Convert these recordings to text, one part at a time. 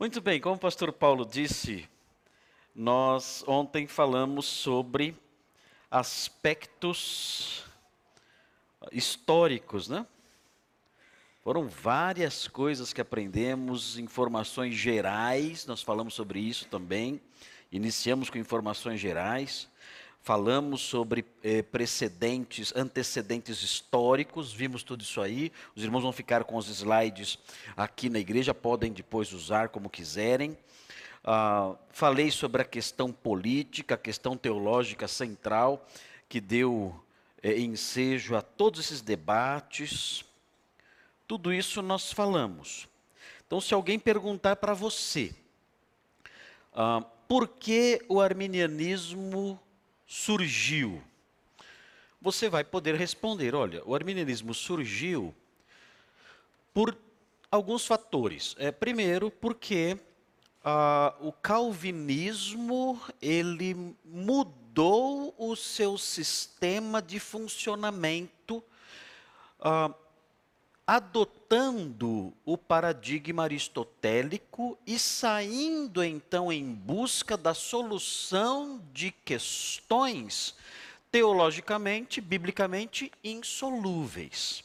Muito bem, como o pastor Paulo disse, nós ontem falamos sobre aspectos históricos, né? Foram várias coisas que aprendemos, informações gerais, nós falamos sobre isso também. Iniciamos com informações gerais, falamos sobre eh, precedentes, antecedentes históricos, vimos tudo isso aí. Os irmãos vão ficar com os slides aqui na igreja, podem depois usar como quiserem. Ah, falei sobre a questão política, a questão teológica central, que deu eh, ensejo a todos esses debates. Tudo isso nós falamos. Então, se alguém perguntar para você, ah, por que o arminianismo surgiu? Você vai poder responder: olha, o arminianismo surgiu por alguns fatores. É, primeiro, porque ah, o calvinismo ele mudou o seu sistema de funcionamento. Ah, adotando o paradigma aristotélico e saindo então em busca da solução de questões teologicamente, biblicamente insolúveis.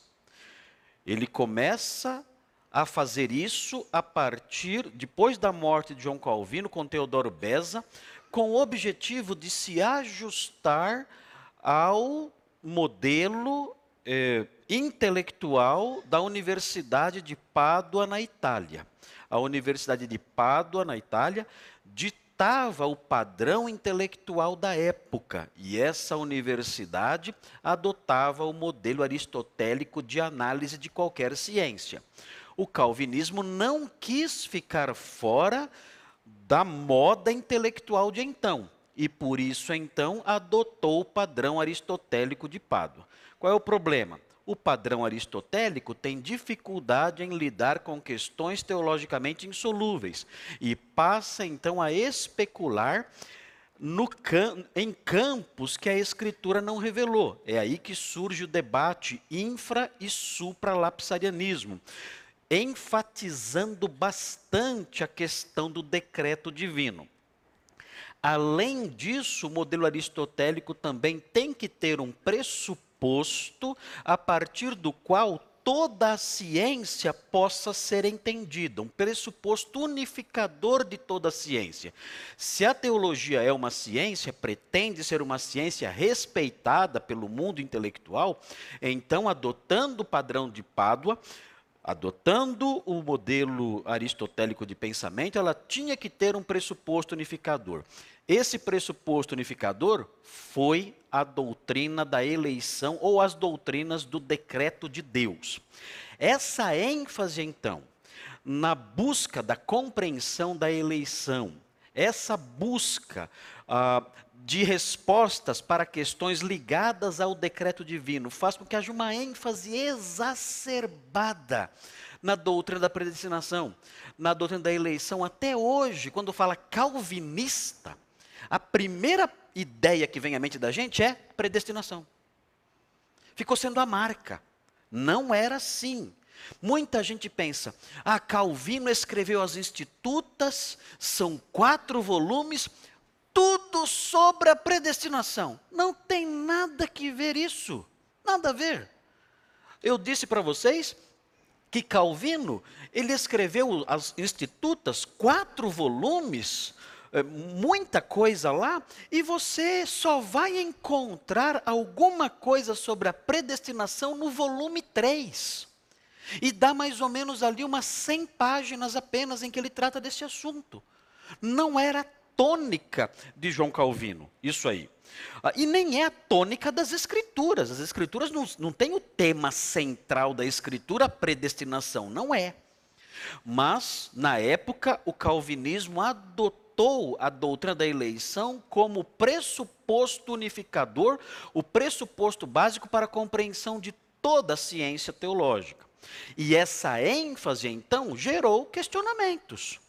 Ele começa a fazer isso a partir, depois da morte de João Calvino, com Teodoro Beza, com o objetivo de se ajustar ao modelo eh, intelectual da Universidade de Pádua, na Itália. A Universidade de Pádua, na Itália, ditava o padrão intelectual da época, e essa universidade adotava o modelo aristotélico de análise de qualquer ciência. O calvinismo não quis ficar fora da moda intelectual de então, e por isso então adotou o padrão aristotélico de Pádua. Qual é o problema? O padrão aristotélico tem dificuldade em lidar com questões teologicamente insolúveis e passa então a especular no, em campos que a Escritura não revelou. É aí que surge o debate infra e supralapsarianismo, enfatizando bastante a questão do decreto divino. Além disso, o modelo aristotélico também tem que ter um pressuposto pressuposto a partir do qual toda a ciência possa ser entendida, um pressuposto unificador de toda a ciência. Se a teologia é uma ciência, pretende ser uma ciência respeitada pelo mundo intelectual, então, adotando o padrão de Pádua, adotando o modelo aristotélico de pensamento, ela tinha que ter um pressuposto unificador. Esse pressuposto unificador foi a doutrina da eleição ou as doutrinas do decreto de Deus. Essa ênfase, então, na busca da compreensão da eleição, essa busca ah, de respostas para questões ligadas ao decreto divino, faz com que haja uma ênfase exacerbada na doutrina da predestinação, na doutrina da eleição. Até hoje, quando fala calvinista, a primeira ideia que vem à mente da gente é predestinação. Ficou sendo a marca. Não era assim. Muita gente pensa, ah, Calvino escreveu as Institutas, são quatro volumes, tudo sobre a predestinação. Não tem nada que ver isso. Nada a ver. Eu disse para vocês que Calvino, ele escreveu as Institutas, quatro volumes, muita coisa lá e você só vai encontrar alguma coisa sobre a predestinação no volume 3. E dá mais ou menos ali umas 100 páginas apenas em que ele trata desse assunto. Não era tônica de João Calvino, isso aí. Ah, e nem é a tônica das Escrituras. As Escrituras não, não têm o tema central da Escritura, a predestinação. Não é. Mas, na época, o calvinismo adotou adotou a doutrina da eleição como pressuposto unificador, o pressuposto básico para a compreensão de toda a ciência teológica. E essa ênfase, então, gerou questionamentos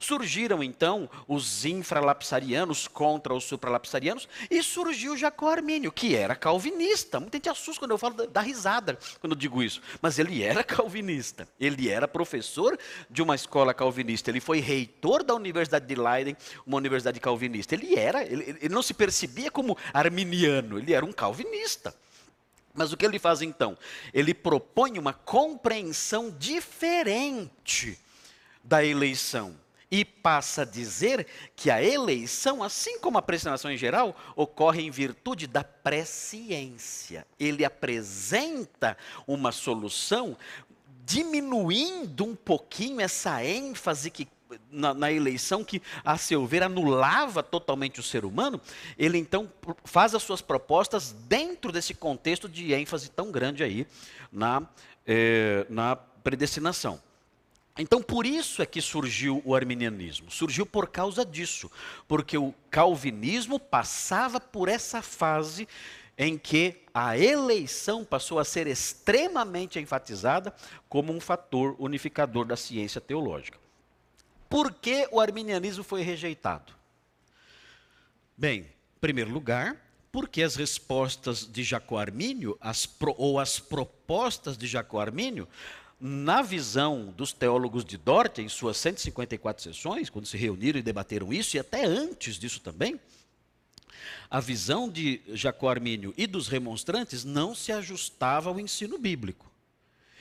Surgiram então os infralapsarianos contra os supralapsarianos e surgiu Jacó Armínio, que era calvinista. Muita gente assusta quando eu falo da, da risada quando eu digo isso, mas ele era calvinista. Ele era professor de uma escola calvinista. Ele foi reitor da Universidade de Leiden, uma universidade calvinista. Ele era, ele, ele não se percebia como arminiano, ele era um calvinista. Mas o que ele faz então? Ele propõe uma compreensão diferente da eleição e passa a dizer que a eleição, assim como a predestinação em geral, ocorre em virtude da presciência. Ele apresenta uma solução diminuindo um pouquinho essa ênfase que na, na, eleição que, a seu ver, anulava totalmente o ser humano, ele então faz as suas propostas dentro desse contexto de ênfase tão grande aí na, eh, na predestinação. Então, por isso é que surgiu o arminianismo. Surgiu por causa disso, porque o calvinismo passava por essa fase em que a eleição passou a ser extremamente enfatizada como um fator unificador da ciência teológica. Por que o arminianismo foi rejeitado? Bem, em primeiro lugar, porque as respostas de Jacó Armínio, as pro, ou as propostas de Jacó Armínio, na visão dos teólogos de Dort, em suas 154 sessões, quando se reuniram e debateram isso, e até antes disso também, a visão de Jacó Armínio e dos remonstrantes não se ajustava ao ensino bíblico.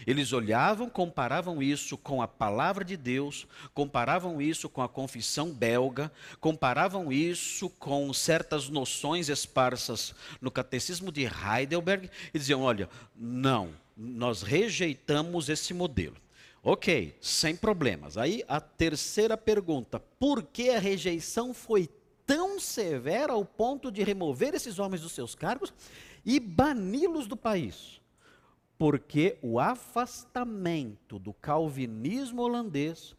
Eles olhavam, comparavam isso com a palavra de Deus, comparavam isso com a confissão belga, comparavam isso com certas noções esparsas no catecismo de Heidelberg e diziam: olha, não, nós rejeitamos esse modelo. Ok, sem problemas. Aí a terceira pergunta: por que a rejeição foi tão severa ao ponto de remover esses homens dos seus cargos e bani-los do país? porque o afastamento do calvinismo holandês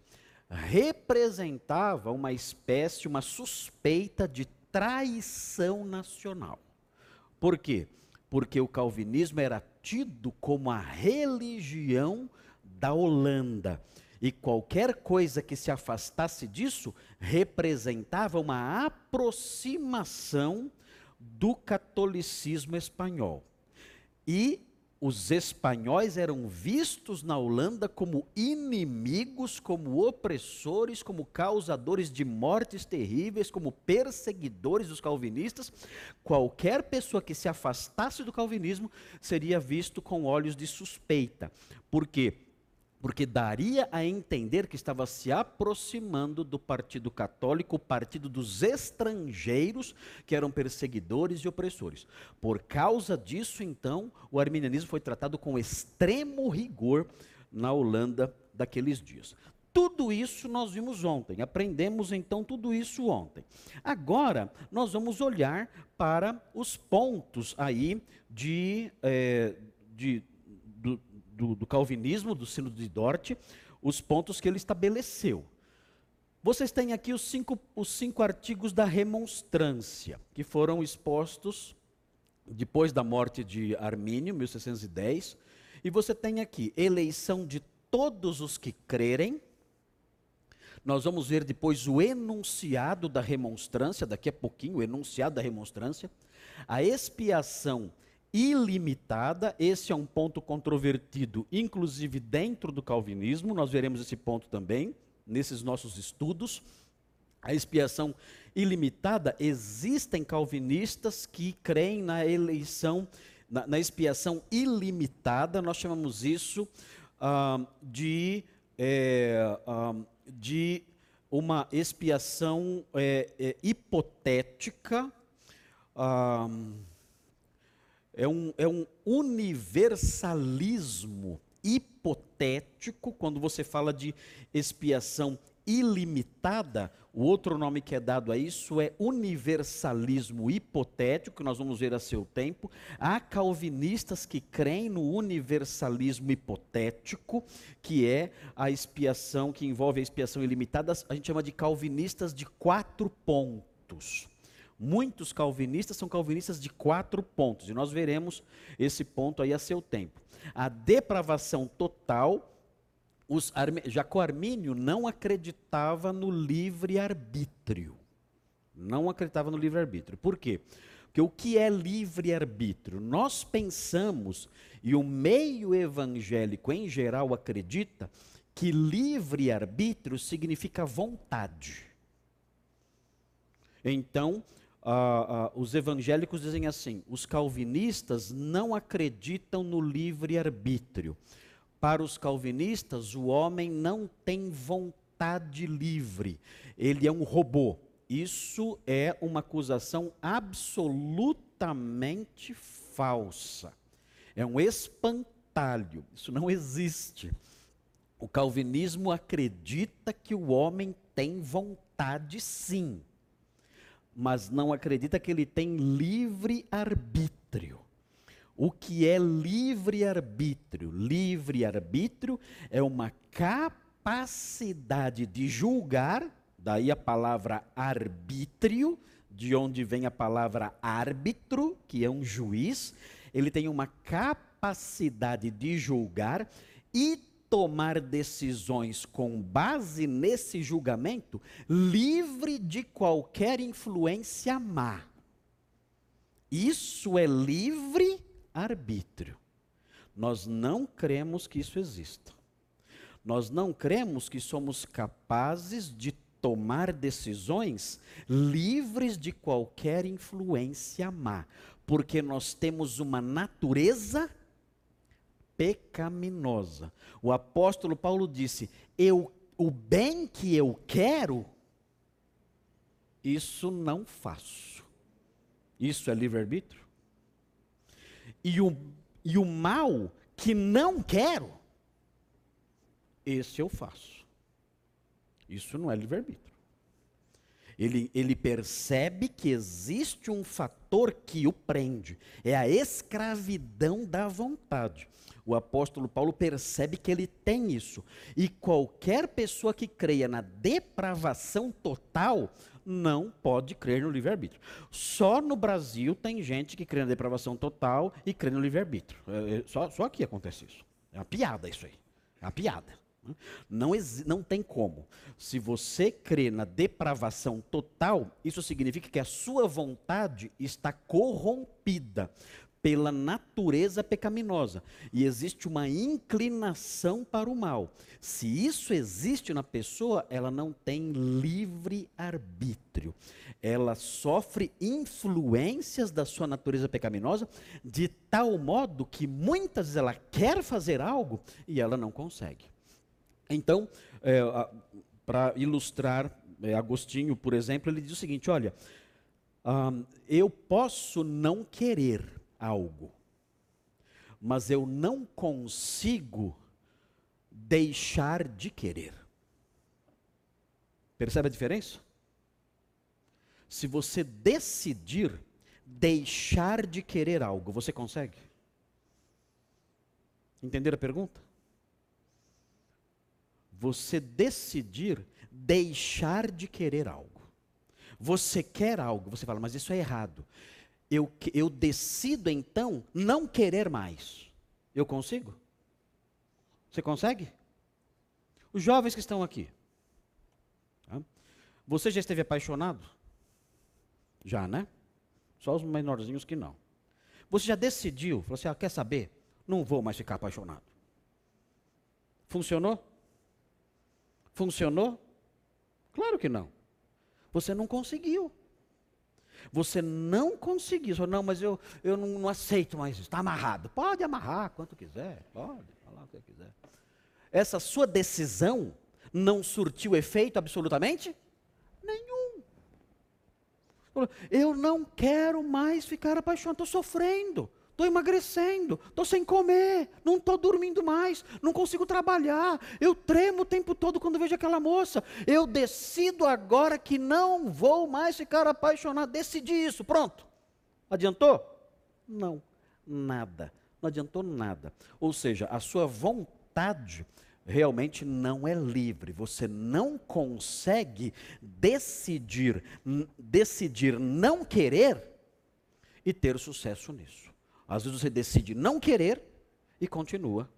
representava uma espécie, uma suspeita de traição nacional. Por quê? Porque o calvinismo era tido como a religião da Holanda. E qualquer coisa que se afastasse disso representava uma aproximação do catolicismo espanhol. E os espanhóis eram vistos na Holanda como inimigos, como opressores, como causadores de mortes terríveis, como perseguidores dos calvinistas. Qualquer pessoa que se afastasse do calvinismo seria visto com olhos de suspeita. Por quê? Porque daria a entender que estava se aproximando do Partido Católico, o partido dos estrangeiros, que eram perseguidores e opressores. Por causa disso, então, o arminianismo foi tratado com extremo rigor na Holanda daqueles dias. Tudo isso nós vimos ontem, aprendemos então tudo isso ontem. Agora, nós vamos olhar para os pontos aí de, é, de do, do, calvinismo, do sino de Dort, os pontos que ele estabeleceu. Vocês têm aqui os cinco, os cinco artigos da remonstrância, que foram expostos depois da morte de Armínio, 1610. E você tem aqui eleição de todos os que crerem. Nós vamos ver depois o enunciado da remonstrância, daqui a pouquinho, o enunciado da remonstrância. A expiação ilimitada. Esse é um ponto controvertido, inclusive dentro do calvinismo. Nós veremos esse ponto também nesses nossos estudos. A expiação ilimitada, existem calvinistas que creem na eleição, na, na expiação ilimitada, nós chamamos isso ah, de, é, ah, de uma expiação é, é, hipotética. Ah, é um, é um universalismo hipotético, quando você fala de expiação ilimitada, o outro nome que é dado a isso é universalismo hipotético, que nós vamos ver a seu tempo. Há calvinistas que creem no universalismo hipotético, que é a expiação, que envolve a expiação ilimitada, a gente chama de calvinistas de quatro pontos. Muitos calvinistas são calvinistas de quatro pontos, e nós veremos esse ponto aí a seu tempo. A depravação total, os Jacó Armínio não acreditava no livre-arbítrio. Não acreditava no livre-arbítrio. Por quê? Porque o que é livre-arbítrio? Nós pensamos, e o meio evangélico em geral acredita, que livre-arbítrio significa vontade. Então, os evangélicos dizem assim: os calvinistas não acreditam no livre-arbítrio. Para os calvinistas, o homem não tem vontade livre, ele é um robô. Isso é uma acusação absolutamente falsa. É um espantalho. Isso não existe. O calvinismo acredita que o homem tem vontade sim, mas não acredita que ele tem livre arbítrio. O que é livre-arbítrio? Livre-arbítrio é uma capacidade de julgar, daí a palavra arbítrio, de onde vem a palavra árbitro, que é um juiz. Ele tem uma capacidade de julgar e tomar decisões com base nesse julgamento, livre de qualquer influência má. Isso é livre arbítrio. Nós não cremos que isso exista. Nós não cremos que somos capazes de tomar decisões livres de qualquer influência má, porque nós temos uma natureza pecaminosa. O apóstolo Paulo disse: "Eu o bem que eu quero, isso não faço". Isso é livre-arbítrio? e o, e o mal que não quero, esse eu faço. Isso não é livre-arbítrio. Ele, ele percebe que existe um fator que o prende, é a escravidão da vontade. O apóstolo Paulo percebe que ele tem isso. E qualquer pessoa que creia na depravação total não pode crer no livre-arbítrio. Só no Brasil tem gente que crê na depravação total e crê no livre-arbítrio. É, é, só, só aqui acontece isso. É uma piada isso aí. É uma piada. Não, não tem como. Se você crê na depravação total, isso significa que a sua vontade está corrompida pela natureza pecaminosa e existe uma inclinação para o mal. Se isso existe na pessoa, ela não tem livre arbítrio. Ela sofre influências da sua natureza pecaminosa de tal modo que muitas vezes ela quer fazer algo e ela não consegue. Então, é, para ilustrar é, Agostinho, por exemplo, ele diz o seguinte: olha, eu posso não querer algo, mas eu não consigo deixar de querer. Percebe a diferença? Se você decidir deixar de querer algo, você consegue? Entender a pergunta? Você decidir deixar de querer algo. Você quer algo, você fala, mas isso é errado eu, eu decido então não querer mais. Eu consigo? Você consegue? Os jovens que estão aqui. Você já esteve apaixonado? Já, né? Só os menorzinhos que não. Você já decidiu, falou assim: ah, quer saber? Não vou mais ficar apaixonado. Funcionou? Funcionou? Claro que não. Você não conseguiu. Você não conseguiu, falou, não, mas eu, eu não, não aceito mais isso, está amarrado. Pode amarrar quanto quiser, pode falar o que quiser. Essa sua decisão não surtiu efeito absolutamente nenhum. Eu não quero mais ficar apaixonado, estou sofrendo estou emagrecendo, estou sem comer, não estou dormindo mais, não consigo trabalhar, eu tremo o tempo todo quando vejo aquela moça. Eu decido agora que não vou mais ficar apaixonado. Decidi isso, pronto. Adiantou? Não, nada. Não adiantou nada. Ou seja, a sua vontade realmente não é livre. Você não consegue decidir, decidir não querer e ter sucesso nisso. Às vezes você decide não querer e continua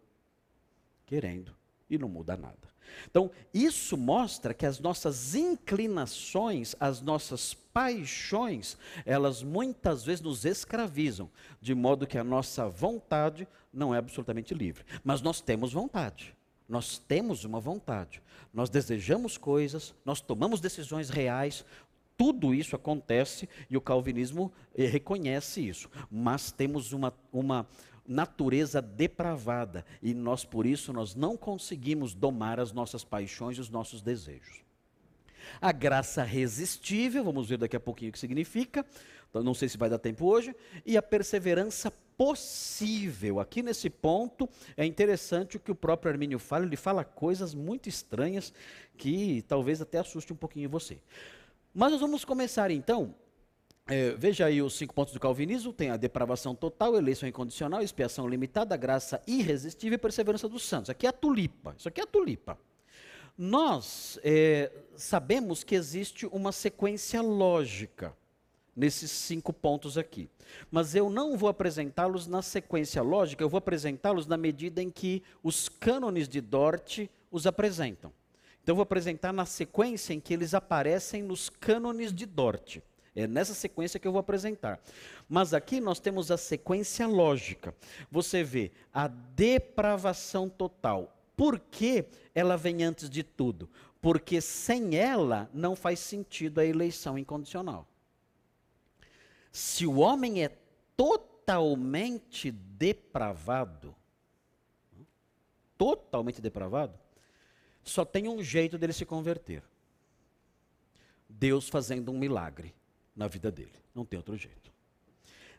querendo e não muda nada. Então, isso mostra que as nossas inclinações, as nossas paixões, elas muitas vezes nos escravizam, de modo que a nossa vontade não é absolutamente livre. Mas nós temos vontade. Nós temos uma vontade. Nós desejamos coisas, nós tomamos decisões reais, tudo isso acontece e o calvinismo eh, reconhece isso. Mas temos uma, uma natureza depravada e nós por isso nós não conseguimos domar as nossas paixões e os nossos desejos. A graça resistível, vamos ver daqui a pouquinho o que significa, então, não sei se vai dar tempo hoje, e a perseverança possível. Aqui nesse ponto é interessante o que o próprio Armínio fala, ele fala coisas muito estranhas que talvez até assuste um pouquinho você. Mas nós vamos começar então é, veja aí os cinco pontos do calvinismo: tem a depravação total, eleição incondicional, expiação limitada, graça irresistível e perseverança dos santos. Aqui é a tulipa. Isso aqui é a tulipa. Nós é, sabemos que existe uma sequência lógica nesses cinco pontos aqui. Mas eu não vou apresentá-los na sequência lógica, eu vou apresentá-los na medida em que os cânones de Dort os apresentam. Então, eu vou apresentar na sequência em que eles aparecem nos cânones de Dort. É nessa sequência que eu vou apresentar. Mas aqui nós temos a sequência lógica. Você vê a depravação total. Por que ela vem antes de tudo? Porque sem ela não faz sentido a eleição incondicional. Se o homem é totalmente depravado, totalmente depravado, só tem um jeito dele se converter. Deus fazendo um milagre na vida dele. Não tem outro jeito.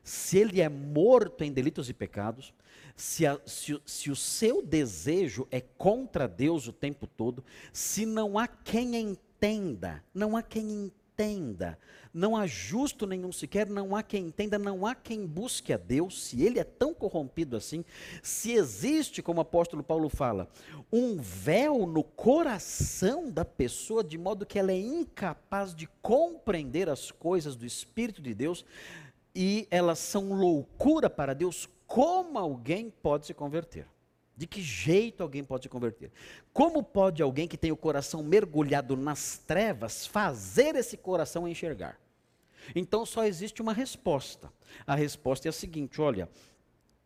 Se ele é morto em delitos e pecados, se, a, se, se, o seu desejo é contra Deus o tempo todo, se não há quem entenda, não há quem entenda entenda. Não há justo nenhum sequer, não há quem entenda, não há quem busque a Deus, se ele é tão corrompido assim, se existe, como o apóstolo Paulo fala, um véu no coração da pessoa, de modo que ela é incapaz de compreender as coisas do Espírito de Deus, e elas são loucura para Deus, como alguém pode se converter? De que jeito alguém pode se converter? Como pode alguém que tem o coração mergulhado nas trevas fazer esse coração enxergar? Então só existe uma resposta. A resposta é a seguinte: olha,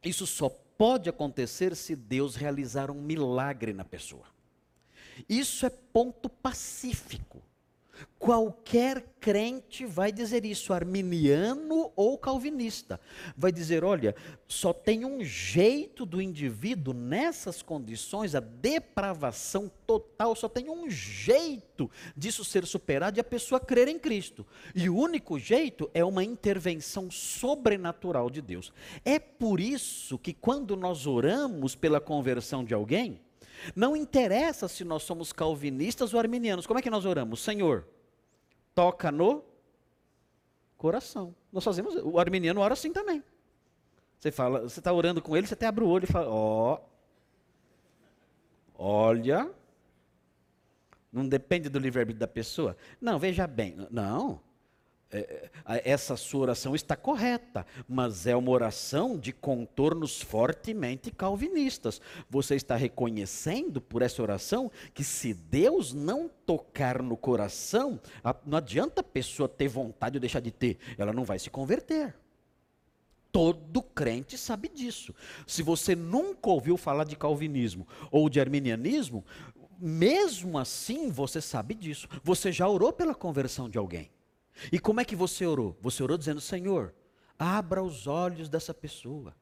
isso só pode acontecer se Deus realizar um milagre na pessoa. Isso é ponto pacífico. Qualquer crente vai dizer isso, arminiano ou calvinista. Vai dizer: olha, só tem um jeito do indivíduo nessas condições, a depravação total, só tem um jeito disso ser superado e a pessoa crer em Cristo. E o único jeito é uma intervenção sobrenatural de Deus. É por isso que quando nós oramos pela conversão de alguém, não interessa se nós somos calvinistas ou arminianos. Como é que nós oramos? Senhor, toca no coração. Nós fazemos, o arminiano ora assim também. Você fala, você está orando com ele, você até abre o olho e fala, ó, oh, olha, não depende do livre-arbítrio da pessoa. Não, veja bem, não, essa sua oração está correta, mas é uma oração de contornos fortemente calvinistas. Você está reconhecendo por essa oração que se Deus não tocar no coração, não adianta a pessoa ter vontade ou deixar de ter, ela não vai se converter. Todo crente sabe disso. Se você nunca ouviu falar de calvinismo ou de arminianismo, mesmo assim você sabe disso. Você já orou pela conversão de alguém. E como é que você orou? Você orou dizendo: Senhor, abra os olhos dessa pessoa.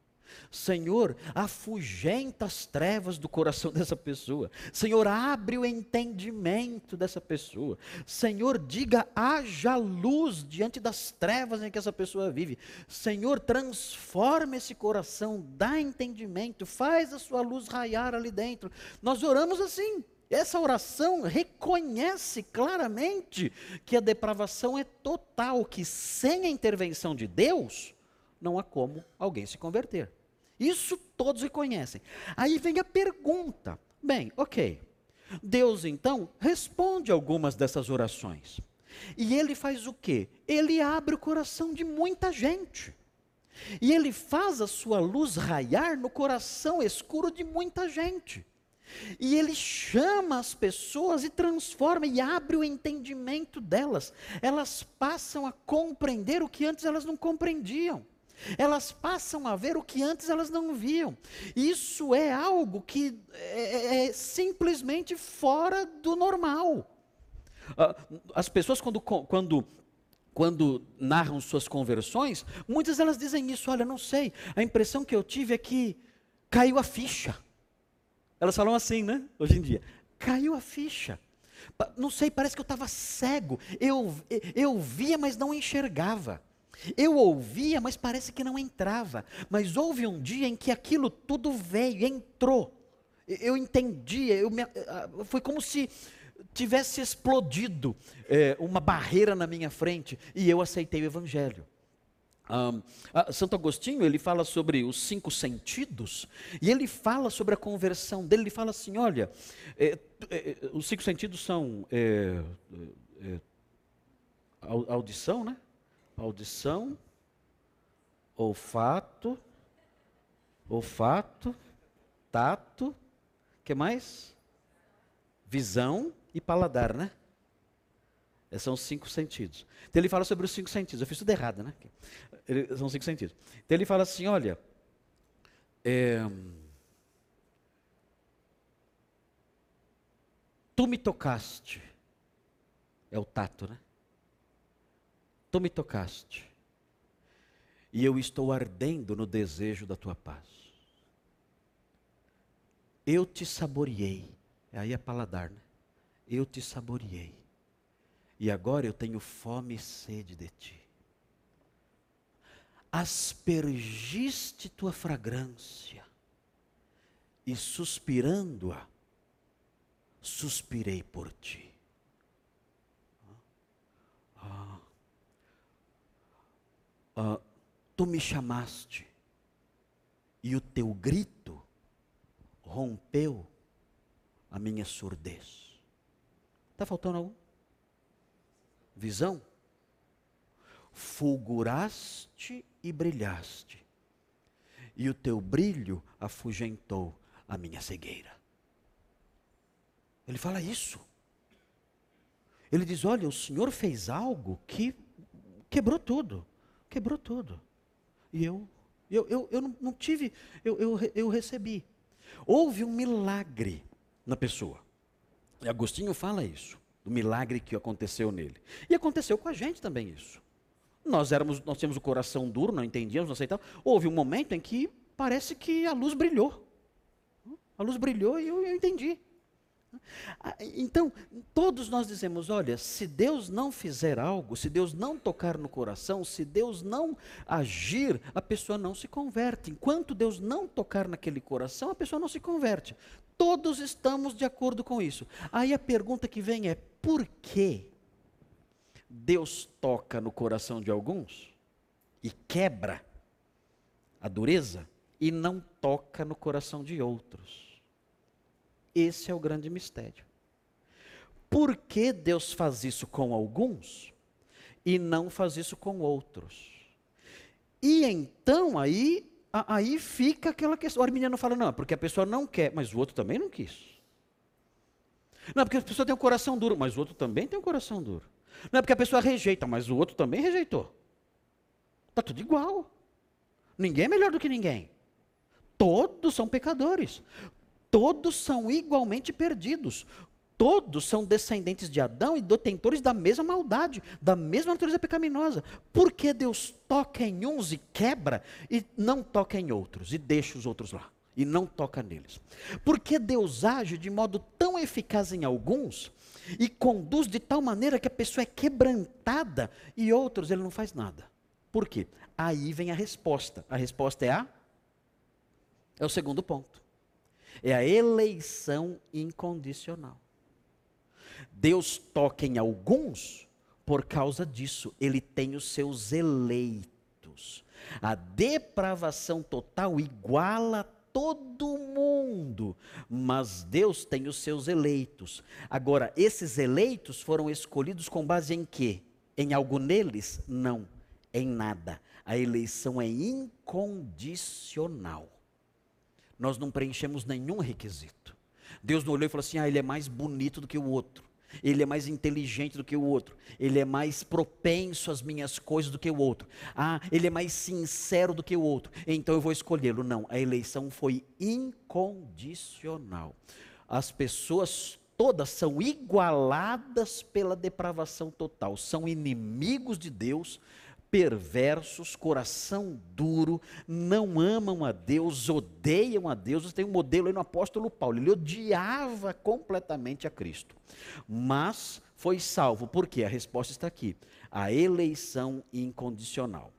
Senhor, afugenta as trevas do coração dessa pessoa. Senhor, abre o entendimento dessa pessoa. Senhor, diga: haja luz diante das trevas em que essa pessoa vive. Senhor, transforma esse coração, dá entendimento, faz a sua luz raiar ali dentro. Nós oramos assim. Essa oração reconhece claramente que a depravação é total, que sem a intervenção de Deus, não há como alguém se converter. Isso todos reconhecem. Aí vem a pergunta: bem, ok. Deus então responde algumas dessas orações. E ele faz o quê? Ele abre o coração de muita gente. E ele faz a sua luz raiar no coração escuro de muita gente. E ele chama as pessoas e transforma e abre o entendimento delas. Elas passam a compreender o que antes elas não compreendiam. Elas passam a ver o que antes elas não viam. Isso é algo que é, é, é simplesmente fora do normal. Ah, as pessoas, quando, quando quando narram suas conversões, muitas elas dizem isso, olha, não sei, a impressão que eu tive é que caiu a ficha. Elas falam assim, né, hoje em dia, caiu a ficha. Não sei, parece que eu estava cego, eu, eu via, mas não enxergava. Eu ouvia, mas parece que não entrava. Mas houve um dia em que aquilo tudo veio, entrou. Eu entendi, eu me, foi como se tivesse explodido é, uma barreira na minha frente e eu aceitei o Evangelho. Um, Santo Agostinho ele fala sobre os cinco sentidos e ele fala sobre a conversão dele. Ele fala assim: olha, é, é, os cinco sentidos são é, é, audição, né? Audição, olfato, olfato, tato, que mais? Visão e paladar, né? Esses são os cinco sentidos. Então ele fala sobre os cinco sentidos. Eu fiz tudo errado, né? Ele, são cinco sentidos. Então ele fala assim: olha. É, tu me tocaste. É o tato, né? Tu me tocaste. E eu estou ardendo no desejo da tua paz. Eu te saboreei. Aí é paladar, né? eu te saboreei, e agora eu tenho fome e sede de ti. Aspergiste tua fragrância, e suspirando-a, suspirei por ti. Ah, ah, tu me chamaste, e o teu grito rompeu a minha surdez. Está faltando algo? Visão? Fulguraste e brilhaste, e o teu brilho afugentou a minha cegueira. Ele fala isso. Ele diz: Olha, o Senhor fez algo que quebrou tudo. Quebrou tudo. E eu, eu, eu, eu não, tive, eu, eu, eu recebi. Houve um milagre na pessoa. E Agostinho fala isso, do milagre que aconteceu nele. E aconteceu com a gente também isso. Nós éramos, nós tínhamos o coração duro, não entendíamos, não aceitávamos. Houve um momento em que parece que a luz brilhou. A luz brilhou e eu, eu entendi. Ah, então, todos nós dizemos: olha, se Deus não fizer algo, se Deus não tocar no coração, se Deus não agir, a pessoa não se converte. Enquanto Deus não tocar naquele coração, a pessoa não se converte. Todos estamos de acordo com isso. Aí a pergunta que vem é: por que Deus toca no coração de alguns e quebra a dureza e não toca no coração de outros? Esse é o grande mistério. Por que Deus faz isso com alguns e não faz isso com outros? E então aí, aí fica aquela questão. O arminiano fala, não, porque a pessoa não quer, mas o outro também não quis. Não, porque a pessoa tem um coração duro, mas o outro também tem um coração duro. Não é porque a pessoa rejeita, mas o outro também rejeitou. Está tudo igual. Ninguém é melhor do que ninguém. Todos são pecadores todos são igualmente perdidos. Todos são descendentes de Adão e detentores da mesma maldade, da mesma natureza pecaminosa. Por que Deus toca em uns e quebra e não toca em outros e deixa os outros lá? E não toca neles. Por que Deus age de modo tão eficaz em alguns e conduz de tal maneira que a pessoa é quebrantada e outros ele não faz nada? Por quê? Aí vem a resposta. A resposta é a é o segundo ponto. É a eleição incondicional. Deus toca em alguns por causa disso. Ele tem os seus eleitos. A depravação total iguala todo mundo, mas Deus tem os seus eleitos. Agora, esses eleitos foram escolhidos com base em quê? Em algo neles? Não, em nada. A eleição é incondicional nós não preenchemos nenhum requisito. Deus não olhou e falou assim: ah, ele é mais bonito do que o outro. Ele é mais inteligente do que o outro. Ele é mais propenso às minhas coisas do que o outro. Ah, ele é mais sincero do que o outro. Então eu vou escolhê-lo. Não, a eleição foi incondicional. As pessoas todas são igualadas pela depravação total. São inimigos de Deus, perversos, coração duro, não amam a Deus, odeiam a Deus. Tem um modelo aí no apóstolo Paulo, ele odiava completamente a Cristo. Mas foi salvo, porque a resposta está aqui: a eleição incondicional.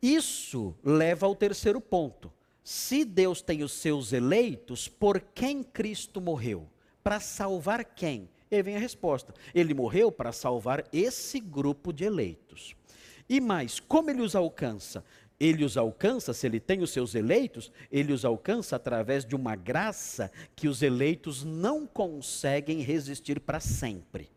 Isso leva ao terceiro ponto. Se Deus tem os seus eleitos, por quem Cristo morreu? Para salvar quem? E aí vem a resposta: ele morreu para salvar esse grupo de eleitos. E mais, como ele os alcança? Ele os alcança, se ele tem os seus eleitos, ele os alcança através de uma graça que os eleitos não conseguem resistir para sempre.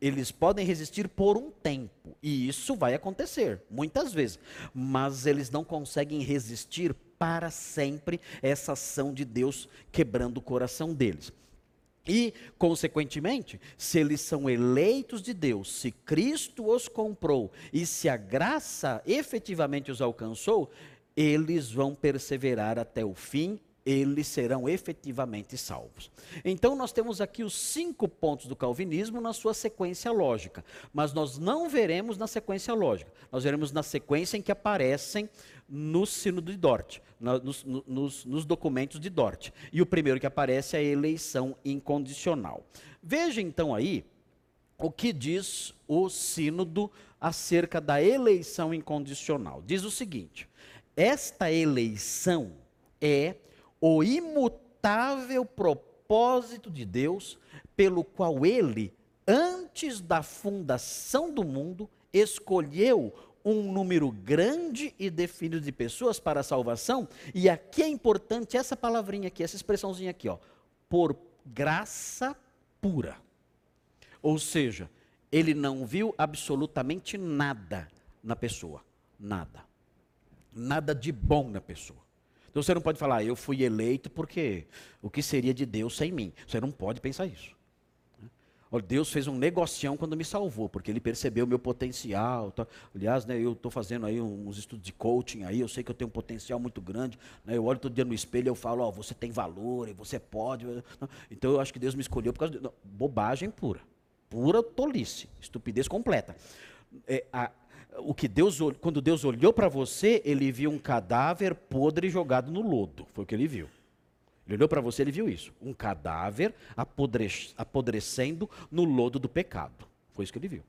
Eles podem resistir por um tempo, e isso vai acontecer, muitas vezes, mas eles não conseguem resistir para sempre essa ação de Deus quebrando o coração deles. E, consequentemente, se eles são eleitos de Deus, se Cristo os comprou e se a graça efetivamente os alcançou, eles vão perseverar até o fim eles serão efetivamente salvos. Então, nós temos aqui os cinco pontos do calvinismo na sua sequência lógica, mas nós não veremos na sequência lógica, nós veremos na sequência em que aparecem no sino de Dort, nos, nos, nos documentos de Dort. E o primeiro que aparece é a eleição incondicional. Veja então aí o que diz o sínodo acerca da eleição incondicional. Diz o seguinte: esta eleição é o imutável propósito de Deus, pelo qual ele, antes da fundação do mundo, escolheu um número grande e definido de pessoas para a salvação, e aqui é importante essa palavrinha aqui, essa expressãozinha aqui, ó, por graça pura. Ou seja, ele não viu absolutamente nada na pessoa, nada. Nada de bom na pessoa. Então você não pode falar, eu fui eleito porque o que seria de Deus sem mim? Você não pode pensar isso. Deus fez um negocião quando me salvou, porque ele percebeu o meu potencial. Tá? Aliás, né, eu estou fazendo aí uns estudos de coaching aí, eu sei que eu tenho um potencial muito grande. Né, eu olho todo dia no espelho e eu falo, ó, você tem valor, você pode. Então eu acho que Deus me escolheu por causa de. Não, bobagem pura. Pura tolice, estupidez completa. É, a, o que Deus, quando Deus olhou para você, ele viu um cadáver podre jogado no lodo. Foi o que ele viu. Ele olhou para você, ele viu isso. Um cadáver apodrecendo no lodo do pecado. Foi isso que ele viu.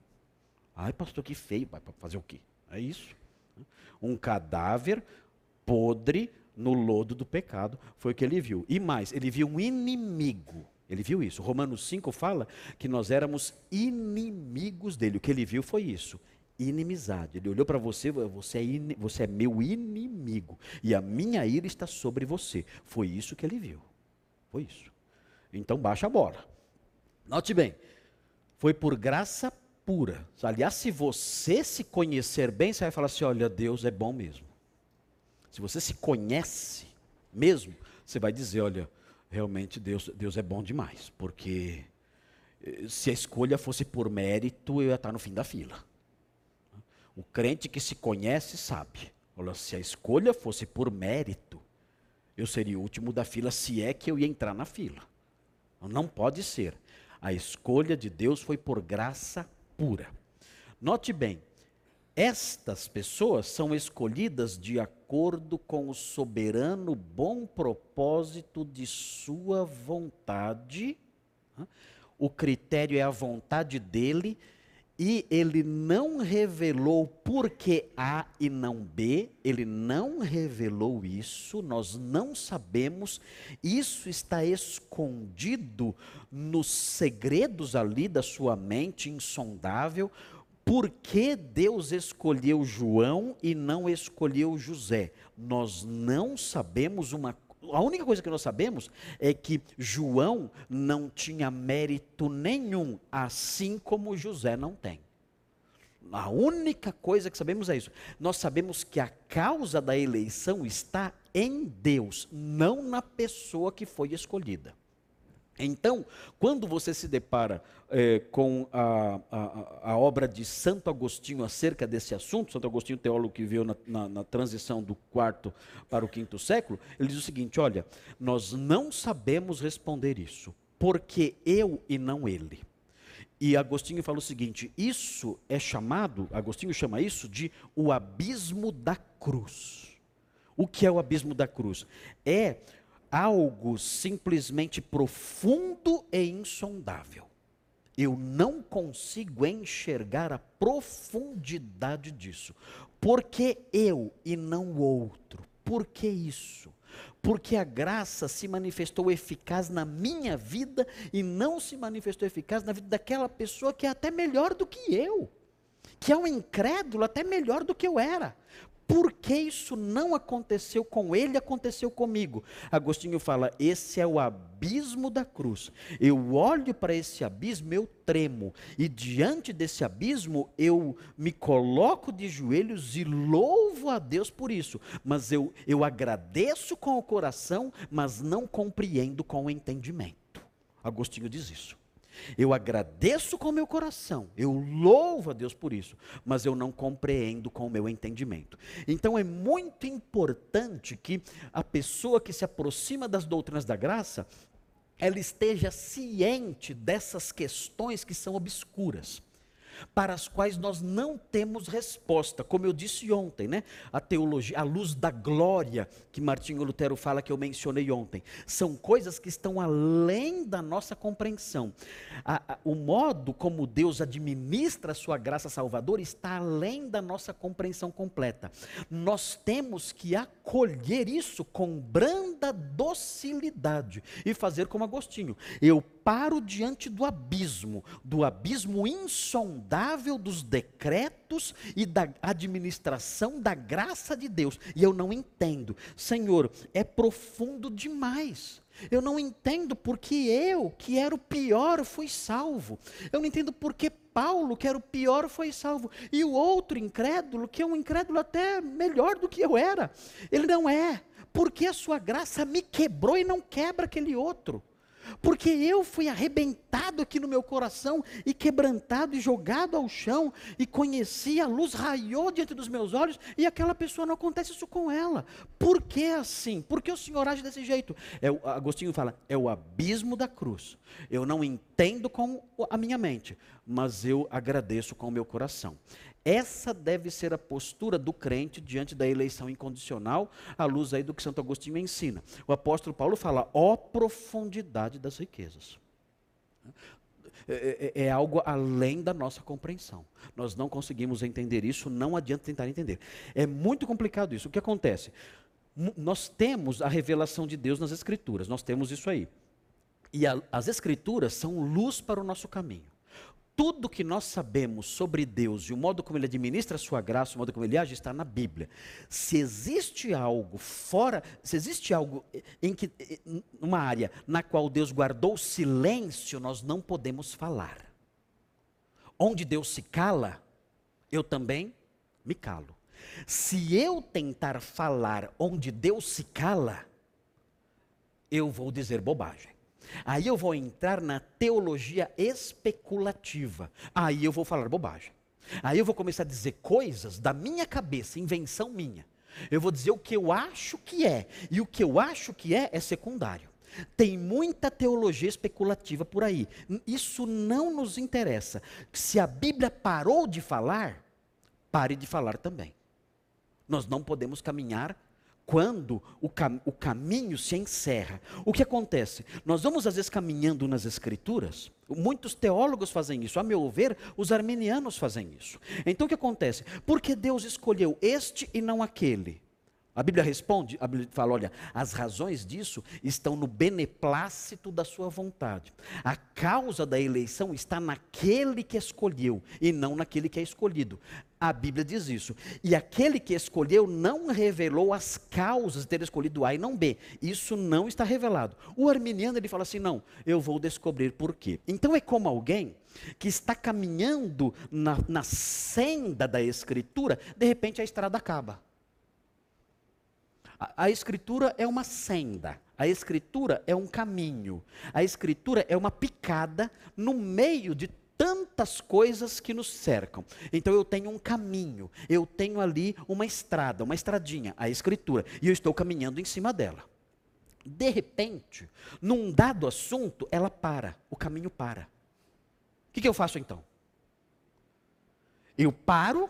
Ai, pastor, que feio. Vai fazer o quê? É isso. Um cadáver podre no lodo do pecado. Foi o que ele viu. E mais, ele viu um inimigo. Ele viu isso. Romanos 5 fala que nós éramos inimigos dele. O que ele viu foi isso inimizade. Ele olhou para você, você é, in, você é meu inimigo. E a minha ira está sobre você. Foi isso que ele viu. Foi isso. Então baixa a bola. Note bem, foi por graça pura. Aliás, se você se conhecer bem, você vai falar assim: olha, Deus é bom mesmo. Se você se conhece mesmo, você vai dizer: olha, realmente Deus, Deus é bom demais. Porque eh, se a escolha fosse por mérito, eu ia estar no fim da fila. O crente que se conhece sabe. Olha, se a escolha fosse por mérito, eu seria o último da fila, se é que eu ia entrar na fila. Não pode ser. A escolha de Deus foi por graça pura. Note bem, estas pessoas são escolhidas de acordo com o soberano bom propósito de sua vontade. O critério é a vontade dele e ele não revelou por que A e não B, ele não revelou isso, nós não sabemos, isso está escondido nos segredos ali da sua mente insondável. Por que Deus escolheu João e não escolheu José? Nós não sabemos uma a única coisa que nós sabemos é que João não tinha mérito nenhum, assim como José não tem. A única coisa que sabemos é isso. Nós sabemos que a causa da eleição está em Deus, não na pessoa que foi escolhida. Então, quando você se depara é, com a, a, a, obra de Santo Agostinho acerca desse assunto, Santo Agostinho, teólogo que veio na, na, na, transição do quarto para o quinto século, ele diz o seguinte: olha, nós não sabemos responder isso, porque eu e não ele. E Agostinho fala o seguinte: isso é chamado, Agostinho chama isso de o abismo da cruz. O que é o abismo da cruz? É algo simplesmente profundo e insondável. Eu não consigo enxergar a profundidade disso. Por que eu e não o outro? Por que isso? Porque a graça se manifestou eficaz na minha vida e não se manifestou eficaz na vida daquela pessoa que é até melhor do que eu, que é um incrédulo até melhor do que eu era. Por que isso não aconteceu com ele, aconteceu comigo? Agostinho fala: esse é o abismo da cruz. Eu olho para esse abismo, eu tremo, e diante desse abismo eu me coloco de joelhos e louvo a Deus por isso. Mas eu, eu agradeço com o coração, mas não compreendo com o entendimento. Agostinho diz isso. Eu agradeço com o meu coração, eu louvo a Deus por isso, mas eu não compreendo com o meu entendimento. Então é muito importante que a pessoa que se aproxima das doutrinas da graça, ela esteja ciente dessas questões que são obscuras para as quais nós não temos resposta. Como eu disse ontem, né? A teologia, a luz da glória que Martinho Lutero fala que eu mencionei ontem, são coisas que estão além da nossa compreensão. A, a, o modo como Deus administra a sua graça salvadora está além da nossa compreensão completa. Nós temos que acolher isso com branda docilidade e fazer como Agostinho. Eu paro diante do abismo, do abismo insondável dos decretos e da administração da graça de Deus, e eu não entendo. Senhor, é profundo demais. Eu não entendo porque eu, que era o pior, fui salvo. Eu não entendo porque Paulo, que era o pior, foi salvo. E o outro incrédulo, que é um incrédulo até melhor do que eu era, ele não é. Porque a sua graça me quebrou e não quebra aquele outro porque eu fui arrebentado aqui no meu coração e quebrantado e jogado ao chão e conheci a luz raiou diante dos meus olhos e aquela pessoa não acontece isso com ela. Por que assim? Por que o Senhor age desse jeito? É, Agostinho fala, é o abismo da cruz. Eu não entendo com a minha mente, mas eu agradeço com o meu coração. Essa deve ser a postura do crente diante da eleição incondicional, à luz aí do que Santo Agostinho ensina. O apóstolo Paulo fala, ó profundidade das riquezas. É, é, é, algo além da nossa compreensão. Nós não conseguimos entender isso, não adianta tentar entender. É muito complicado isso. O que acontece? Nós temos a revelação de Deus nas Escrituras, nós temos isso aí. E a, as Escrituras são luz para o nosso caminho tudo que nós sabemos sobre Deus e o modo como Ele administra a sua graça, o modo como Ele age, está na Bíblia. Se existe algo fora, se existe algo em que, numa área na qual Deus guardou silêncio, nós não podemos falar. Onde Deus se cala, eu também me calo. Se eu tentar falar onde Deus se cala, eu vou dizer bobagem. Aí eu vou entrar na teologia especulativa. Aí eu vou falar bobagem. Aí eu vou começar a dizer coisas da minha cabeça, invenção minha. Eu vou dizer o que eu acho que é, e o que eu acho que é é secundário. Tem muita teologia especulativa por aí. Isso não nos interessa. Se a Bíblia parou de falar, pare de falar também. Nós não podemos caminhar quando o, cam o caminho se encerra. O que acontece? Nós vamos às vezes caminhando nas escrituras, muitos teólogos fazem isso, a meu ver, os armenianos fazem isso. Então o que acontece? Porque Deus escolheu este e não aquele? A Bíblia responde, a Bíblia fala: olha, as razões disso estão no beneplácito da sua vontade. A causa da eleição está naquele que escolheu e não naquele que é escolhido. A Bíblia diz isso. E aquele que escolheu não revelou as causas de ter escolhido A e não B. Isso não está revelado. O arminiano ele fala assim: não, eu vou descobrir por quê. Então é como alguém que está caminhando na, na senda da Escritura, de repente a estrada acaba. A, escritura é uma senda, a escritura é um caminho, a escritura é uma picada no meio de tantas coisas que nos cercam. Então eu tenho um caminho, eu tenho ali uma estrada, uma estradinha, a escritura, e eu estou caminhando em cima dela. De repente, num dado assunto, ela para, o caminho para. O que, que eu faço então? Eu paro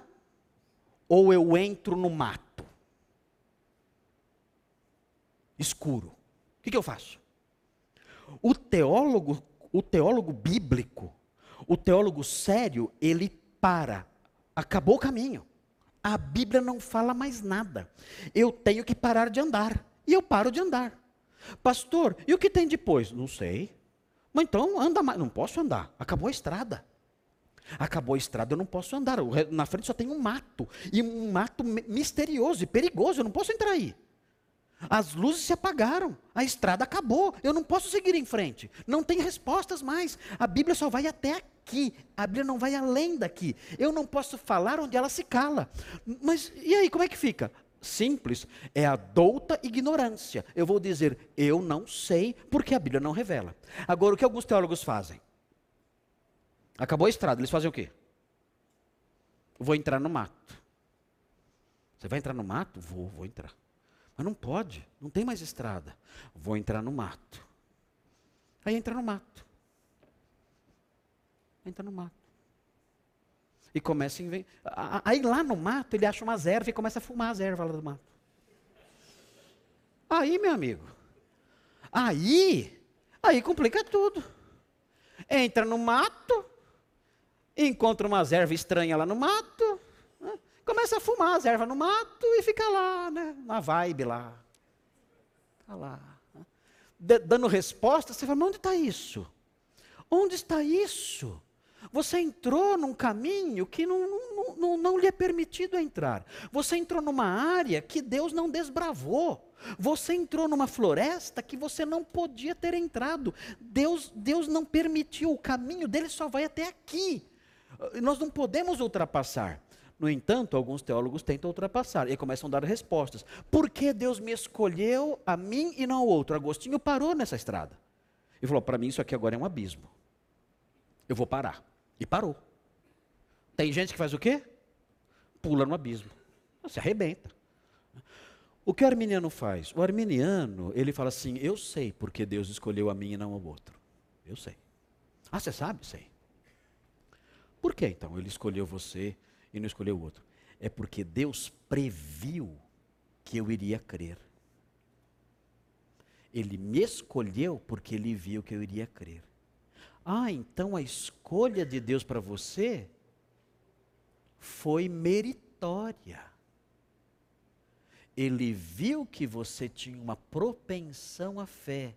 ou eu entro no mato? Escuro. O que, que eu faço? O teólogo, o teólogo bíblico, o teólogo sério, ele para. Acabou o caminho. A Bíblia não fala mais nada. Eu tenho que parar de andar. E eu paro de andar. Pastor, e o que tem depois? Não sei. Mas então anda mais. Não posso andar. Acabou a estrada. Acabou a estrada, eu não posso andar. Na frente só tem um mato. E um mato misterioso e perigoso. Eu não posso entrar aí. As luzes se apagaram, a estrada acabou, eu não posso seguir em frente, não tem respostas mais. A Bíblia só vai até aqui, a Bíblia não vai além daqui. Eu não posso falar onde ela se cala. Mas e aí, como é que fica? Simples, é a douta ignorância. Eu vou dizer, eu não sei, porque a Bíblia não revela. Agora, o que alguns teólogos fazem? Acabou a estrada, eles fazem o quê? Vou entrar no mato. Você vai entrar no mato? Vou, vou entrar. Mas não pode, não tem mais estrada. Vou entrar no mato. Aí entra no mato. Entra no mato. E começa a inventar. Aí lá no mato ele acha umas ervas e começa a fumar as ervas lá do mato. Aí, meu amigo. Aí, aí complica tudo. Entra no mato, encontra umas ervas estranhas lá no mato, começa a fumar as ervas no mato e fica lá, né? Na vibe lá. Está lá. dando resposta, você fala, mas onde está isso? Onde está isso? Você entrou num caminho que não, não, não, não, lhe é permitido entrar. Você entrou numa área que Deus não desbravou. Você entrou numa floresta que você não podia ter entrado. Deus, Deus não permitiu. O caminho dele só vai até aqui. Nós não podemos ultrapassar. No entanto, alguns teólogos tentam ultrapassar e começam a dar respostas. Por que Deus me escolheu a mim e não ao outro? Agostinho parou nessa estrada. E falou: para mim isso aqui agora é um abismo. Eu vou parar. E parou. Tem gente que faz o quê? Pula no abismo. Se arrebenta. O que o arminiano faz? O arminiano, ele fala assim: Eu sei porque Deus escolheu a mim e não ao outro. Eu sei. Ah, você sabe? Sei. Por que então ele escolheu você e não escolheu o outro? É porque Deus previu que eu iria crer. Ele me escolheu porque ele viu que eu iria crer. Ah, então a escolha de Deus para você foi meritória. Ele viu que você tinha uma propensão à fé.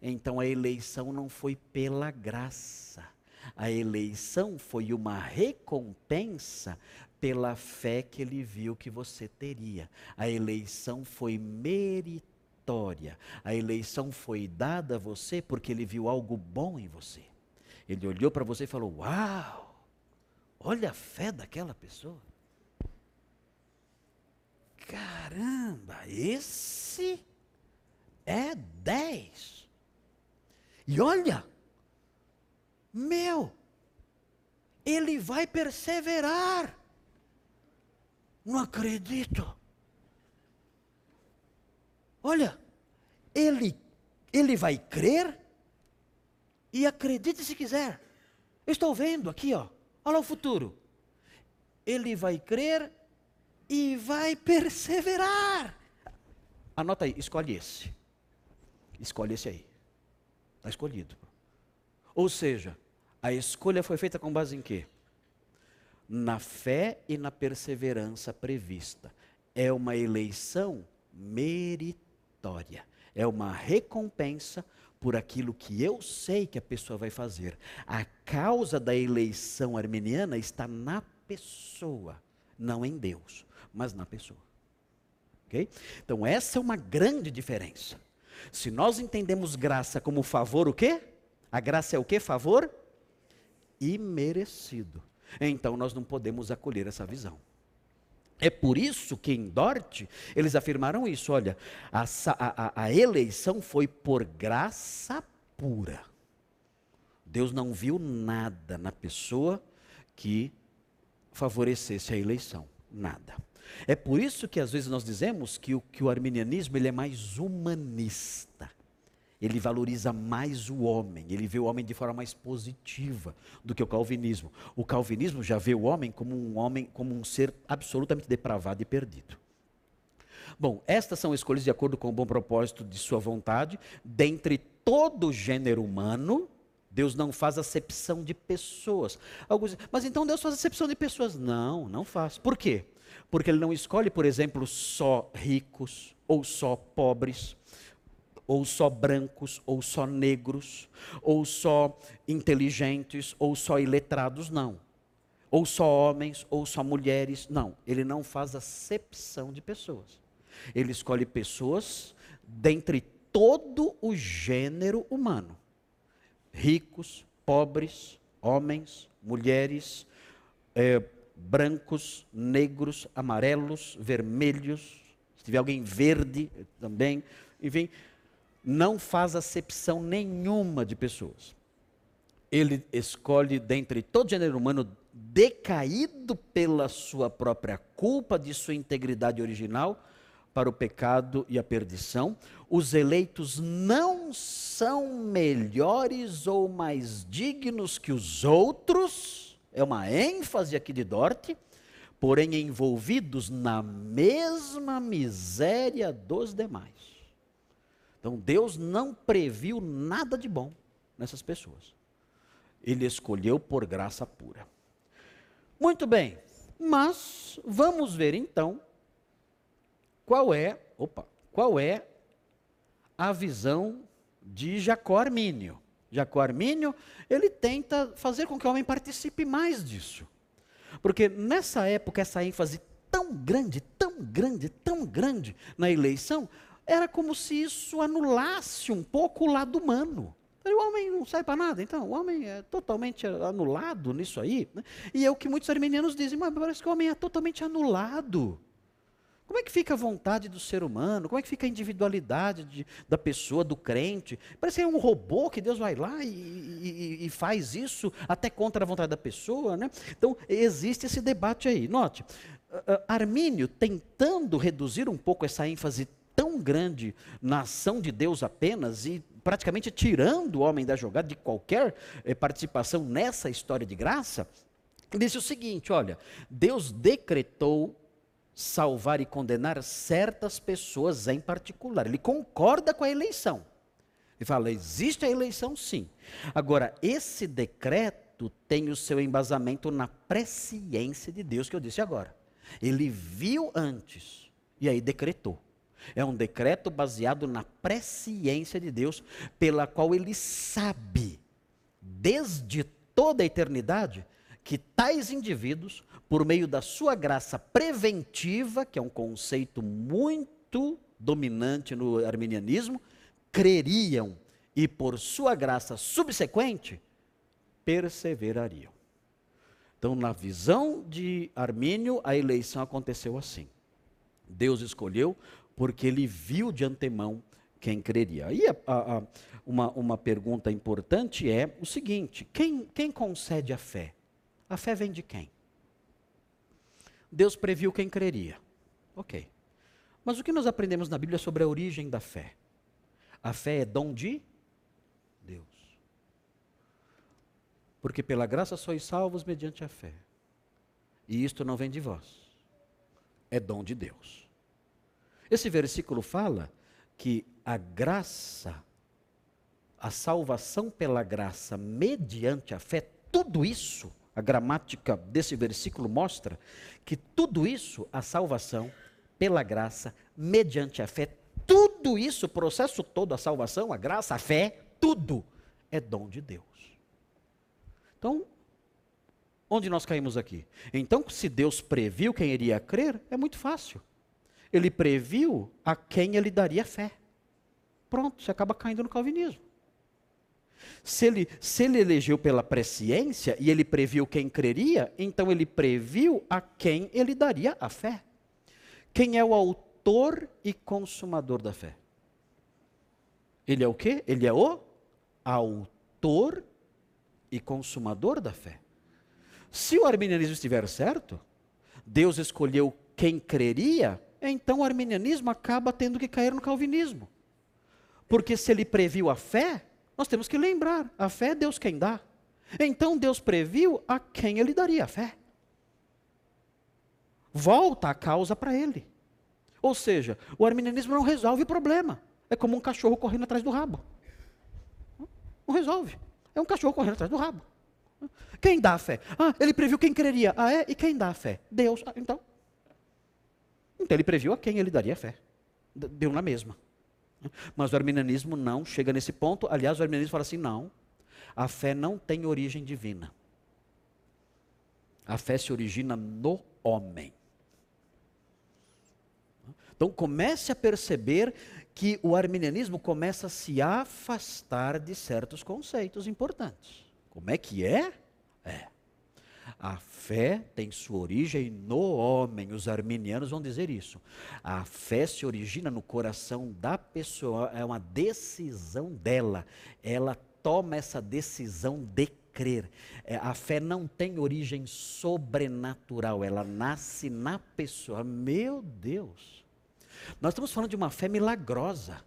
Então a eleição não foi pela graça a eleição foi uma recompensa pela fé que ele viu que você teria. A eleição foi meritória. A eleição foi dada a você porque ele viu algo bom em você. Ele olhou para você e falou: Uau! Olha a fé daquela pessoa. Caramba, esse é dez. E olha, meu, ele vai perseverar. Não acredito. Olha, ele, ele vai crer e acredite se quiser. Estou vendo aqui, ó. Olha o futuro. Ele vai crer e vai perseverar. Anota aí, escolhe esse. Escolhe esse aí. Está escolhido. Ou seja, a escolha foi feita com base em quê? Na fé e na perseverança prevista. É uma eleição meritória. É uma recompensa por aquilo que eu sei que a pessoa vai fazer. A causa da eleição arminiana está na pessoa, não em Deus, mas na pessoa. Ok? Então essa é uma grande diferença. Se nós entendemos graça como favor, o quê? A graça é o quê? Favor imerecido. Então nós não podemos acolher essa visão. É por isso que em Dort eles afirmaram isso: olha, a, a, a eleição foi por graça pura. Deus não viu nada na pessoa que favorecesse a eleição. Nada. É por isso que às vezes nós dizemos que o, que o arminianismo ele é mais humanista ele valoriza mais o homem, ele vê o homem de forma mais positiva do que o calvinismo. O calvinismo já vê o homem como um homem, como um ser absolutamente depravado e perdido. Bom, estas são escolhas de acordo com o bom propósito de sua vontade, dentre todo o gênero humano, Deus não faz acepção de pessoas. Alguns mas então Deus faz acepção de pessoas? Não, não faz. Por quê? Porque ele não escolhe, por exemplo, só ricos ou só pobres ou só brancos, ou só negros, ou só inteligentes, ou só iletrados, não. Ou só homens, ou só mulheres, não. Ele não faz acepção de pessoas. Ele escolhe pessoas dentre todo o gênero humano: ricos, pobres, homens, mulheres, é, brancos, negros, amarelos, vermelhos. Se tiver alguém verde também, enfim, não faz acepção nenhuma de pessoas. Ele escolhe dentre todo gênero humano decaído pela sua própria culpa de sua integridade original para o pecado e a perdição. Os eleitos não são melhores ou mais dignos que os outros, é uma ênfase aqui de Dort, porém envolvidos na mesma miséria dos demais. Então Deus não previu nada de bom nessas pessoas. Ele escolheu por graça pura. Muito bem, mas vamos ver então qual é, opa, qual é a visão de Jacó Armínio. Jacó Armínio, ele tenta fazer com que o homem participe mais disso. Porque nessa época, essa ênfase tão grande, tão grande, tão grande na eleição, era como se isso anulasse um pouco o lado humano. O homem não sai para nada, então o homem é totalmente anulado nisso aí. Né? E é o que muitos armenianos dizem, mas parece que o homem é totalmente anulado. Como é que fica a vontade do ser humano? Como é que fica a individualidade de, da pessoa, do crente? Parece que é um robô que Deus vai lá e, e, e, faz isso até contra a vontade da pessoa. Né? Então, existe esse debate aí. Note, Armínio tentando reduzir um pouco essa ênfase tão grande na ação de Deus apenas e praticamente tirando o homem da jogada de qualquer eh, participação nessa história de graça, disse o seguinte: olha, Deus decretou salvar e condenar certas pessoas em particular. Ele concorda com a eleição. Ele fala: existe a eleição, sim. Agora, esse decreto tem o seu embasamento na presciência de Deus, que eu disse agora. Ele viu antes e aí decretou. É um decreto baseado na presciência de Deus, pela qual ele sabe, desde toda a eternidade, que tais indivíduos, por meio da sua graça preventiva, que é um conceito muito dominante no arminianismo, creriam e por sua graça subsequente perseverariam. Então, na visão de Armínio, a eleição aconteceu assim. Deus escolheu porque ele viu de antemão quem creria. E a, a, uma, uma pergunta importante é o seguinte: quem, quem concede a fé? A fé vem de quem? Deus previu quem creria. Ok. Mas o que nós aprendemos na Bíblia sobre a origem da fé? A fé é dom de Deus. Porque pela graça sois salvos mediante a fé. E isto não vem de vós. É dom de Deus. Esse versículo fala que a graça, a salvação pela graça mediante a fé, tudo isso, a gramática desse versículo mostra que tudo isso, a salvação pela graça mediante a fé. Tudo isso, o processo todo, a salvação, a graça, a fé, tudo é dom de Deus. Então, onde nós caímos aqui? Então, se Deus previu quem iria crer, é muito fácil. Ele previu a quem ele daria fé. Pronto, você acaba caindo no calvinismo. Se ele, se ele elegeu pela presciência e ele previu quem creria, então ele previu a quem ele daria a fé. Quem é o autor e consumador da fé? Ele é o quê? Ele é o autor e consumador da fé. Se o arminianismo estiver certo, Deus escolheu quem creria, então o arminianismo acaba tendo que cair no calvinismo. Porque se ele previu a fé, nós temos que lembrar: a fé é Deus quem dá. Então Deus previu a quem ele daria a fé. Volta a causa para ele. Ou seja, o arminianismo não resolve o problema. É como um cachorro correndo atrás do rabo. Não resolve. É um cachorro correndo atrás do rabo. Quem dá a fé? Ah, ele previu quem creria. Ah, é? E quem dá a fé? Deus. Ah, então. Então ele previu a quem ele daria fé. Deu na mesma. Mas o arminianismo não chega nesse ponto. Aliás, o arminianismo fala assim: não, a fé não tem origem divina. A fé se origina no homem. Então comece a perceber que o arminianismo começa a se afastar de certos conceitos importantes. Como é que é? É. A fé tem sua origem no homem. Os arminianos vão dizer isso. A fé se origina no coração da pessoa, é uma decisão dela. Ela toma essa decisão de crer. É, a fé não tem origem sobrenatural, ela nasce na pessoa. Meu Deus! Nós estamos falando de uma fé milagrosa.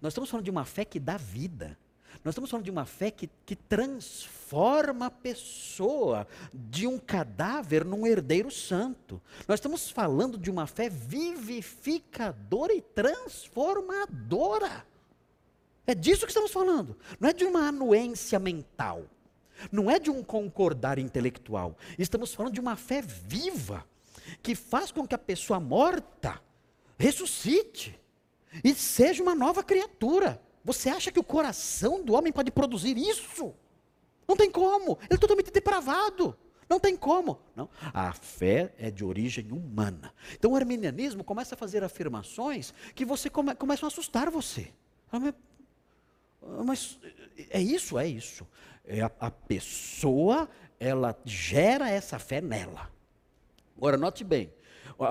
Nós estamos falando de uma fé que dá vida. Nós estamos falando de uma fé que, que transforma a pessoa de um cadáver num herdeiro santo. Nós estamos falando de uma fé vivificadora e transformadora. É disso que estamos falando. Não é de uma anuência mental. Não é de um concordar intelectual. Estamos falando de uma fé viva que faz com que a pessoa morta ressuscite e seja uma nova criatura. Você acha que o coração do homem pode produzir isso? Não tem como. Ele é totalmente depravado. Não tem como. Não. A fé é de origem humana. Então o arminianismo começa a fazer afirmações que você come, começam a assustar você. Ah, mas é isso, é isso. É a, a pessoa, ela gera essa fé nela. Agora, note bem,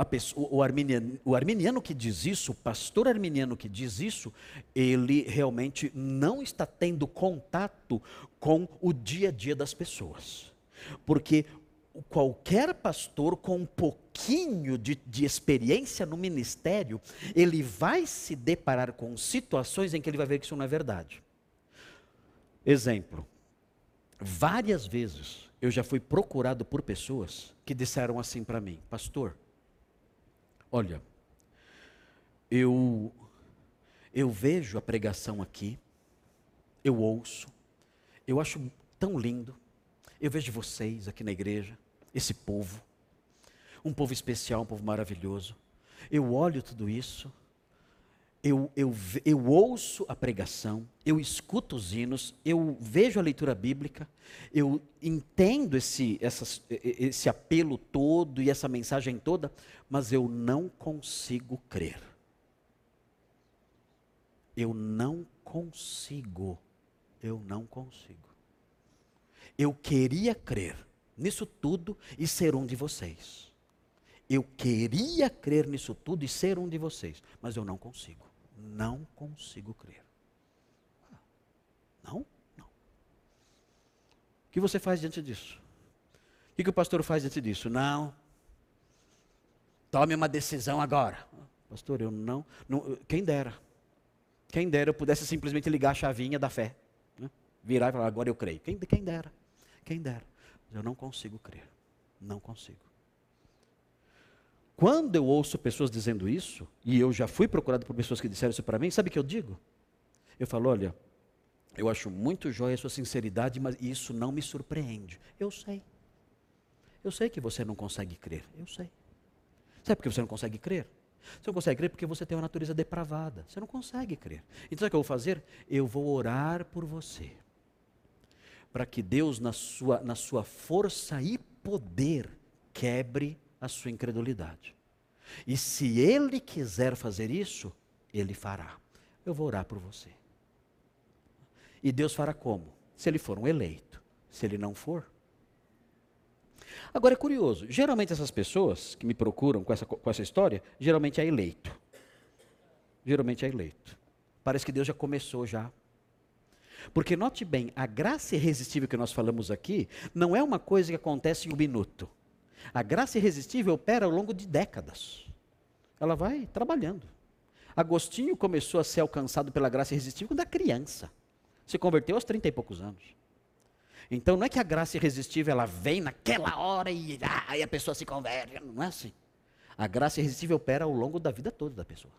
pessoa, o, arminiano, o arminiano que diz isso, o pastor arminiano que diz isso, ele realmente não está tendo contato com o dia a dia das pessoas. Porque qualquer pastor com um pouquinho de, de, experiência no ministério, ele vai se deparar com situações em que ele vai ver que isso não é verdade. Exemplo: várias vezes eu já fui procurado por pessoas que disseram assim para mim, pastor, Olha, eu eu vejo a pregação aqui, eu ouço, eu acho tão lindo. Eu vejo vocês aqui na igreja, esse povo, um povo especial, um povo maravilhoso. Eu olho tudo isso, eu, eu, eu ouço a pregação, eu escuto os hinos, eu vejo a leitura bíblica, eu entendo esse, essas, esse apelo todo e essa mensagem toda, mas eu não consigo crer. Eu não consigo. Eu não consigo. Eu queria crer nisso tudo e ser um de vocês. Eu queria crer nisso tudo e ser um de vocês, mas eu não consigo. Não consigo crer. Não? Não. O que você faz diante disso? O que, que o pastor faz diante disso? Não. Tome uma decisão agora. Pastor, eu não, não. Quem dera. Quem dera eu pudesse simplesmente ligar a chavinha da fé. Né? Virar e falar, agora eu creio. Quem, quem dera. Quem dera. Eu não consigo crer. Não consigo. Quando eu ouço pessoas dizendo isso, e eu já fui procurado por pessoas que disseram isso para mim, sabe o que eu digo? Eu falo, olha, eu acho muito jóia a sua sinceridade, mas isso não me surpreende. Eu sei. Eu sei que você não consegue crer. Eu sei. Sabe por que você não consegue crer? Você não consegue crer porque você tem uma natureza depravada. Você não consegue crer. Então, o que eu vou fazer? Eu vou orar por você. Para que Deus, na sua, na sua força e poder, quebre a sua incredulidade. E se Ele quiser fazer isso, Ele fará. Eu vou orar por você. E Deus fará como? Se ele for um eleito. Se ele não for. Agora é curioso, geralmente essas pessoas que me procuram com essa, com essa história, geralmente é eleito. Geralmente é eleito. Parece que Deus já começou já. Porque note bem, a graça irresistível que nós falamos aqui não é uma coisa que acontece em um minuto. A graça irresistível opera ao longo de décadas. Ela vai trabalhando. Agostinho começou a ser alcançado pela graça irresistível quando era criança. Se converteu aos 30 e poucos anos. Então não é que a graça irresistível ela vem naquela hora e ah, a pessoa se converte. Não é assim. A graça irresistível opera ao longo da vida toda da pessoa.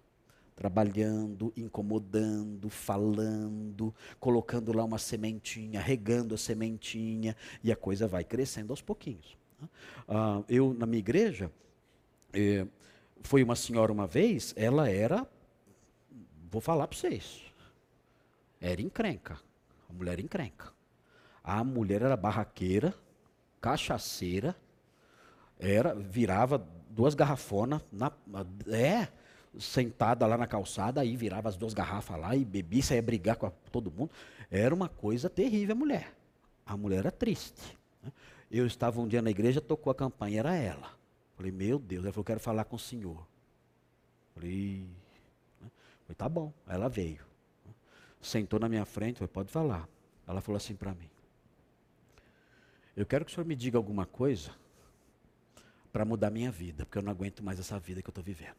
Trabalhando, incomodando, falando, colocando lá uma sementinha, regando a sementinha, e a coisa vai crescendo aos pouquinhos. Uh, eu, na minha igreja, eh, foi uma senhora uma vez, ela era, vou falar para vocês, era encrenca. A mulher encrenca. A mulher era barraqueira, cachaceira, era, virava duas garrafonas, na, é, sentada lá na calçada, aí virava as duas garrafas lá e bebia, saía brigar com a, todo mundo. Era uma coisa terrível a mulher. A mulher era triste. Né? Eu estava um dia na igreja, tocou a campanha, era ela. Falei, meu Deus, ela falou, quero falar com o senhor. Falei, falei tá bom. Ela veio. Sentou na minha frente, falei, pode falar. Ela falou assim para mim, eu quero que o senhor me diga alguma coisa para mudar minha vida, porque eu não aguento mais essa vida que eu estou vivendo.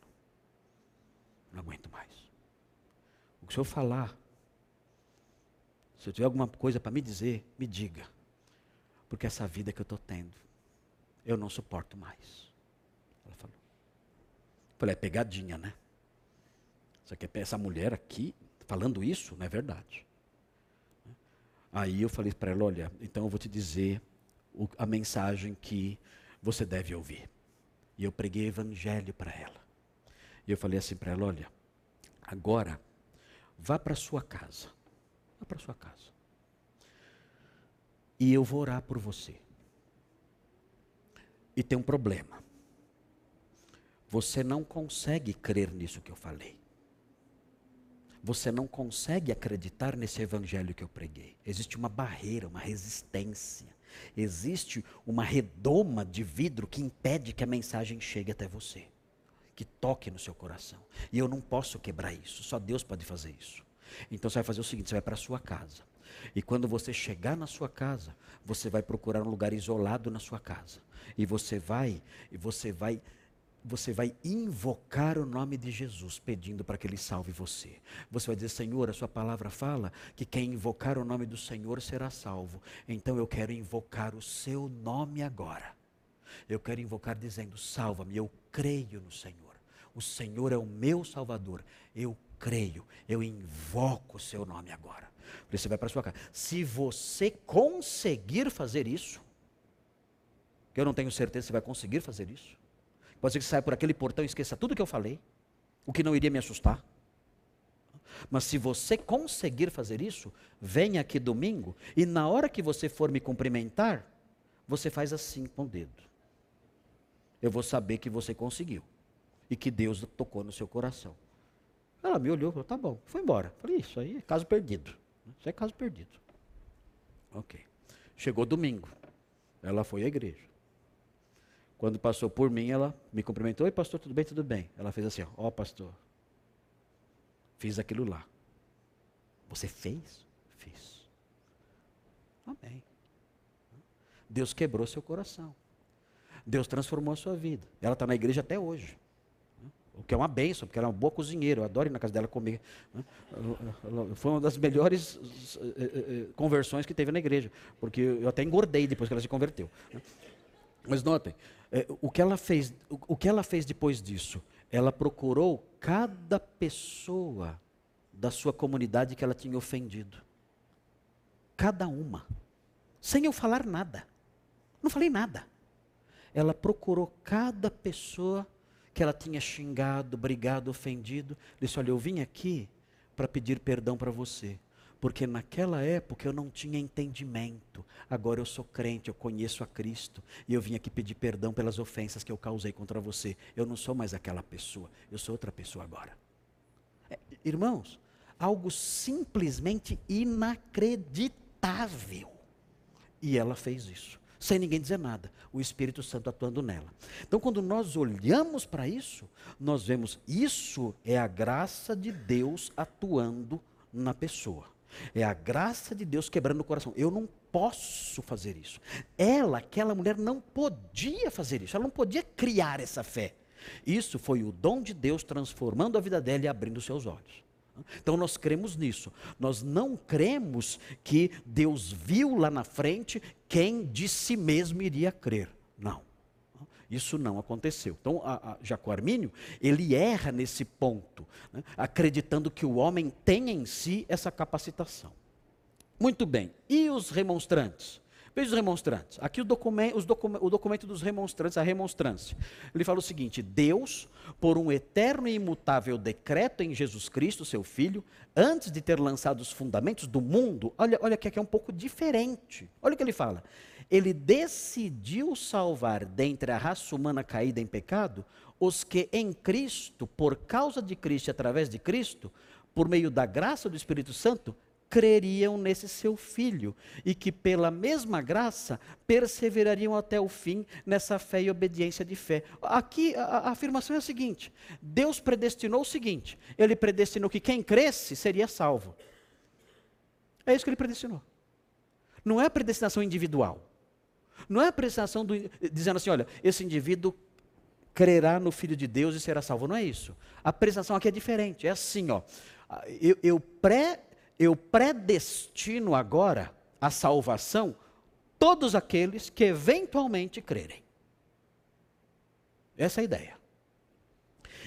Não aguento mais. O que o senhor falar, se eu tiver alguma coisa para me dizer, me diga. Porque essa vida que eu estou tendo, eu não suporto mais. Ela falou. Eu falei, é pegadinha, né? Só que essa mulher aqui, falando isso, não é verdade. Aí eu falei para ela, olha, então eu vou te dizer o, a mensagem que você deve ouvir. E eu preguei evangelho para ela. E eu falei assim para ela: olha, agora vá para sua casa. Vá para sua casa. E eu vou orar por você. E tem um problema. Você não consegue crer nisso que eu falei. Você não consegue acreditar nesse evangelho que eu preguei. Existe uma barreira, uma resistência. Existe uma redoma de vidro que impede que a mensagem chegue até você, que toque no seu coração. E eu não posso quebrar isso, só Deus pode fazer isso. Então você vai fazer o seguinte: você vai para a sua casa. E quando você chegar na sua casa, você vai procurar um lugar isolado na sua casa. E você vai, e você vai você vai invocar o nome de Jesus, pedindo para que Ele salve você. Você vai dizer, Senhor, a Sua palavra fala que quem invocar o nome do Senhor será salvo. Então eu quero invocar o Seu nome agora. Eu quero invocar dizendo: Salva-me, eu creio no Senhor. O Senhor é o meu Salvador. Eu creio, eu invoco o Seu nome agora. Você vai para sua casa. Se você conseguir fazer isso, que eu não tenho certeza se vai conseguir fazer isso Pode ser que saia por aquele portão e esqueça tudo que eu falei, o que não iria me assustar. Mas se você conseguir fazer isso, venha aqui domingo e na hora que você for me cumprimentar, você faz assim com o dedo. Eu vou saber que você conseguiu e que Deus tocou no seu coração. Ela me olhou e falou: tá bom, foi embora. Falei: isso aí é caso perdido. Isso é caso perdido. Ok. Chegou domingo. Ela foi à igreja. Quando passou por mim, ela me cumprimentou. Oi, pastor, tudo bem? Tudo bem. Ela fez assim: Ó, pastor, fiz aquilo lá. Você fez? Fiz. Amém. Deus quebrou seu coração. Deus transformou a sua vida. Ela está na igreja até hoje. O que é uma benção, porque ela é uma boa cozinheira. Eu adoro ir na casa dela comer. Foi uma das melhores eh, eh, eh, conversões que teve na igreja. Porque eu até engordei depois que ela se converteu. Mas notem, o, que ela fez, o que ela fez depois disso? Ela procurou cada pessoa da sua comunidade que ela tinha ofendido. Cada uma. Sem eu falar nada. Não falei nada. Ela procurou cada pessoa que ela tinha xingado, brigado, ofendido. Disse: Olha, eu vim aqui para pedir perdão para você. Porque naquela época eu não tinha entendimento. Agora eu sou crente, eu conheço a Cristo. E eu vim aqui pedir perdão pelas ofensas que eu causei contra você. Eu não sou mais aquela pessoa, eu sou outra pessoa agora. É, irmãos, algo simplesmente inacreditável. E ela fez isso sem ninguém dizer nada, o Espírito Santo atuando nela. Então, quando nós olhamos para isso, nós vemos isso é a graça de Deus atuando na pessoa. É a graça de Deus quebrando o coração. Eu não posso fazer isso. Ela, aquela mulher, não podia fazer isso. Ela não podia criar essa fé. Isso foi o dom de Deus transformando a vida dela e abrindo seus olhos. Então nós cremos nisso. Nós não cremos que Deus viu lá na frente quem de si mesmo iria crer. Não. Isso não aconteceu. Então, a, a Jacó Armínio, ele erra nesse ponto, né, acreditando que o homem tem em si essa capacitação. Muito bem. E os remonstrantes? Veja os remonstrantes. Aqui o documento, docu o documento dos remonstrantes, a remonstrância. Ele fala o seguinte: Deus, por um eterno e imutável decreto em Jesus Cristo, seu Filho, antes de ter lançado os fundamentos do mundo, olha, olha que aqui é um pouco diferente. Olha o que ele fala. Ele decidiu salvar dentre a raça humana caída em pecado os que em Cristo, por causa de Cristo e através de Cristo, por meio da graça do Espírito Santo, creriam nesse seu filho e que, pela mesma graça, perseverariam até o fim nessa fé e obediência de fé. Aqui a, a afirmação é a seguinte: Deus predestinou o seguinte, ele predestinou que quem cresce seria salvo. É isso que ele predestinou. Não é predestinação individual. Não é predestinação do, dizendo assim, olha, esse indivíduo crerá no Filho de Deus e será salvo. Não é isso. A predestinação aqui é diferente. É assim, ó. Eu, eu pré eu predestino agora a salvação todos aqueles que eventualmente crerem. Essa é a ideia.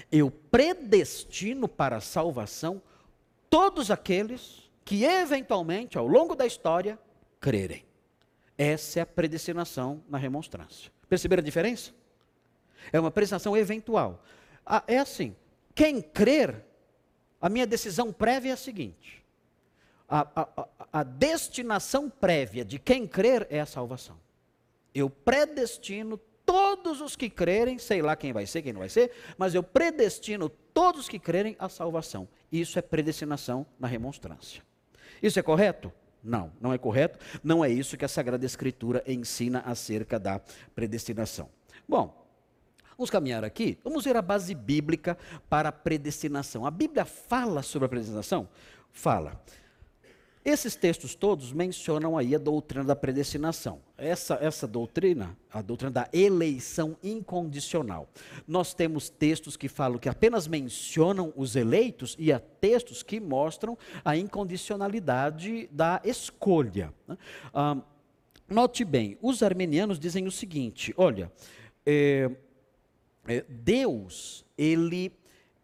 Eu predestino para a salvação todos aqueles que eventualmente, ao longo da história, crerem. Essa é a predestinação na remonstrância. Perceberam a diferença? É uma predestinação eventual. Ah, é assim: quem crer, a minha decisão prévia é a seguinte: a, a, a destinação prévia de quem crer é a salvação. Eu predestino todos os que crerem, sei lá quem vai ser, quem não vai ser, mas eu predestino todos os que crerem à salvação. Isso é predestinação na remonstrância. Isso é correto? Não, não é correto. Não é isso que a Sagrada Escritura ensina acerca da predestinação. Bom, vamos caminhar aqui. Vamos ver a base bíblica para a predestinação. A Bíblia fala sobre a predestinação? Fala. Esses textos todos mencionam aí a doutrina da predestinação. Essa, essa doutrina, a doutrina da eleição incondicional. Nós temos textos que falam que apenas mencionam os eleitos e há textos que mostram a incondicionalidade da escolha. Né? Ah, note bem, os armenianos dizem o seguinte: olha, é, é, Deus, ele,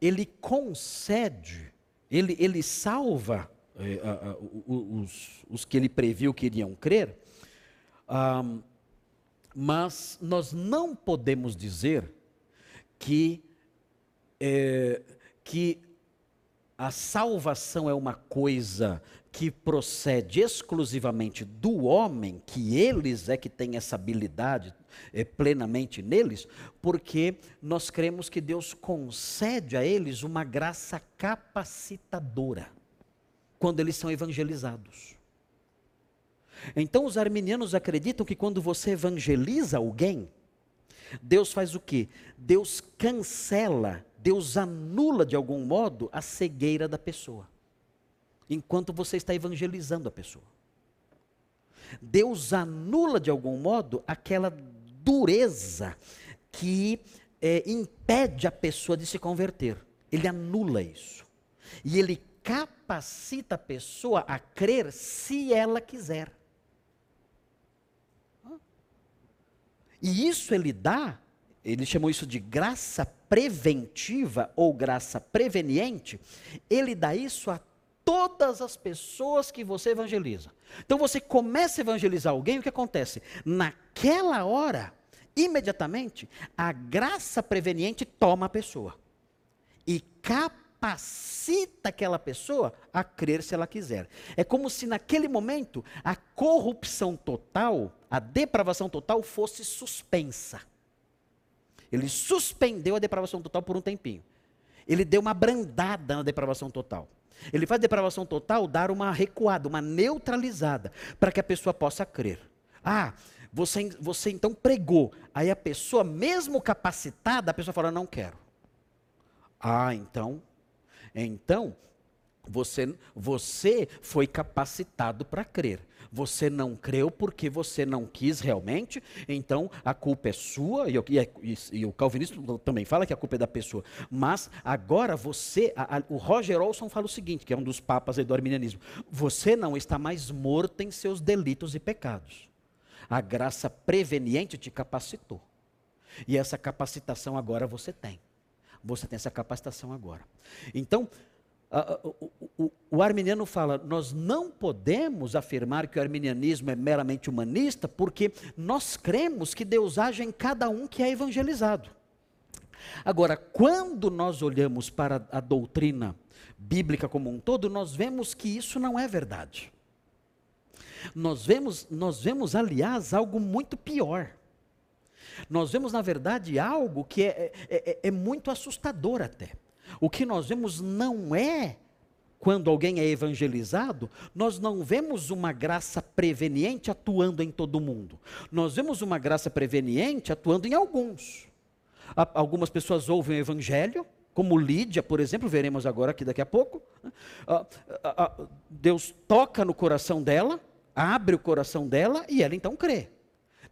ele concede, ele, ele salva os, os, que ele previu que iriam crer, um, mas nós não podemos dizer que, é, que a salvação é uma coisa que procede exclusivamente do homem, que eles é que têm essa habilidade é, plenamente neles, porque nós cremos que Deus concede a eles uma graça capacitadora quando eles são evangelizados. Então os arminianos acreditam que quando você evangeliza alguém, Deus faz o quê? Deus cancela, Deus anula de algum modo a cegueira da pessoa, enquanto você está evangelizando a pessoa. Deus anula de algum modo aquela dureza que é, impede a pessoa de se converter. Ele anula isso. E ele capacita a pessoa a crer se ela quiser. E isso ele dá, ele chamou isso de graça preventiva ou graça preveniente, ele dá isso a todas as pessoas que você evangeliza. Então você começa a evangelizar alguém, o que acontece? Naquela hora, imediatamente, a graça preveniente toma a pessoa e capacita aquela pessoa a crer se ela quiser. É como se naquele momento a corrupção total, a depravação total fosse suspensa. Ele suspendeu a depravação total por um tempinho. Ele deu uma brandada na depravação total. Ele faz depravação total dar uma recuada, uma neutralizada, para que a pessoa possa crer. Ah, você, você então pregou. Aí a pessoa, mesmo capacitada, a pessoa fala: não quero. Ah, então. Então, você, você foi capacitado para crer. Você não creu porque você não quis realmente, então a culpa é sua, e, e, e o calvinista também fala que a culpa é da pessoa. Mas agora você, a, a, o Roger Olson fala o seguinte, que é um dos papas do arminianismo: você não está mais morto em seus delitos e pecados. A graça preveniente te capacitou. E essa capacitação agora você tem. Você tem essa capacitação agora. Então, o, o, o, arminiano fala: nós não podemos afirmar que o arminianismo é meramente humanista, porque nós cremos que Deus age em cada um que é evangelizado. Agora, quando nós olhamos para a doutrina bíblica como um todo, nós vemos que isso não é verdade. Nós vemos, nós vemos, aliás, algo muito pior. Nós vemos, na verdade, algo que é, é, é, é muito assustador até. O que nós vemos não é quando alguém é evangelizado, nós não vemos uma graça preveniente atuando em todo mundo. Nós vemos uma graça preveniente atuando em alguns. Algumas pessoas ouvem o evangelho, como Lídia, por exemplo, veremos agora aqui daqui a pouco. Né? Deus toca no coração dela, abre o coração dela e ela então crê.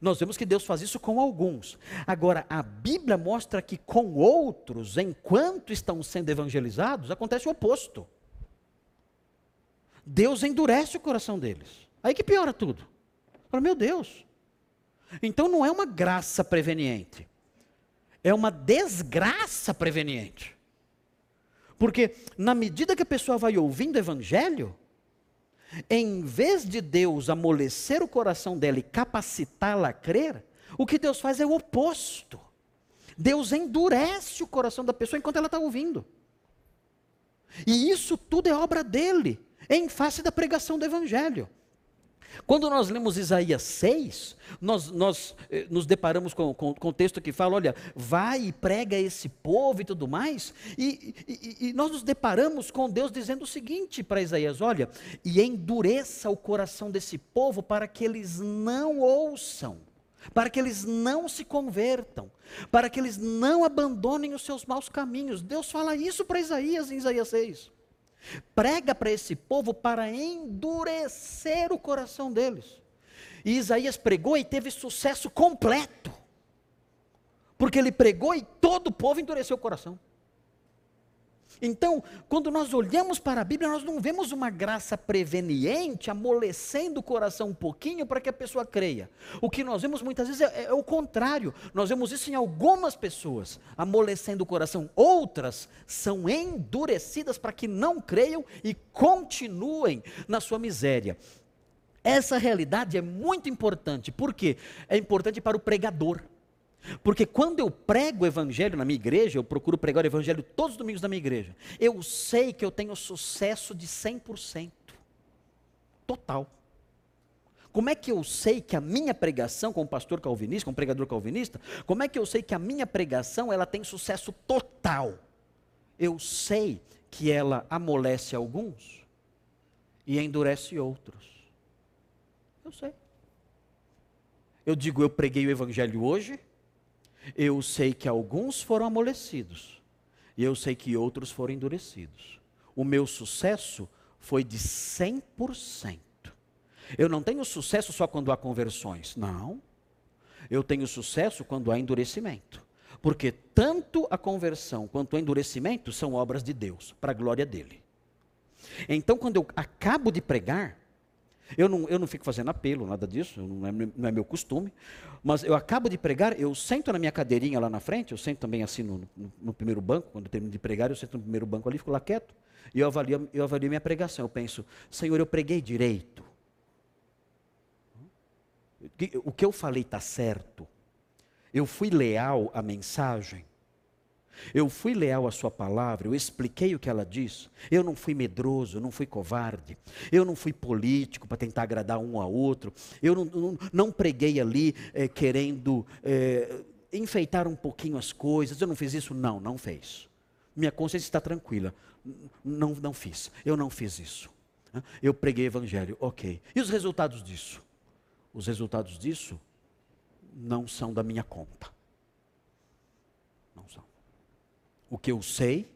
Nós vemos que Deus faz isso com alguns. Agora, a Bíblia mostra que com outros, enquanto estão sendo evangelizados, acontece o oposto. Deus endurece o coração deles. Aí que piora tudo. Fala, meu Deus. Então não é uma graça preveniente. É uma desgraça preveniente. Porque na medida que a pessoa vai ouvindo o evangelho, em vez de Deus amolecer o coração dela e capacitá-la a crer, o que Deus faz é o oposto. Deus endurece o coração da pessoa enquanto ela está ouvindo. E isso tudo é obra dele, em face da pregação do Evangelho. Quando nós lemos Isaías 6, nós, nós eh, nos deparamos com, com, com o texto que fala: olha, vai e prega esse povo e tudo mais, e, e, e nós nos deparamos com Deus dizendo o seguinte para Isaías: olha, e endureça o coração desse povo para que eles não ouçam, para que eles não se convertam, para que eles não abandonem os seus maus caminhos. Deus fala isso para Isaías em Isaías 6. Prega para esse povo para endurecer o coração deles. E Isaías pregou e teve sucesso completo. Porque ele pregou e todo o povo endureceu o coração. Então, quando nós olhamos para a Bíblia, nós não vemos uma graça preveniente, amolecendo o coração um pouquinho para que a pessoa creia. O que nós vemos muitas vezes é, é, o contrário. Nós vemos isso em algumas pessoas, amolecendo o coração. Outras são endurecidas para que não creiam e continuem na sua miséria. Essa realidade é muito importante, porque é importante para o pregador. Porque quando eu prego o evangelho na minha igreja, eu procuro pregar o evangelho todos os domingos na minha igreja, eu sei que eu tenho sucesso de 100%. Total. Como é que eu sei que a minha pregação como pastor calvinista, como pregador calvinista, como é que eu sei que a minha pregação ela tem sucesso total? Eu sei que ela amolece alguns e endurece outros. Eu sei. Eu digo, eu preguei o evangelho hoje, eu sei que alguns foram amolecidos, e eu sei que outros foram endurecidos. O meu sucesso foi de 100%. Eu não tenho sucesso só quando há conversões, não. Eu tenho sucesso quando há endurecimento. Porque tanto a conversão quanto o endurecimento são obras de Deus, para a glória dele. Então, quando eu acabo de pregar, eu não, eu não fico fazendo apelo, nada disso, não é, não é, meu costume. Mas eu acabo de pregar, eu sento na minha cadeirinha lá na frente, eu sento também assim no, no, no primeiro banco, quando eu termino de pregar, eu sento no primeiro banco ali, fico lá quieto. E eu avalio, eu avalio minha pregação. Eu penso, Senhor, eu preguei direito. O que eu falei está certo. Eu fui leal à mensagem? Eu fui leal à sua palavra, eu expliquei o que ela diz. Eu não fui medroso, não fui covarde. Eu não fui político para tentar agradar um ao outro. Eu não, não, não preguei ali é, querendo é, enfeitar um pouquinho as coisas. Eu não fiz isso? Não, não fez. Minha consciência está tranquila. Não, não fiz. Eu não fiz isso. Eu preguei evangelho, ok. E os resultados disso? Os resultados disso não são da minha conta. Não são. O que eu sei,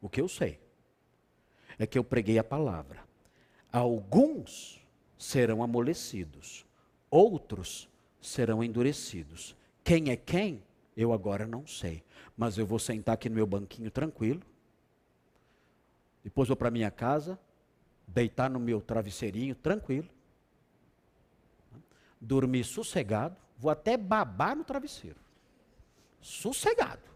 o que eu sei, é que eu preguei a palavra. Alguns serão amolecidos, outros serão endurecidos. Quem é quem? Eu agora não sei. Mas eu vou sentar aqui no meu banquinho tranquilo. Depois vou para minha casa, deitar no meu travesseirinho tranquilo. Dormir sossegado. Vou até babar no travesseiro. Sossegado.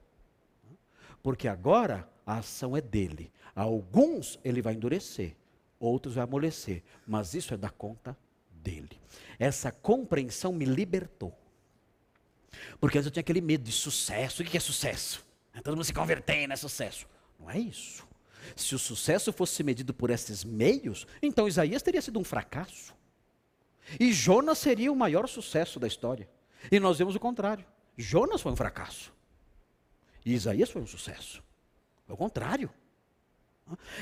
Porque agora a ação é dele. Alguns ele vai endurecer, outros vai amolecer, mas isso é da conta dele. Essa compreensão me libertou. Porque antes eu tinha aquele medo de sucesso. O que é sucesso? Todo mundo se convertendo, é sucesso. Não é isso. Se o sucesso fosse medido por esses meios, então Isaías teria sido um fracasso. E Jonas seria o maior sucesso da história. E nós vemos o contrário. Jonas foi um fracasso. E Isaías foi um sucesso. Ao contrário.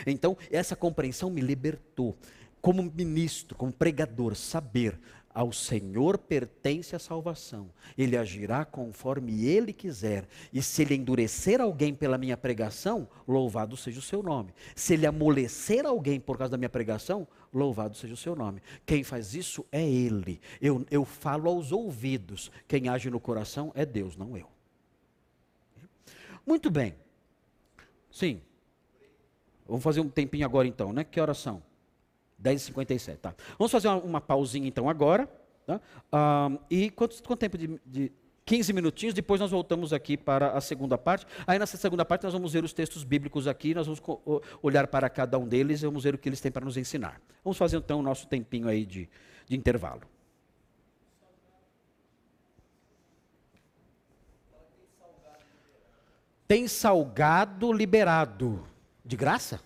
Então, essa compreensão me libertou. Como ministro, como pregador, saber ao Senhor pertence a salvação. Ele agirá conforme ele quiser. E se ele endurecer alguém pela minha pregação, louvado seja o seu nome. Se ele amolecer alguém por causa da minha pregação, louvado seja o seu nome. Quem faz isso é ele. Eu, eu falo aos ouvidos. Quem age no coração é Deus, não eu. Muito bem. Sim. Vamos fazer um tempinho agora então, né? Que horas são? 10h57, tá. Vamos fazer uma, uma pausinha então agora. Tá? Um, e quanto, quanto tempo de, de 15 minutinhos, depois nós voltamos aqui para a segunda parte. Aí nessa segunda parte nós vamos ver os textos bíblicos aqui, nós vamos olhar para cada um deles e vamos ver o que eles têm para nos ensinar. Vamos fazer então o nosso tempinho aí de, de intervalo. Tem salgado liberado. De graça?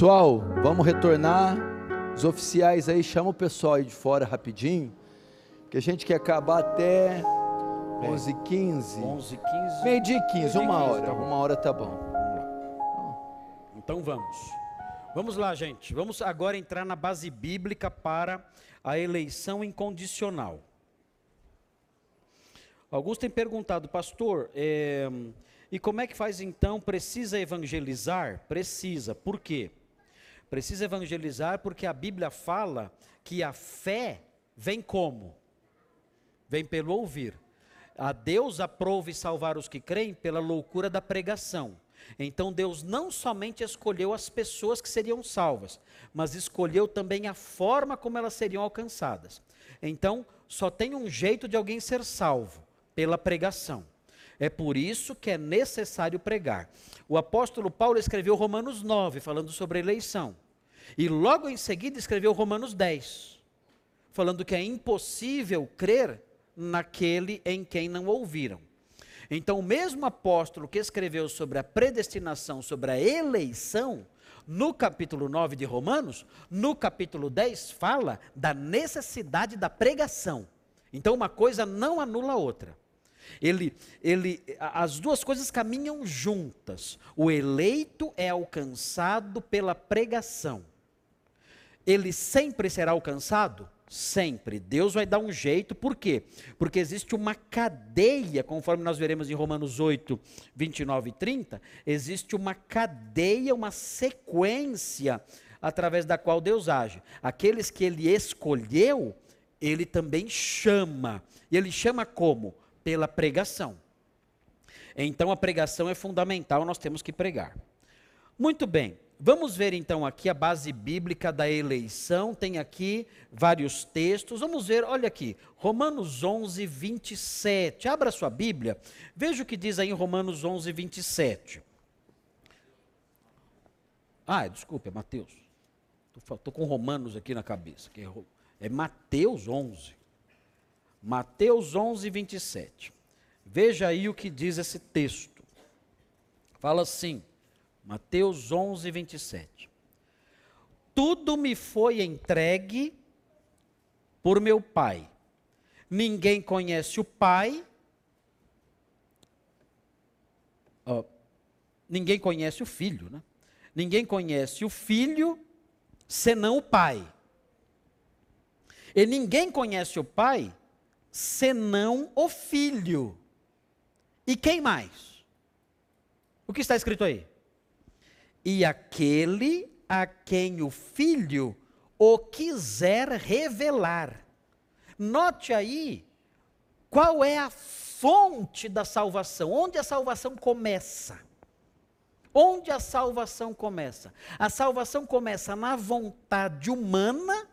Pessoal, vamos retornar. Os oficiais aí, chama o pessoal aí de fora rapidinho, que a gente quer acabar até 11h15. 11 15 Meio dia e 15, uma hora. tá. Uma hora tá bom. Então vamos. Vamos lá, gente. Vamos agora entrar na base bíblica para a eleição incondicional. Alguns têm perguntado, pastor, eh, e como é que faz então? Precisa evangelizar? Precisa. Por quê? Precisa evangelizar porque a Bíblia fala que a fé vem como? Vem pelo ouvir. A Deus aprove salvar os que creem pela loucura da pregação. Então Deus não somente escolheu as pessoas que seriam salvas, mas escolheu também a forma como elas seriam alcançadas. Então, só tem um jeito de alguém ser salvo, pela pregação. É por isso que é necessário pregar. O apóstolo Paulo escreveu Romanos 9, falando sobre eleição. E logo em seguida escreveu Romanos 10, falando que é impossível crer naquele em quem não ouviram. Então, o mesmo apóstolo que escreveu sobre a predestinação, sobre a eleição, no capítulo 9 de Romanos, no capítulo 10, fala da necessidade da pregação. Então, uma coisa não anula a outra. Ele, ele, as duas coisas caminham juntas. O eleito é alcançado pela pregação. Ele sempre será alcançado? Sempre. Deus vai dar um jeito, por quê? Porque existe uma cadeia, conforme nós veremos em Romanos 8, 29 e 30, existe uma cadeia, uma sequência através da qual Deus age. Aqueles que ele escolheu, ele também chama. E ele chama como? Pela pregação. Então a pregação é fundamental, nós temos que pregar. Muito bem. Vamos ver então aqui a base bíblica da eleição, tem aqui vários textos. Vamos ver, olha aqui, Romanos 11, 27. Abra sua Bíblia, veja o que diz aí em Romanos 11, 27. Ah, desculpe, é Mateus. Estou com Romanos aqui na cabeça. É, é Mateus 11. Mateus 11, 27. Veja aí o que diz esse texto. Fala assim. Mateus 11, 27. Tudo me foi entregue por meu Pai. Ninguém conhece o Pai. Oh, ninguém conhece o Filho, né? Ninguém conhece o Filho senão o Pai. E ninguém conhece o Pai senão o Filho. E quem mais? O que está escrito aí? e aquele a quem o filho o quiser revelar. Note aí qual é a fonte da salvação, onde a salvação começa. Onde a salvação começa? A salvação começa na vontade humana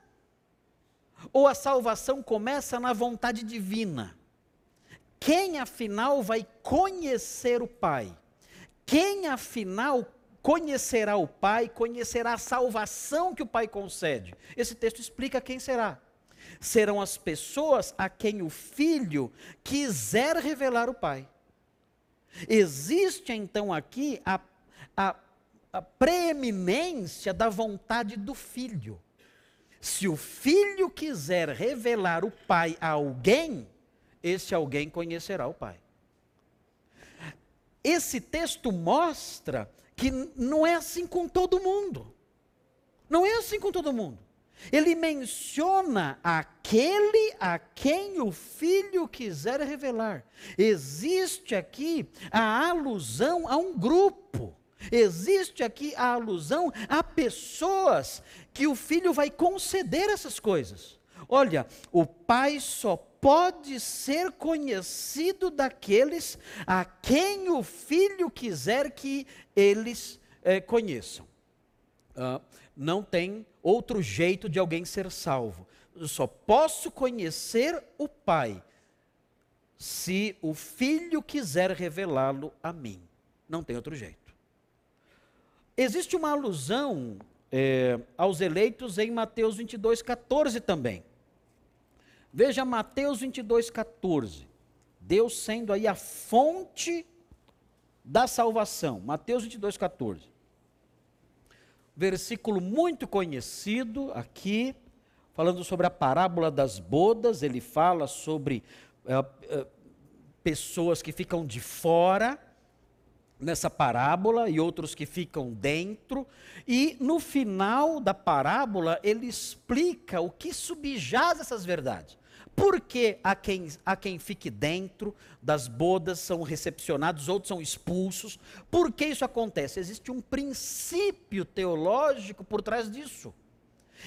ou a salvação começa na vontade divina? Quem afinal vai conhecer o Pai? Quem afinal conhecerá o Pai, conhecerá a salvação que o Pai concede. Esse texto explica quem será. Serão as pessoas a quem o Filho quiser revelar o Pai. Existe então aqui a, a, a preeminência da vontade do Filho. Se o Filho quiser revelar o Pai a alguém, esse alguém conhecerá o Pai. Esse texto mostra que não é assim com todo mundo. Não é assim com todo mundo. Ele menciona aquele a quem o filho quiser revelar. Existe aqui a alusão a um grupo. Existe aqui a alusão a pessoas que o filho vai conceder essas coisas. Olha, o pai só pode ser conhecido daqueles a quem o filho quiser que eles é, conheçam. Ah, não tem outro jeito de alguém ser salvo. Eu só posso conhecer o Pai se o filho quiser revelá-lo a mim. Não tem outro jeito. Existe uma alusão é, aos eleitos em Mateus 22, 14 também. Veja Mateus 22, 14. Deus sendo aí a fonte da salvação. Mateus 22, 14. Versículo muito conhecido aqui, falando sobre a parábola das bodas. Ele fala sobre é, é, pessoas que ficam de fora nessa parábola e outros que ficam dentro. E no final da parábola, ele explica o que subjaz essas verdades. Por que há quem, há quem fique dentro das bodas, são recepcionados, outros são expulsos? Por que isso acontece? Existe um princípio teológico por trás disso.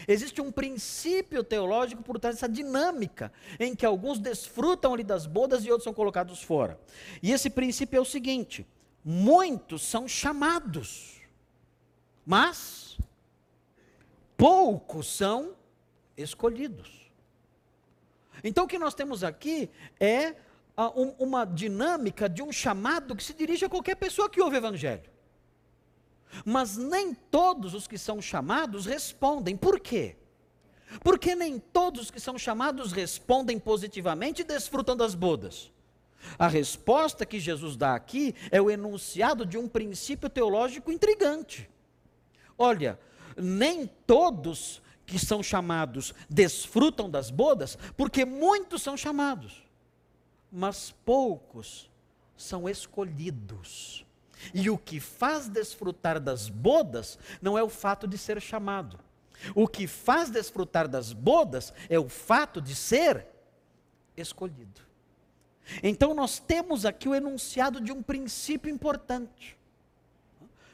Existe um princípio teológico por trás dessa dinâmica, em que alguns desfrutam ali das bodas e outros são colocados fora. E esse princípio é o seguinte: muitos são chamados, mas poucos são escolhidos. Então o que nós temos aqui é um, uma dinâmica de um chamado que se dirige a qualquer pessoa que ouve o Evangelho. Mas nem todos os que são chamados respondem. Por quê? Porque nem todos os que são chamados respondem positivamente e desfrutam das bodas. A resposta que Jesus dá aqui é o enunciado de um princípio teológico intrigante. Olha, nem todos que são chamados desfrutam das bodas, porque muitos são chamados, mas poucos são escolhidos. E o que faz desfrutar das bodas não é o fato de ser chamado. O que faz desfrutar das bodas é o fato de ser escolhido. Então nós temos aqui o enunciado de um princípio importante.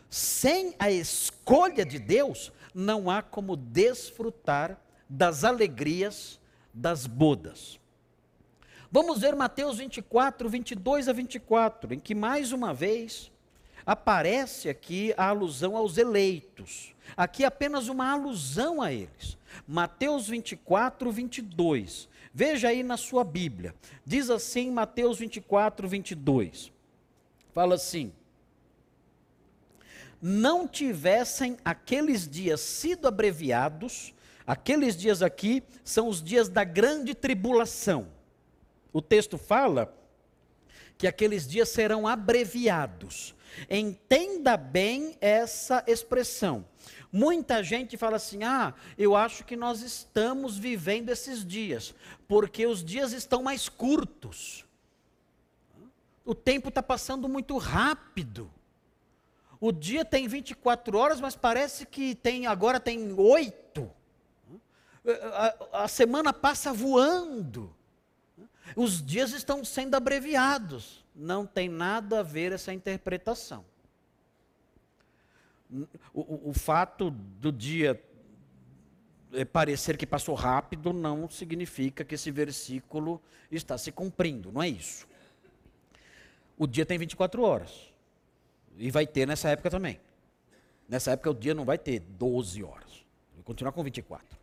Sem a escolha de Deus, não há como desfrutar das alegrias das bodas. Vamos ver Mateus 24, 22 a 24, em que mais uma vez aparece aqui a alusão aos eleitos. Aqui apenas uma alusão a eles. Mateus 24, 22. Veja aí na sua Bíblia. Diz assim Mateus 24, 22. Fala assim: Não tivessem aqueles dias sido abreviados, aqueles dias aqui são os dias da grande tribulação. O texto fala que aqueles dias serão abreviados. Entenda bem essa expressão. Muita gente fala assim: ah, eu acho que nós estamos vivendo esses dias, porque os dias estão mais curtos. O tempo está passando muito rápido. O dia tem 24 horas, mas parece que tem agora tem oito. A, a semana passa voando. Os dias estão sendo abreviados. Não tem nada a ver essa interpretação. O, o, fato do dia é, parecer que passou rápido não significa que esse versículo está se cumprindo, não é isso. O dia tem 24 horas. E vai ter nessa época também. Nessa época o dia não vai ter 12 horas. Vai continuar com 24.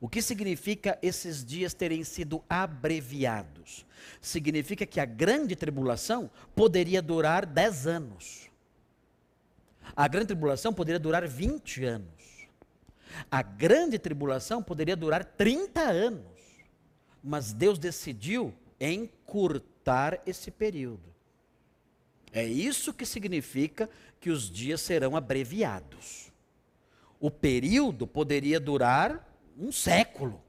O que significa esses dias terem sido abreviados? Significa que a grande tribulação poderia durar 10 anos. A grande tribulação poderia durar 20 anos. A grande tribulação poderia durar 30 anos. Mas Deus decidiu encurtar esse período. É isso que significa que os dias serão abreviados. O período poderia durar um século.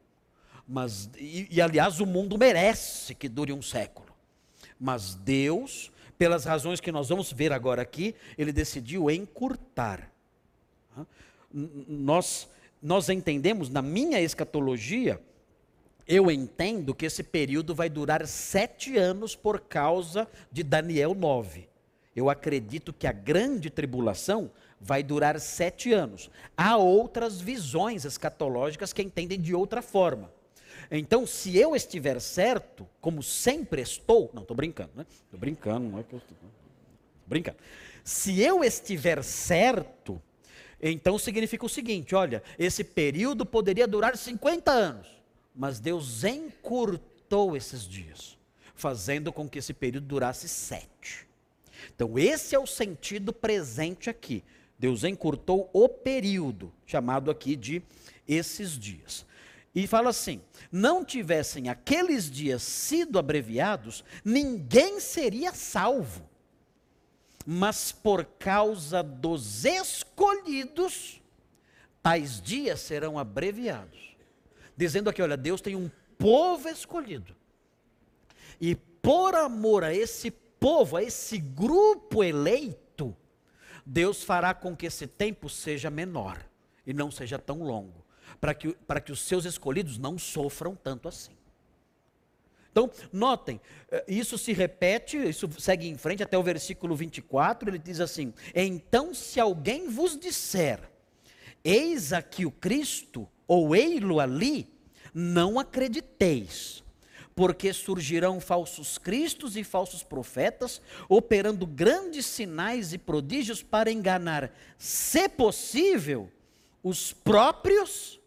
Mas, e, e, aliás, o mundo merece que dure um século. Mas Deus, pelas razões que nós vamos ver agora aqui, ele decidiu encurtar. Nós, nós entendemos, na minha escatologia, eu entendo que esse período vai durar sete anos por causa de Daniel 9. Eu acredito que a grande tribulação vai durar sete anos. Há outras visões escatológicas que entendem de outra forma. Então, se eu estiver certo, como sempre estou, não estou brincando, né? Estou brincando, não é que eu estou brincando. Se eu estiver certo, então significa o seguinte: olha, esse período poderia durar 50 anos, mas Deus encurtou esses dias, fazendo com que esse período durasse sete. Então, esse é o sentido presente aqui. Deus encurtou o período, chamado aqui de esses dias. E fala assim: não tivessem aqueles dias sido abreviados, ninguém seria salvo. Mas por causa dos escolhidos, tais dias serão abreviados. Dizendo aqui: olha, Deus tem um povo escolhido. E por amor a esse povo, a esse grupo eleito, Deus fará com que esse tempo seja menor e não seja tão longo, para que, para que os seus escolhidos não sofram tanto assim. Então, notem, eh, isso se repete, isso segue em frente até o versículo 24, ele diz assim: Então, se alguém vos disser, eis aqui o Cristo, ou ei-lo ali, não acrediteis, porque surgirão falsos cristos e falsos profetas, operando grandes sinais e prodígios para enganar, se possível, os próprios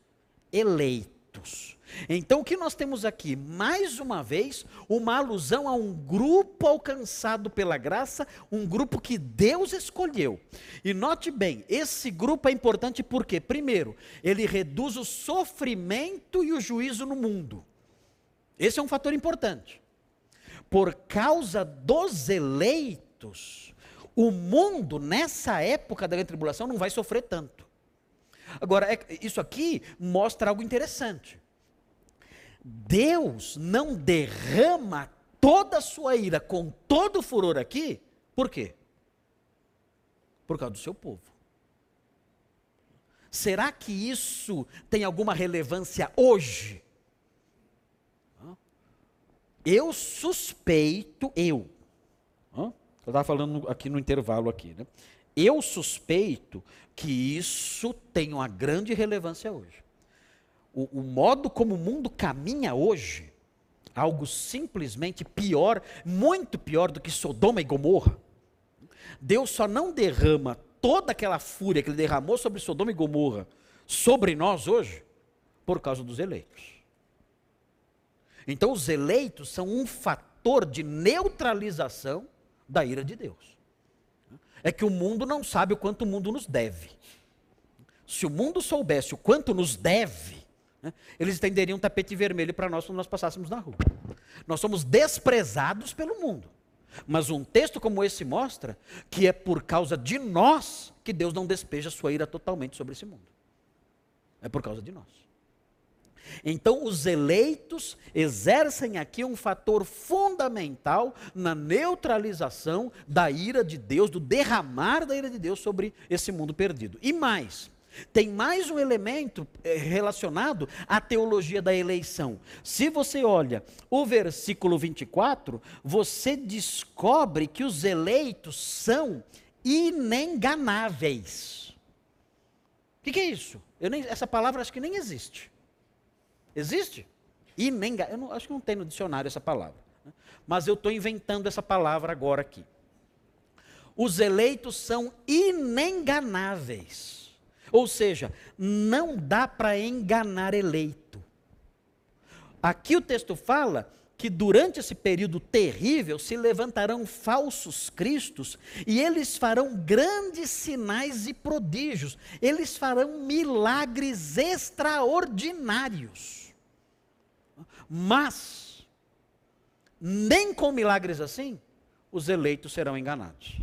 eleitos. Então, o que nós temos aqui? Mais uma vez, uma alusão a um grupo alcançado pela graça, um grupo que Deus escolheu. E note bem, esse grupo é importante porque, primeiro, ele reduz o sofrimento e o juízo no mundo. Esse é um fator importante. Por causa dos eleitos, o mundo, nessa época da grande tribulação, não vai sofrer tanto. Agora, é, isso aqui mostra algo interessante. Deus não derrama toda a sua ira com todo o furor aqui, por quê? Por causa do seu povo. Será que isso tem alguma relevância hoje? Eu suspeito, eu, eu estava falando aqui no intervalo aqui, né? Eu suspeito que isso tem uma grande relevância hoje o, o modo como o mundo caminha hoje, algo simplesmente pior, muito pior do que Sodoma e Gomorra. Deus só não derrama toda aquela fúria que ele derramou sobre Sodoma e Gomorra sobre nós hoje por causa dos eleitos. Então, os eleitos são um fator de neutralização da ira de Deus. É que o mundo não sabe o quanto o mundo nos deve. Se o mundo soubesse o quanto nos deve, né? Eles estenderiam um tapete vermelho para nós quando nós passássemos na rua. Nós somos desprezados pelo mundo. Mas um texto como esse mostra que é por causa de nós que Deus não despeja sua ira totalmente sobre esse mundo. É por causa de nós. Então, os eleitos exercem aqui um fator fundamental na neutralização da ira de Deus, do derramar da ira de Deus sobre esse mundo perdido. E mais, tem mais um elemento eh, relacionado à teologia da eleição. Se você olha o versículo 24, você descobre que os eleitos são inenganáveis. O que, que, é isso? Nem, essa palavra acho que nem existe. Existe? Inenga, eu não, acho que não tem no dicionário essa palavra. Né? Mas eu estou inventando essa palavra agora aqui. Os eleitos são inenganáveis. Ou seja, não dá para enganar eleito. Aqui o texto fala que durante esse período terrível se levantarão falsos cristos e eles farão grandes sinais e prodígios, eles farão milagres extraordinários. Mas, nem com milagres assim, os eleitos serão enganados.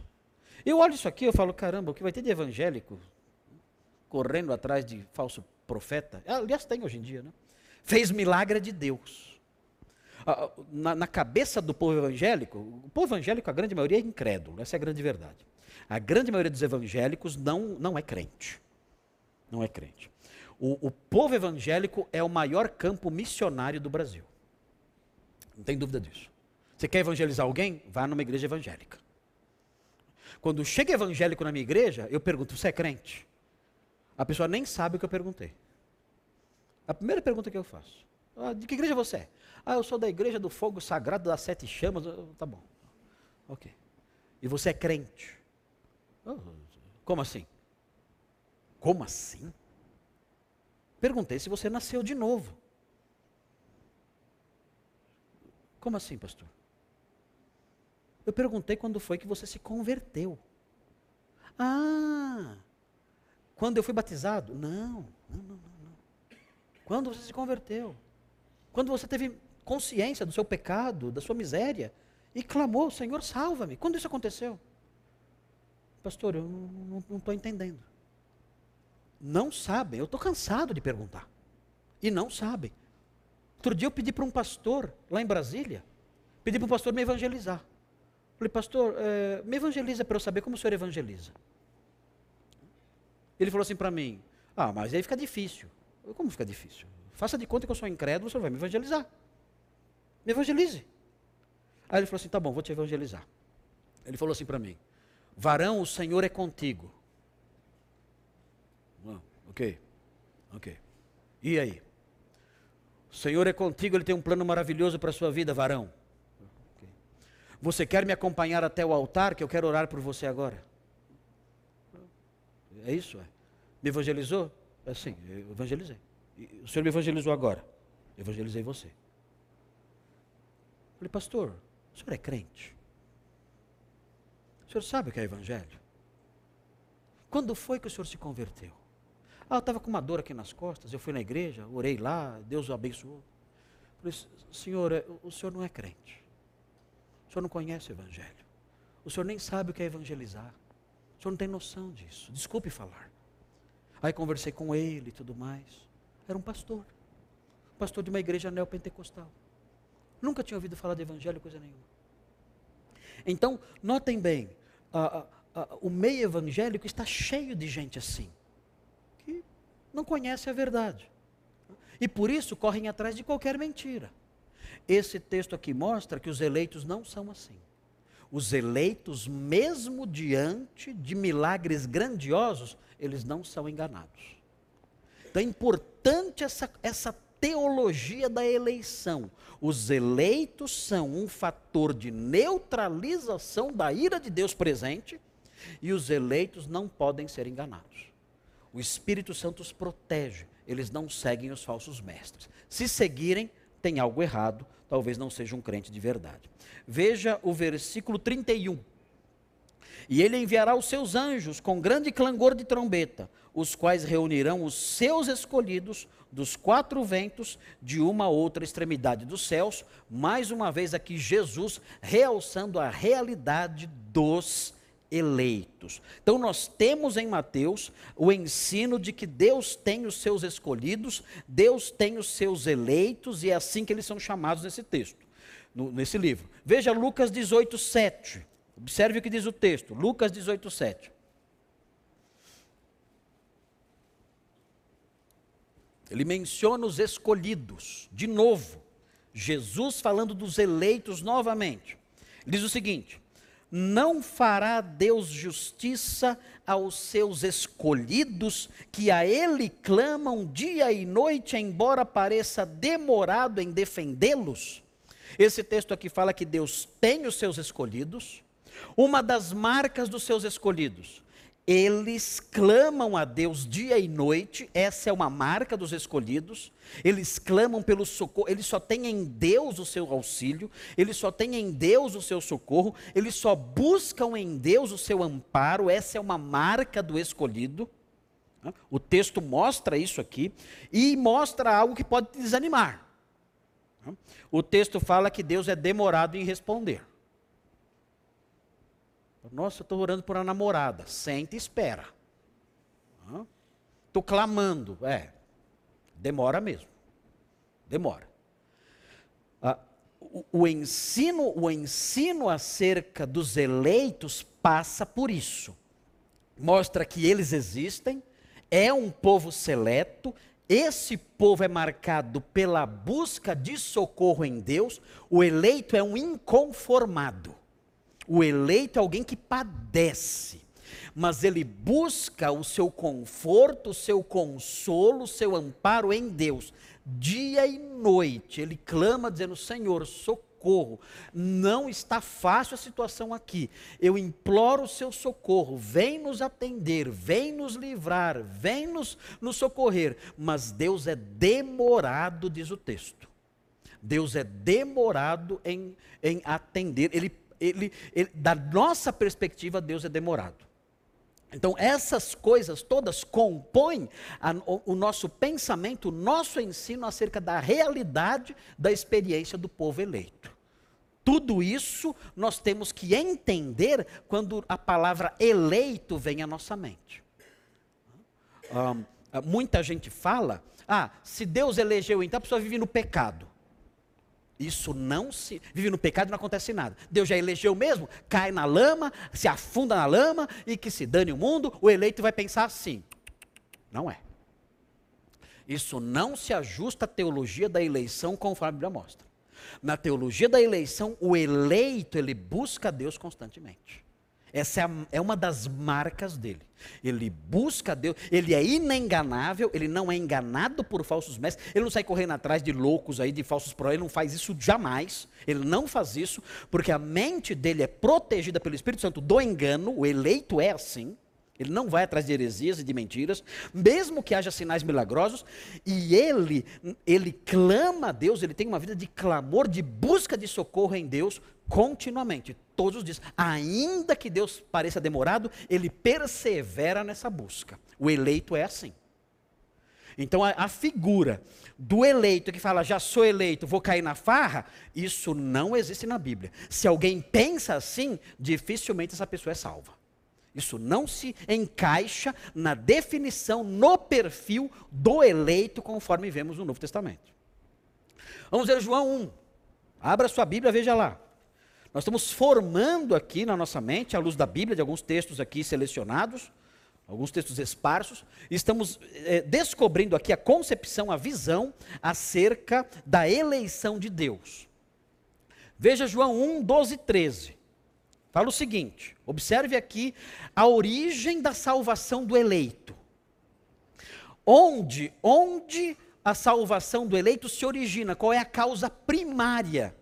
Eu olho isso aqui e falo, caramba, o que vai ter de evangélico correndo atrás de falso profeta. Aliás, tem hoje em dia, né? Fez milagre de Deus. Na, na, cabeça do povo evangélico, o povo evangélico, a grande maioria é incrédulo, essa é a grande verdade. A grande maioria dos evangélicos não, não é crente. Não é crente. O, o povo evangélico é o maior campo missionário do Brasil. Não tem dúvida disso. Você quer evangelizar alguém? Vá numa igreja evangélica. Quando chega evangélico na minha igreja, eu pergunto: você é crente? A pessoa nem sabe o que eu perguntei. A primeira pergunta que eu faço: ah, De que igreja você é? Ah, eu sou da igreja do fogo sagrado das sete chamas. Tá bom. Ok. E você é crente? Oh, como assim? Como assim? Perguntei se você nasceu de novo. Como assim, pastor? Eu perguntei quando foi que você se converteu. Ah, quando eu fui batizado? Não, não, não, não. Quando você se converteu? Quando você teve consciência do seu pecado, da sua miséria, e clamou, Senhor, salva-me. Quando isso aconteceu? Pastor, eu não estou entendendo. Não sabem, eu estou cansado de perguntar. E não sabem. Outro dia eu pedi para um pastor, lá em Brasília, pedi para um pastor me evangelizar. Falei, pastor, é, me evangeliza para eu saber como o senhor evangeliza. Ele falou assim para mim: Ah, mas aí fica difícil. Eu, Como fica difícil? Faça de conta que eu sou incrédulo, o senhor vai me evangelizar. Me evangelize. Aí ele falou assim: Tá bom, vou te evangelizar. Ele falou assim para mim: Varão, o Senhor é contigo. Ok, ok. E aí? O Senhor é contigo, Ele tem um plano maravilhoso para a sua vida, varão. Okay. Você quer me acompanhar até o altar, que eu quero orar por você agora? É isso? É. Me evangelizou? É sim, eu evangelizei. O senhor me evangelizou agora. Evangelizei você. Falei, pastor, o senhor é crente? O senhor sabe o que é evangelho? Quando foi que o senhor se converteu? Ah, eu estava com uma dor aqui nas costas, eu fui na igreja, orei lá, Deus o abençoou. Falei, senhor, é, o senhor não é crente. O senhor não conhece o evangelho. O senhor nem sabe o que é evangelizar. O senhor não tem noção disso. Desculpe falar. Aí conversei com ele e tudo mais. Era um pastor. Pastor de uma igreja neopentecostal. Nunca tinha ouvido falar de evangelho, coisa nenhuma. Então, notem bem, a, a, a, o meio evangélico está cheio de gente assim, não conhece a verdade. E por isso correm atrás de qualquer mentira. Esse texto aqui mostra que os eleitos não são assim. Os eleitos, mesmo diante de milagres grandiosos, eles não são enganados. Então é importante essa, essa teologia da eleição. Os eleitos são um fator de neutralização da ira de Deus presente e os eleitos não podem ser enganados. O Espírito Santo os protege, eles não seguem os falsos mestres. Se seguirem, tem algo errado, talvez não seja um crente de verdade. Veja o versículo 31. E ele enviará os seus anjos com grande clangor de trombeta, os quais reunirão os seus escolhidos dos quatro ventos de uma outra extremidade dos céus, mais uma vez aqui Jesus realçando a realidade dos eleitos. Então nós temos em Mateus o ensino de que Deus tem os seus escolhidos, Deus tem os seus eleitos e é assim que eles são chamados nesse texto, no, nesse livro. Veja Lucas 18, 7. Observe o que diz o texto. Lucas 18, 7. Ele menciona os escolhidos, de novo. Jesus falando dos eleitos novamente. Ele diz o seguinte: Não fará Deus justiça aos seus escolhidos, que a Ele clamam dia e noite, embora pareça demorado em defendê-los? Esse texto aqui fala que Deus tem os seus escolhidos. Uma das marcas dos seus escolhidos eles clamam a Deus dia e noite, essa é uma marca dos escolhidos. Eles clamam pelo socorro, eles só têm em Deus o seu auxílio, eles só têm em Deus o seu socorro, eles só buscam em Deus o seu amparo, essa é uma marca do escolhido. O texto mostra isso aqui e mostra algo que pode te desanimar. O texto fala que Deus é demorado em responder. Nossa, eu estou orando por uma namorada. Senta e espera. Estou clamando. É, demora mesmo. Demora. Ah, o, o, ensino, o ensino acerca dos eleitos passa por isso. Mostra que eles existem, é um povo seleto, esse povo é marcado pela busca de socorro em Deus, o eleito é um inconformado. O eleito é alguém que padece, mas ele busca o seu conforto, o seu consolo, o seu amparo em Deus. Dia e noite ele clama dizendo: Senhor, socorro. Não está fácil a situação aqui. Eu imploro o seu socorro. Vem nos atender, vem nos livrar, vem nos, nos socorrer. Mas Deus é demorado, diz o texto. Deus é demorado em, em atender. Ele ele, ele, da nossa perspectiva, Deus é demorado. Então, essas coisas todas compõem a, o, o, nosso pensamento, o nosso ensino acerca da realidade da experiência do povo eleito. Tudo isso nós temos que entender quando a palavra eleito vem à nossa mente. Um, muita gente fala, ah, se Deus elegeu, então a pessoa vive no pecado. Isso não se. Vive no pecado e não acontece nada. Deus já elegeu mesmo, cai na lama, se afunda na lama e que se dane o mundo, o eleito vai pensar assim. Não é. Isso não se ajusta à teologia da eleição conforme a Bíblia mostra. Na teologia da eleição, o eleito, ele busca Deus constantemente. Essa é, a, é, uma das marcas dele. Ele busca Deus, ele é inenganável, ele não é enganado por falsos mestres, ele não sai correndo atrás de loucos aí, de falsos pró, ele não faz isso jamais. Ele não faz isso, porque a mente dele é protegida pelo Espírito Santo do engano, o eleito é assim. Ele não vai atrás de heresias e de mentiras, mesmo que haja sinais milagrosos, e ele, ele clama a Deus, ele tem uma vida de clamor, de busca de socorro em Deus continuamente, todos os dias. Ainda que Deus pareça demorado, ele persevera nessa busca. O eleito é assim. Então a, a, figura do eleito que fala, já sou eleito, vou cair na farra, isso não existe na Bíblia. Se alguém pensa assim, dificilmente essa pessoa é salva. Isso não se encaixa na definição, no perfil do eleito, conforme vemos no Novo Testamento. Vamos ver João 1. Abra sua Bíblia, veja lá. Nós estamos formando aqui na nossa mente, à luz da Bíblia, de alguns textos aqui selecionados, alguns textos esparsos, estamos é, descobrindo aqui a concepção, a visão acerca da eleição de Deus. Veja João 1, 12 e 13. Fala o seguinte: observe aqui a origem da salvação do eleito. Onde, onde a salvação do eleito se origina? Qual é a causa primária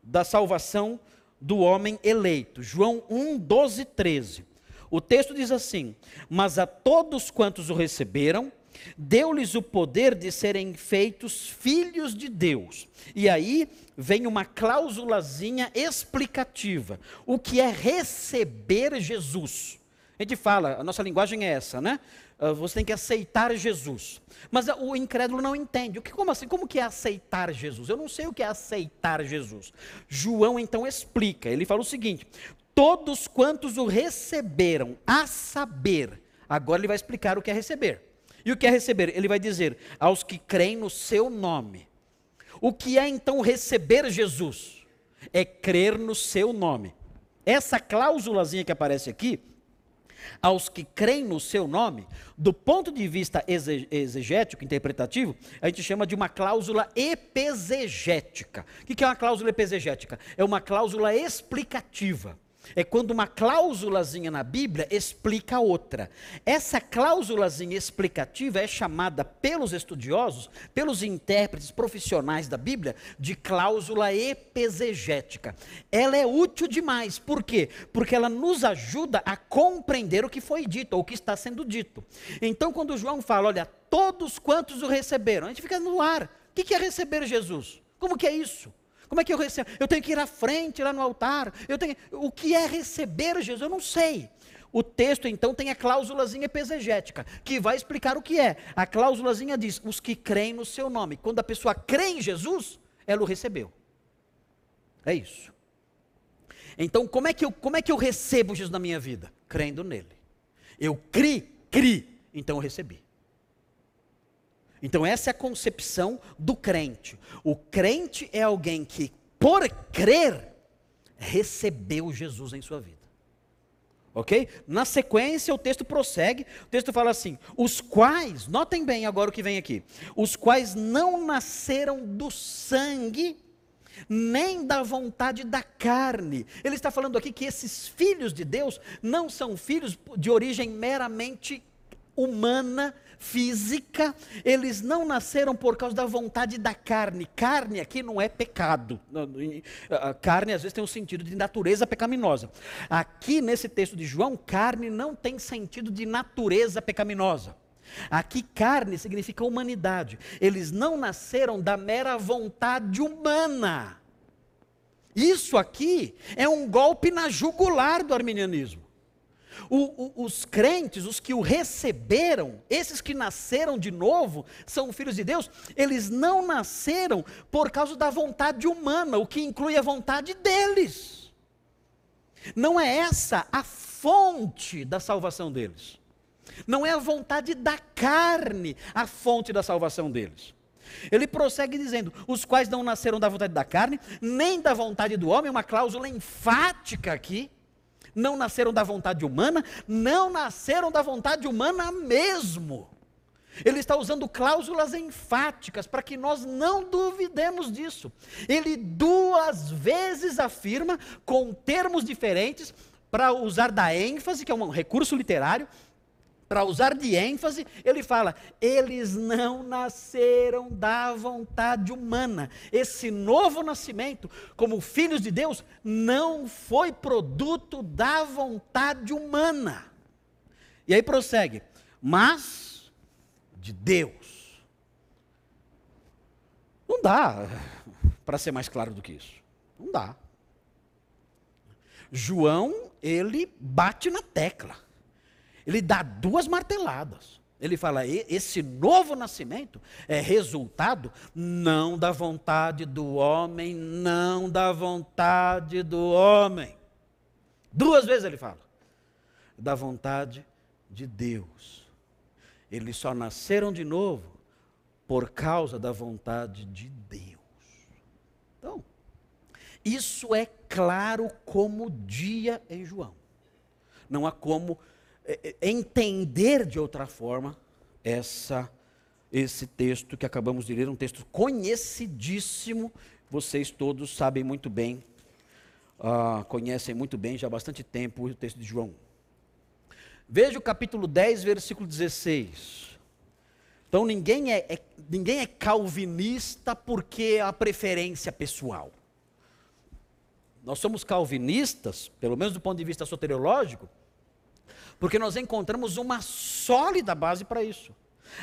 da salvação do homem eleito? João 1, 12, 13. O texto diz assim: Mas a todos quantos o receberam, deu-lhes o poder de serem feitos filhos de Deus. E aí vem uma cláusulazinha explicativa. O que é receber Jesus? A gente fala, a nossa linguagem é essa, né? Ah, você tem que aceitar Jesus. Mas o incrédulo não entende. O que, como assim? Como que é aceitar Jesus? Eu não sei o que é aceitar Jesus. João então explica. Ele fala o seguinte: todos quantos o receberam, a saber. Agora ele vai explicar o que é receber. E o que é receber? Ele vai dizer: aos que creem no seu nome. O que é então receber Jesus? É crer no seu nome. Essa cláusulazinha que aparece aqui, aos que creem no seu nome, do ponto de vista exegético, interpretativo, a gente chama de uma cláusula epesegética. O que é uma cláusula epesegética? É uma cláusula explicativa. É quando uma cláusulazinha na Bíblia explica outra. Essa cláusulazinha explicativa é chamada pelos estudiosos, pelos intérpretes profissionais da Bíblia, de cláusula epesegética. Ela é útil demais. Por quê? Porque ela nos ajuda a compreender o que foi dito, ou o que está sendo dito. Então, quando João fala, olha, todos quantos o receberam, a gente fica no ar. O que é receber Jesus? Como que é isso? Como é que eu recebo? Eu tenho que ir à frente lá no altar. Eu tenho... O que é receber Jesus? Eu não sei. O texto então tem a cláusulazinha exegética, que vai explicar o que é. A cláusulazinha diz: os que creem no seu nome. Quando a pessoa crê em Jesus, ela o recebeu. É isso. Então, como é que eu, como é que eu recebo Jesus na minha vida? Crendo nele. Eu cri, cri, então eu recebi. Então, essa é a concepção do crente. O crente é alguém que, por crer, recebeu Jesus em sua vida. Ok? Na sequência, o texto prossegue. O texto fala assim: os quais, notem bem agora o que vem aqui, os quais não nasceram do sangue, nem da vontade da carne. Ele está falando aqui que esses filhos de Deus não são filhos de origem meramente humana, física, eles não nasceram por causa da vontade da carne. Carne aqui não é pecado. Carne às vezes tem um sentido de natureza pecaminosa. Aqui nesse texto de João, carne não tem sentido de natureza pecaminosa. Aqui, carne significa humanidade. Eles não nasceram da mera vontade humana. Isso aqui é um golpe na jugular do arminianismo. O, o, os crentes, os que o receberam, esses que nasceram de novo, são filhos de Deus, eles não nasceram por causa da vontade humana, o que inclui a vontade deles. Não é essa a fonte da salvação deles. Não é a vontade da carne a fonte da salvação deles. Ele prossegue dizendo: os quais não nasceram da vontade da carne, nem da vontade do homem, uma cláusula enfática aqui não nasceram da vontade humana, não nasceram da vontade humana mesmo. Ele está usando cláusulas enfáticas para que nós não duvidemos disso. Ele duas vezes afirma, com termos diferentes, para usar da ênfase, que é um recurso literário, para usar de ênfase, ele fala: eles não nasceram da vontade humana. Esse novo nascimento, como filhos de Deus, não foi produto da vontade humana. E aí prossegue: Mas de Deus. Não dá para ser mais claro do que isso. Não dá. João, ele bate na tecla. Ele dá duas marteladas. Ele fala: esse novo nascimento é resultado não da vontade do homem, não da vontade do homem. Duas vezes ele fala: da vontade de Deus. Eles só nasceram de novo por causa da vontade de Deus. Então, isso é claro como dia em João. Não há como entender de outra forma essa, esse texto que acabamos de ler, um texto conhecidíssimo, vocês todos sabem muito bem, uh, conhecem muito bem já há bastante tempo o texto de João. Veja o capítulo 10, versículo 16. Então ninguém é, é, ninguém é calvinista porque é a preferência pessoal. Nós somos calvinistas, pelo menos do ponto de vista soteriológico, porque nós encontramos uma sólida base para isso.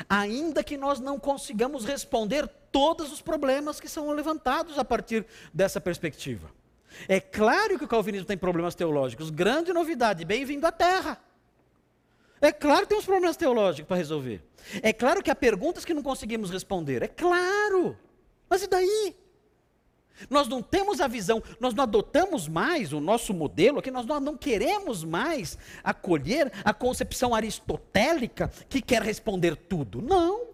Ainda que nós não consigamos responder todos os problemas que são levantados a partir dessa perspectiva. É claro que o calvinismo tem problemas teológicos, grande novidade, bem-vindo à Terra. É claro que tem uns problemas teológicos para resolver. É claro que há perguntas que não conseguimos responder. É claro. Mas e daí? Nós não temos a visão, nós não adotamos mais o nosso modelo aqui, nós não queremos mais acolher a concepção aristotélica que quer responder tudo. Não.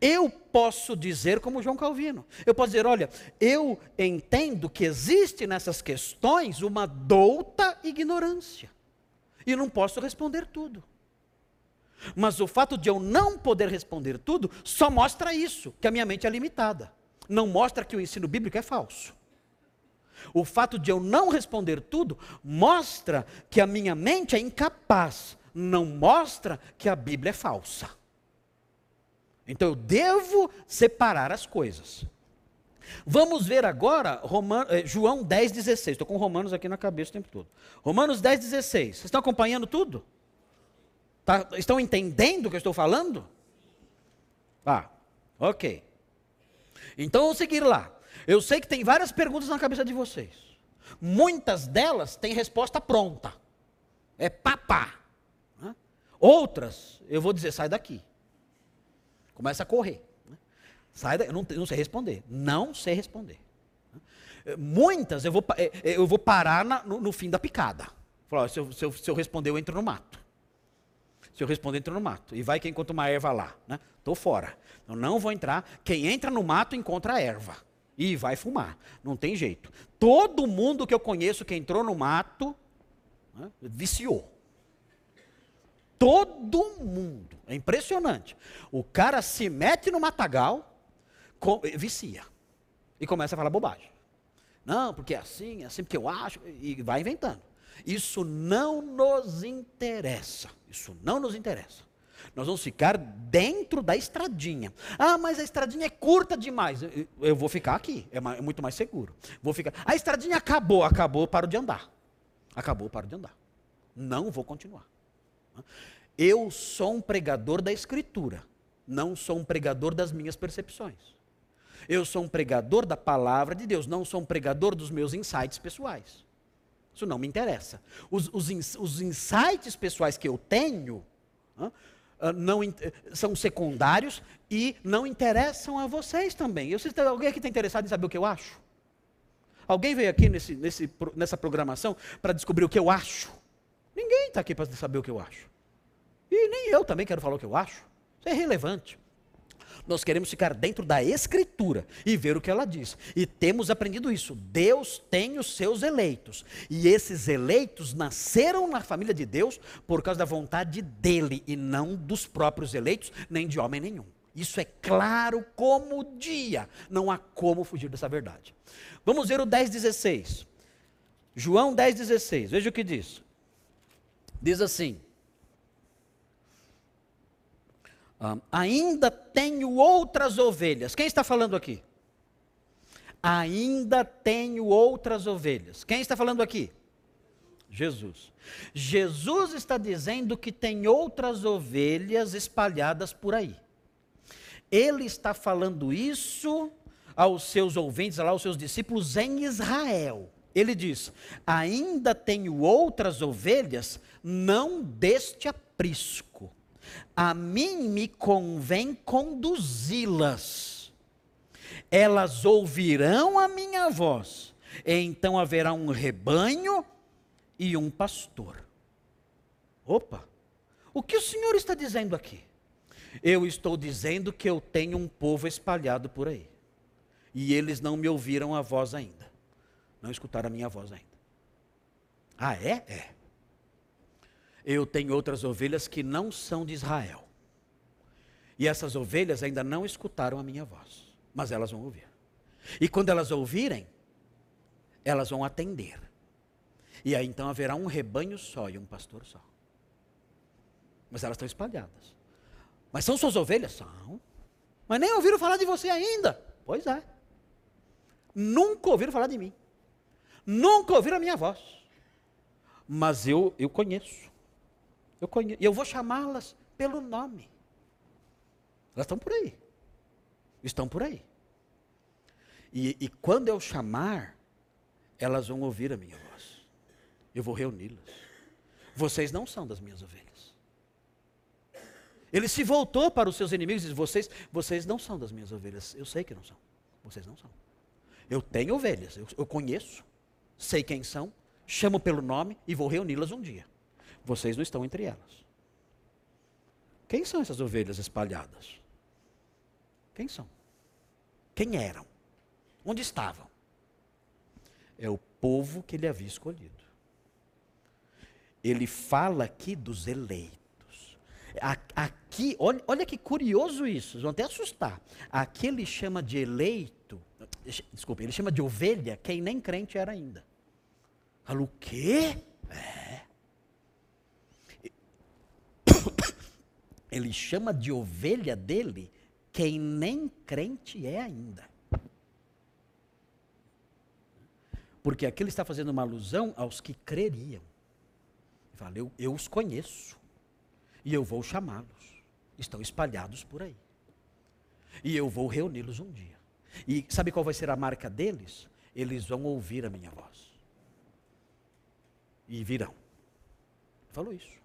Eu posso dizer como João Calvino. Eu posso dizer, olha, eu entendo que existe nessas questões uma douta ignorância. E não posso responder tudo. Mas o fato de eu não poder responder tudo só mostra isso, que a minha mente é limitada não mostra que o ensino bíblico é falso. O fato de eu não responder tudo mostra que a minha mente é incapaz, não mostra que a Bíblia é falsa. Então eu devo separar as coisas. Vamos ver agora Roman, eh, João 10, 16. Estou com Romanos aqui na cabeça o tempo todo. Romanos 10, 16. Vocês estão acompanhando tudo? Tá, estão entendendo o que eu estou falando? Ah, ok. Então vamos seguir lá. Eu sei que tem várias perguntas na cabeça de vocês. Muitas delas têm resposta pronta. É papá. Outras, eu vou dizer, sai daqui. Começa a correr. Sai daqui, eu não, não sei responder. Não sei responder. Muitas eu vou, é, é, eu vou parar na, no, no, fim da picada. Se, eu, se, eu, se eu responder, eu entro no mato. Se eu responder, entro no mato. E vai quem encontra uma erva lá. Né? fora. Eu não vou entrar. Quem entra no mato encontra a erva. E vai fumar. Não tem jeito. Todo mundo que eu conheço que entrou no mato né, viciou. Todo mundo. É impressionante. O cara se mete no matagal, com, vicia. E começa a falar bobagem. Não, porque é assim, é assim porque eu acho. E vai inventando. Isso não nos interessa. Isso não nos interessa. Nós vamos ficar dentro da estradinha. Ah, mas a estradinha é curta demais. Eu vou ficar aqui, é, é muito mais seguro. Vou ficar. A estradinha acabou, acabou, paro de andar. Acabou, paro de andar. Não vou continuar. Eu sou um pregador da escritura, não sou um pregador das minhas percepções. Eu sou um pregador da palavra de Deus, não sou um pregador dos meus insights pessoais. Isso não me interessa. Os, os, os insights pessoais que eu tenho não, são secundários e não interessam a vocês também. Eu, alguém aqui está interessado em saber o que eu acho? Alguém veio aqui nesse, nesse, nessa programação para descobrir o que eu acho? Ninguém está aqui para saber o que eu acho. E nem eu também quero falar o que eu acho. Isso é irrelevante. Nós queremos ficar dentro da Escritura e ver o que ela diz. E temos aprendido isso. Deus tem os seus eleitos. E esses eleitos nasceram na família de Deus por causa da vontade dele e não dos próprios eleitos, nem de homem nenhum. Isso é claro como o dia. Não há como fugir dessa verdade. Vamos ver o 10,16. João 10,16. Veja o que diz. Diz assim: Ah, ainda tenho outras ovelhas. Quem está falando aqui? Ainda tenho outras ovelhas. Quem está falando aqui? Jesus. Jesus está dizendo que tem outras ovelhas espalhadas por aí. Ele está falando isso aos seus ouvintes, lá, aos seus discípulos em Israel. Ele diz: Ainda tenho outras ovelhas, não deste aprisco. A mim me convém conduzi-las. Elas ouvirão a minha voz. Então haverá um rebanho e um pastor. Opa! O que o Senhor está dizendo aqui? Eu estou dizendo que eu tenho um povo espalhado por aí. E eles não me ouviram a voz ainda. Não escutaram a minha voz ainda. Ah, é? É. Eu tenho outras ovelhas que não são de Israel. E essas ovelhas ainda não escutaram a minha voz. Mas elas vão ouvir. E quando elas ouvirem, elas vão atender. E aí então haverá um rebanho só e um pastor só. Mas elas estão espalhadas. Mas são suas ovelhas? São. Mas nem ouviram falar de você ainda. Pois é. Nunca ouviram falar de mim. Nunca ouviram a minha voz. Mas eu, eu conheço. Eu conheço. E eu vou chamá-las pelo nome. Elas estão por aí. Estão por aí. E, e quando eu chamar, elas vão ouvir a minha voz. Eu vou reuni-las. Vocês não são das minhas ovelhas. Ele se voltou para os seus inimigos e disse: vocês, vocês não são das minhas ovelhas. Eu sei que não são. Vocês não são. Eu tenho ovelhas, eu, eu conheço, sei quem são, chamo pelo nome e vou reuni-las um dia. Vocês não estão entre elas. Quem são essas ovelhas espalhadas? Quem são? Quem eram? Onde estavam? É o povo que ele havia escolhido ele fala aqui dos eleitos. Aqui, olha, olha que curioso isso, vão até assustar. Aqui ele chama de eleito, desculpa, ele chama de ovelha quem nem crente era ainda. Fala, o quê? É. Ele chama de ovelha dele quem nem crente é ainda. Porque aqui ele está fazendo uma alusão aos que creriam. Ele fala, eu, eu os conheço. E eu vou chamá-los. Estão espalhados por aí. E eu vou reuni-los um dia. E sabe qual vai ser a marca deles? Eles vão ouvir a minha voz. E virão. Falou isso.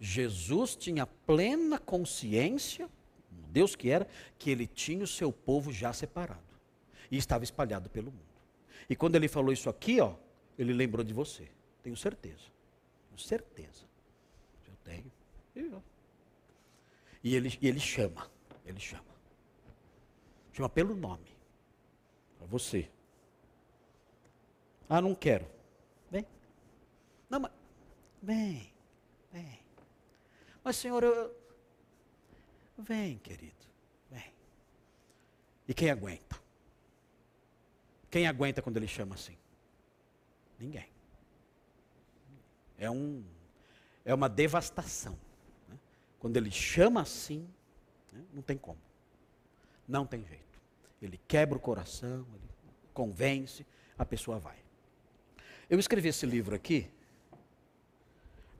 Jesus tinha plena consciência, Deus que era, que ele tinha o seu povo já separado. E estava espalhado pelo mundo. E quando ele falou isso aqui, ó, ele lembrou de você. Tenho certeza certeza. Eu tenho. E ele, e ele chama. Ele chama. Chama pelo nome. Para você. Ah, não quero. Vem. Não, mas. Vem. Vem. Mas, Senhor, eu. Vem, querido. Vem. E quem aguenta? Quem aguenta quando ele chama assim? Ninguém é, um, é uma devastação. Né? Quando ele chama assim, né? não tem como. Não tem jeito. Ele quebra o coração, ele convence, a pessoa vai. Eu escrevi esse livro aqui,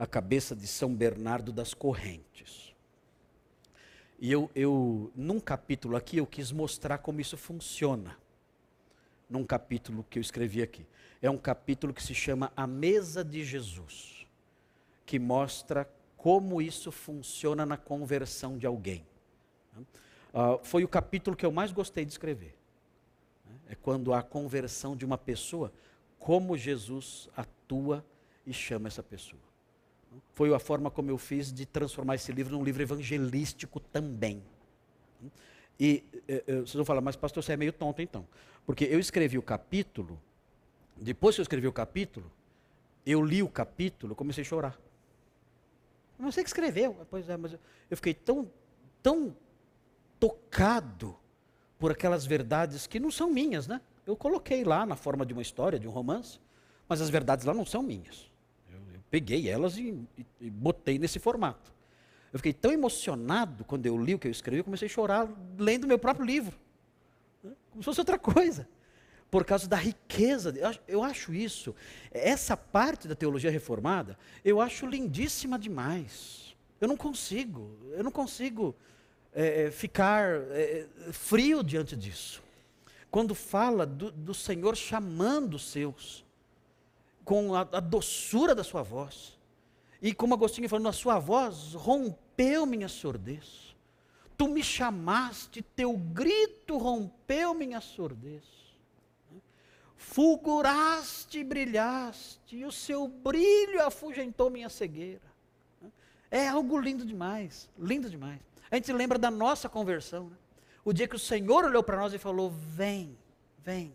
A Cabeça de São Bernardo das Correntes. E eu, eu, num capítulo aqui, eu quis mostrar como isso funciona. Num capítulo que eu escrevi aqui é um capítulo que se chama A Mesa de Jesus, que mostra como isso funciona na conversão de alguém. Uh, foi o capítulo que eu mais gostei de escrever. É quando a conversão de uma pessoa, como Jesus atua e chama essa pessoa. Foi a forma como eu fiz de transformar esse livro num livro evangelístico também. E eh, eh, vocês vão falar, mas pastor, você é meio tonto então. Porque eu escrevi o capítulo depois que eu escrevi o capítulo, eu li o capítulo, comecei a chorar. Eu não sei que escreveu, pois é, mas eu fiquei tão, tão tocado por aquelas verdades que não são minhas, né? Eu coloquei lá na forma de uma história, de um romance, mas as verdades lá não são minhas. Peguei elas e, e, e, botei nesse formato. Eu fiquei tão emocionado quando eu li o que eu escrevi, eu comecei a chorar lendo meu próprio livro. Como se fosse outra coisa por causa da riqueza. Eu acho, isso, essa parte da teologia reformada, eu acho lindíssima demais. Eu não consigo, eu não consigo é, ficar é, frio diante disso. Quando fala do, do Senhor chamando os seus, com a, a doçura da sua voz, e como Agostinho falando, a sua voz rompeu minha surdez. Tu me chamaste, teu grito rompeu minha surdez. Fulguraste e brilhaste, e o seu brilho afugentou minha cegueira. É algo lindo demais, lindo demais. A gente lembra da nossa conversão. Né? O dia que o Senhor olhou para nós e falou: Vem, vem.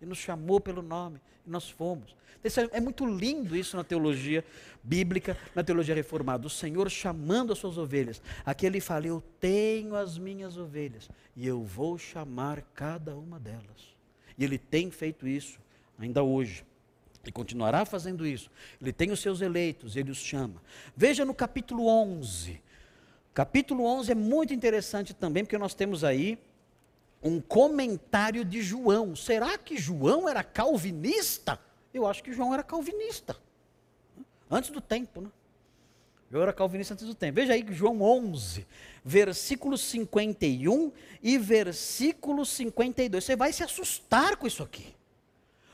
E nos chamou pelo nome, e nós fomos. É, é muito lindo isso na teologia bíblica, na teologia reformada. O Senhor chamando as suas ovelhas. Aqui ele fala: Eu tenho as minhas ovelhas, e eu vou chamar cada uma delas. E ele tem feito isso ainda hoje. E continuará fazendo isso. Ele tem os seus eleitos, ele os chama. Veja no capítulo 11. Capítulo 11 é muito interessante também, porque nós temos aí um comentário de João. Será que João era calvinista? Eu acho que João era calvinista. Antes do tempo, né? João era calvinista antes do tempo. Veja aí João 11, versículo 51 e versículo 52. Você vai se assustar com isso aqui.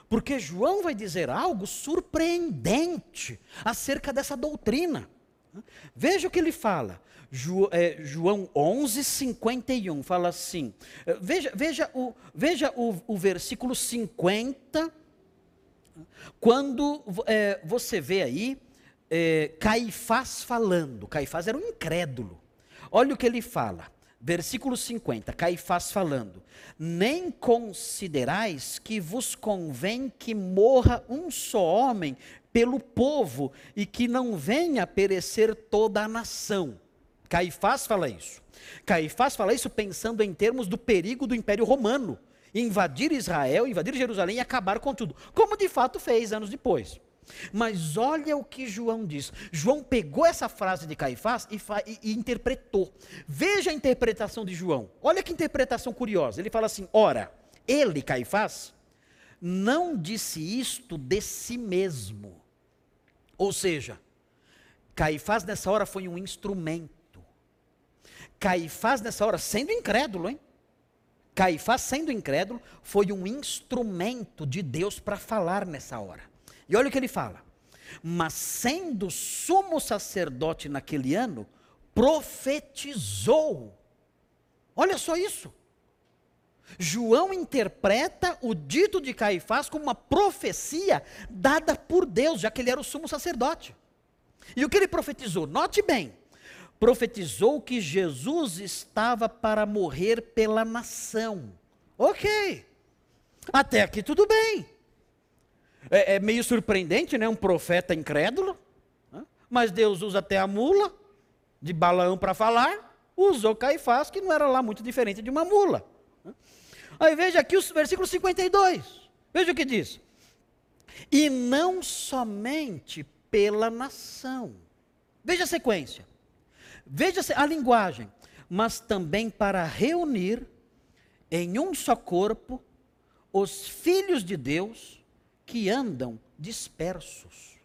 Porque João vai dizer algo surpreendente acerca dessa doutrina. Veja o que ele fala. É, João 11, 51 fala assim. É, veja, veja, o, veja o, o versículo 50, quando é, você vê aí é, Caifás falando. Caifás era um incrédulo. Olha o que ele fala. Versículo 50, Caifás falando: Nem considerais que vos convém que morra um só homem pelo povo e que não venha perecer toda a nação. Caifás fala isso. Caifás fala isso pensando em termos do perigo do Império Romano, invadir Israel, invadir Jerusalém e acabar com tudo, como de fato fez anos depois. Mas olha o que João diz. João pegou essa frase de Caifás e, e, e, interpretou. Veja a interpretação de João. Olha que interpretação curiosa. Ele fala assim: ora, ele, Caifás, não disse isto de si mesmo. Ou seja, Caifás nessa hora foi um instrumento. Caifás nessa hora, sendo incrédulo, hein? Caifás, sendo incrédulo, foi um instrumento de Deus para falar nessa hora. E olha o que ele fala. Mas sendo sumo sacerdote naquele ano, profetizou. Olha só isso. João interpreta o dito de Caifás como uma profecia dada por Deus, já que ele era o sumo sacerdote. E o que ele profetizou? Note bem. Profetizou que Jesus estava para morrer pela nação. Ok. Até aqui tudo bem. É, é meio surpreendente, né? Um profeta incrédulo. Né? Mas Deus usa até a mula de Balaão para falar. Usou Caifás, que não era lá muito diferente de uma mula. Né? Aí veja aqui o versículo 52. Veja o que diz. E não somente pela nação. Veja a sequência. Veja a linguagem. Mas também para reunir em um só corpo os filhos de Deus que andam dispersos.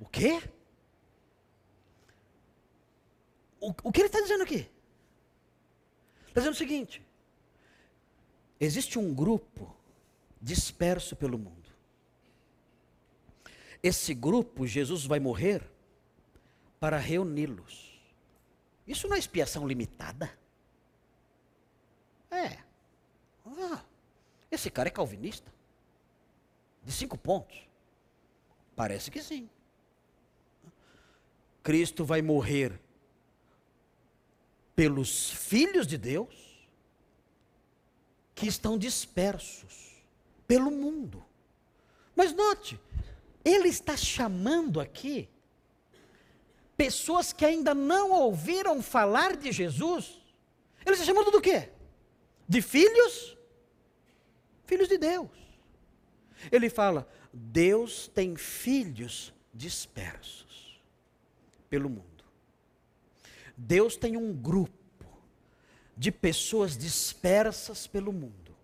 O quê? O, o que ele está dizendo aqui? Está dizendo o seguinte: existe um grupo disperso pelo mundo. Esse grupo, Jesus vai morrer para reuni-los. Isso não é expiação limitada? É. Ah, esse cara é calvinista? De cinco pontos? Parece que sim. Cristo vai morrer pelos filhos de Deus que estão dispersos pelo mundo. Mas note, ele está chamando aqui pessoas que ainda não ouviram falar de Jesus. Ele está chamando do quê? De filhos? Filhos de Deus. Ele fala: Deus tem filhos dispersos pelo mundo. Deus tem um grupo de pessoas dispersas pelo mundo.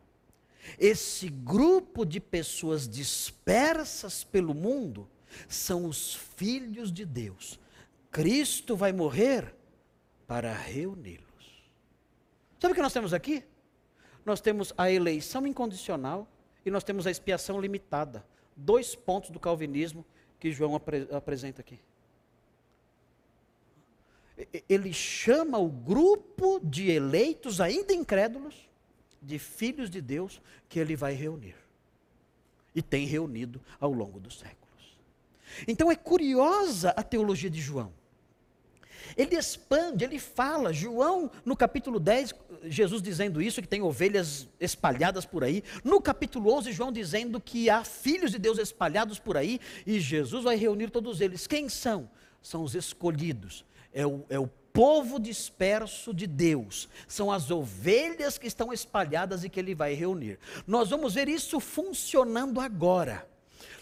Esse grupo de pessoas dispersas pelo mundo são os filhos de Deus. Cristo vai morrer para reuni-los. Sabe o que nós temos aqui? Nós temos a eleição incondicional e nós temos a expiação limitada. Dois pontos do calvinismo que João apre apresenta aqui. Ele chama o grupo de eleitos, ainda incrédulos, de filhos de Deus, que ele vai reunir. E tem reunido ao longo dos séculos. Então é curiosa a teologia de João. Ele expande, ele fala, João, no capítulo 10, Jesus dizendo isso, que tem ovelhas espalhadas por aí. No capítulo 11, João dizendo que há filhos de Deus espalhados por aí, e Jesus vai reunir todos eles. Quem são? São os escolhidos. É o, é o povo disperso de Deus. São as ovelhas que estão espalhadas e que ele vai reunir. Nós vamos ver isso funcionando agora.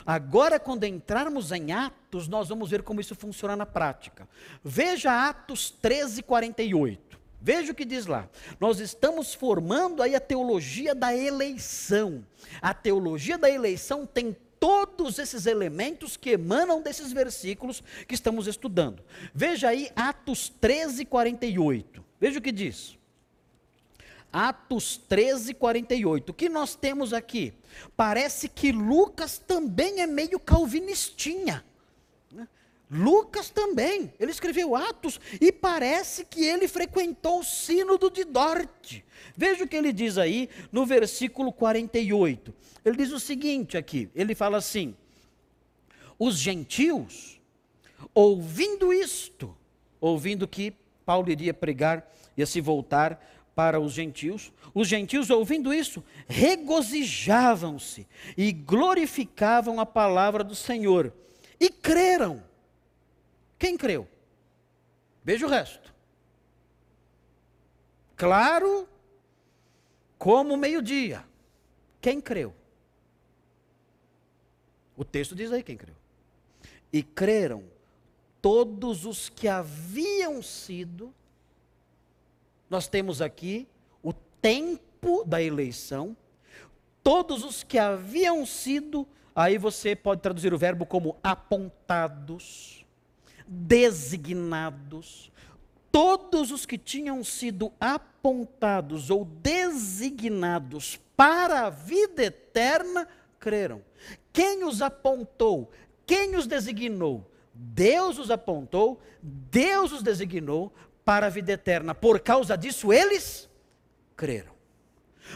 Agora, quando entrarmos em Atos, nós vamos ver como isso funciona na prática. Veja Atos 13, 48. Veja o que diz lá. Nós estamos formando aí a teologia da eleição. A teologia da eleição tem todos esses elementos que emanam desses versículos que estamos estudando. Veja aí Atos 13, 48. Veja o que diz. Atos 13, 48. O que nós temos aqui? Parece que Lucas também é meio calvinistinha. Né? Lucas também, ele escreveu Atos e parece que ele frequentou o sínodo de Dort. Veja o que ele diz aí no versículo 48. Ele diz o seguinte aqui: ele fala assim: os gentios, ouvindo isto, ouvindo que Paulo iria pregar, ia se voltar para os gentios. Os gentios, ouvindo isso, regozijavam-se e glorificavam a palavra do Senhor. E creram. Quem creu? Veja o resto. Claro como meio-dia. Quem creu? O texto diz aí quem creu. E creram todos os que haviam sido nós temos aqui o tempo da eleição, todos os que haviam sido, aí você pode traduzir o verbo como apontados, designados, todos os que tinham sido apontados ou designados para a vida eterna creram. Quem os apontou? Quem os designou? Deus os apontou, Deus os designou para a vida eterna. Por causa disso, eles creram.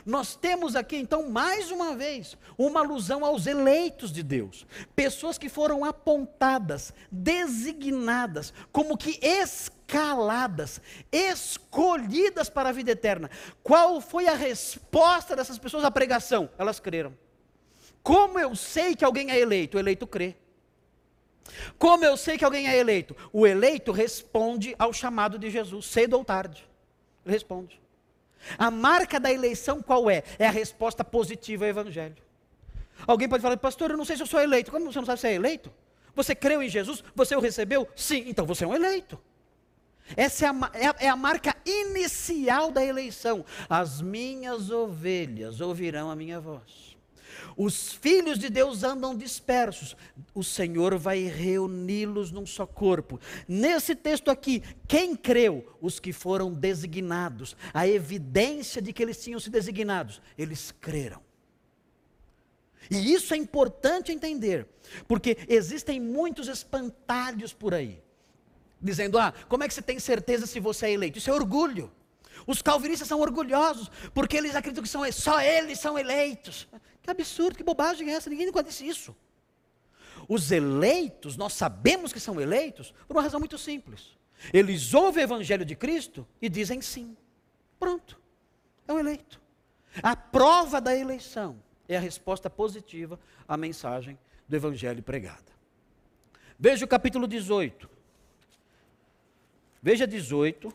Nós temos aqui então mais uma vez uma alusão aos eleitos de Deus, pessoas que foram apontadas, designadas, como que escaladas, escolhidas para a vida eterna. Qual foi a resposta dessas pessoas à pregação? Elas creram. Como eu sei que alguém é eleito? O eleito crê. Como eu sei que alguém é eleito? O eleito responde ao chamado de Jesus, cedo ou tarde. Ele responde. A marca da eleição qual é? É a resposta positiva ao Evangelho. Alguém pode falar, pastor, eu não sei se eu sou eleito. Como você não sabe se é eleito? Você creu em Jesus? Você o recebeu? Sim, então você é um eleito. Essa é a, é a, é a marca inicial da eleição. As minhas ovelhas ouvirão a minha voz. Os filhos de Deus andam dispersos. O Senhor vai reuni-los num só corpo. Nesse texto aqui, quem creu? Os que foram designados. A evidência de que eles tinham se designados. Eles creram. E isso é importante entender, porque existem muitos espantalhos por aí, dizendo: ah, como é que você tem certeza se você é eleito? Isso é orgulho. Os calvinistas são orgulhosos, porque eles acreditam que são, só eles são eleitos. Que absurdo, que bobagem é essa? Ninguém nunca disse isso. Os eleitos, nós sabemos que são eleitos por uma razão muito simples. Eles ouvem o evangelho de Cristo e dizem sim. Pronto. É um eleito. A prova da eleição é a resposta positiva à mensagem do evangelho pregada. Veja o capítulo 18. Veja 18,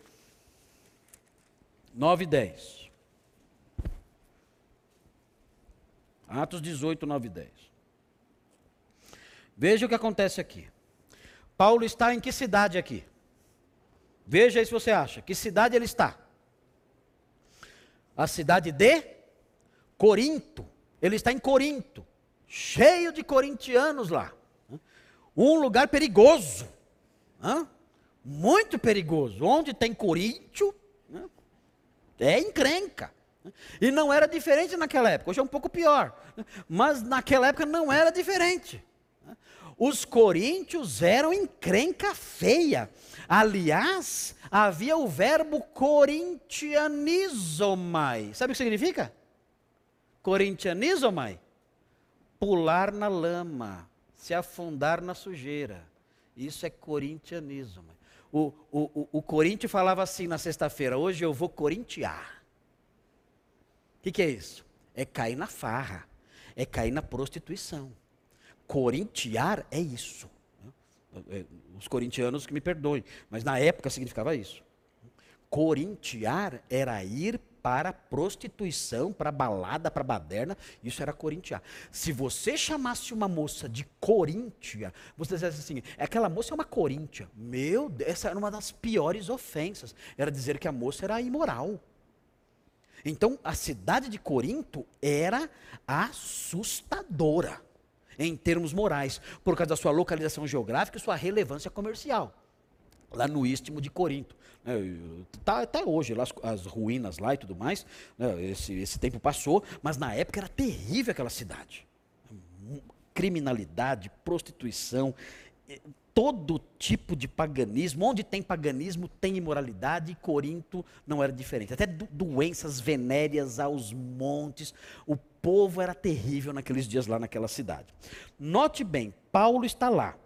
9 e 10. Atos 18, 9 e 10. Veja o que acontece aqui. Paulo está em que cidade aqui? Veja aí se você acha. Que cidade ele está? A cidade de Corinto, ele está em Corinto, cheio de corintianos lá. Um lugar perigoso, muito perigoso. Onde tem Coríntio, é encrenca. E não era diferente naquela época, hoje é um pouco pior. Mas naquela época não era diferente. Os coríntios eram encrenca feia. Aliás, havia o verbo corintianizomai. Sabe o que significa? Corintianizomai. Pular na lama, se afundar na sujeira. Isso é corintianismo. O, o, o, o Corinthians falava assim na sexta-feira: hoje eu vou corintiar. Que, que é isso? É cair na farra, é cair na prostituição. Corintiar é isso. É, os corintianos que me perdoem, mas na época significava isso. Corintiar era ir para prostituição, para balada, para baderna, isso era corintiar. Se você chamasse uma moça de coríntia, você dissesse assim, aquela moça é uma coríntia. Meu Deus, essa era uma das piores ofensas. Era dizer que a moça era imoral. Então, a cidade de Corinto era assustadora em termos morais, por causa da sua localização geográfica e sua relevância comercial. Lá no istmo de Corinto. Né, até hoje, lá as, as, ruínas lá e tudo mais. Né, esse, esse tempo passou, mas na época era terrível aquela cidade. Criminalidade, prostituição, todo tipo de paganismo. Onde tem paganismo, tem imoralidade, e Corinto não era diferente. Até do, doenças venéreas aos montes. O povo era terrível naqueles dias lá naquela cidade. Note bem, Paulo está lá.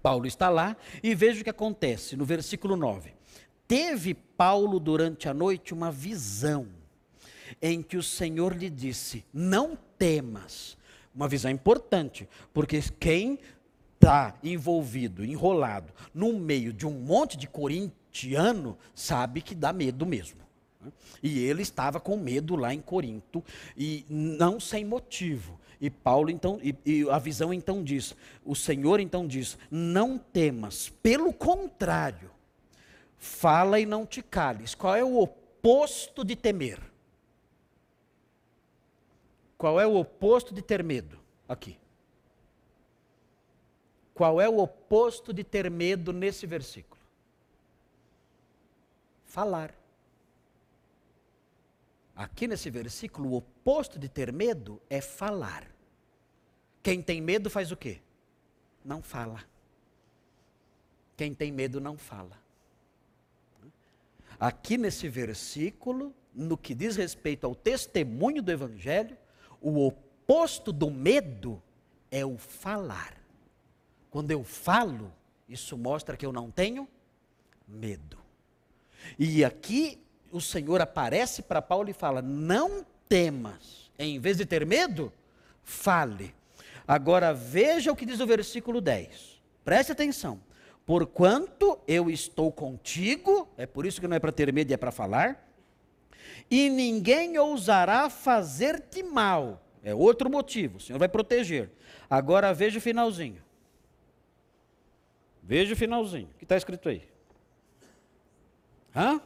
Paulo está lá e veja o que acontece no versículo 9. Teve Paulo durante a noite uma visão em que o Senhor lhe disse: Não temas. Uma visão importante, porque quem está envolvido, enrolado, no meio de um monte de corintiano, sabe que dá medo mesmo. E ele estava com medo lá em Corinto, e não sem motivo. E Paulo então, e, e, a visão então diz, o Senhor então diz: não temas, pelo contrário, fala e não te cales. Qual é o oposto de temer? Qual é o oposto de ter medo? Aqui. Qual é o oposto de ter medo nesse versículo? Falar. Aqui nesse versículo, o oposto de ter medo é falar. Quem tem medo faz o quê? Não fala. Quem tem medo não fala. Aqui nesse versículo, no que diz respeito ao testemunho do Evangelho, o oposto do medo é o falar. Quando eu falo, isso mostra que eu não tenho medo. E aqui o Senhor aparece para Paulo e fala: Não temas. Em vez de ter medo, fale. Agora veja o que diz o versículo 10. Preste atenção. Porquanto eu estou contigo, é por isso que não é para ter medo, é para falar, e ninguém ousará fazer-te mal. É outro motivo, o Senhor vai proteger. Agora veja o finalzinho. Veja o finalzinho. O que está escrito aí? Hã?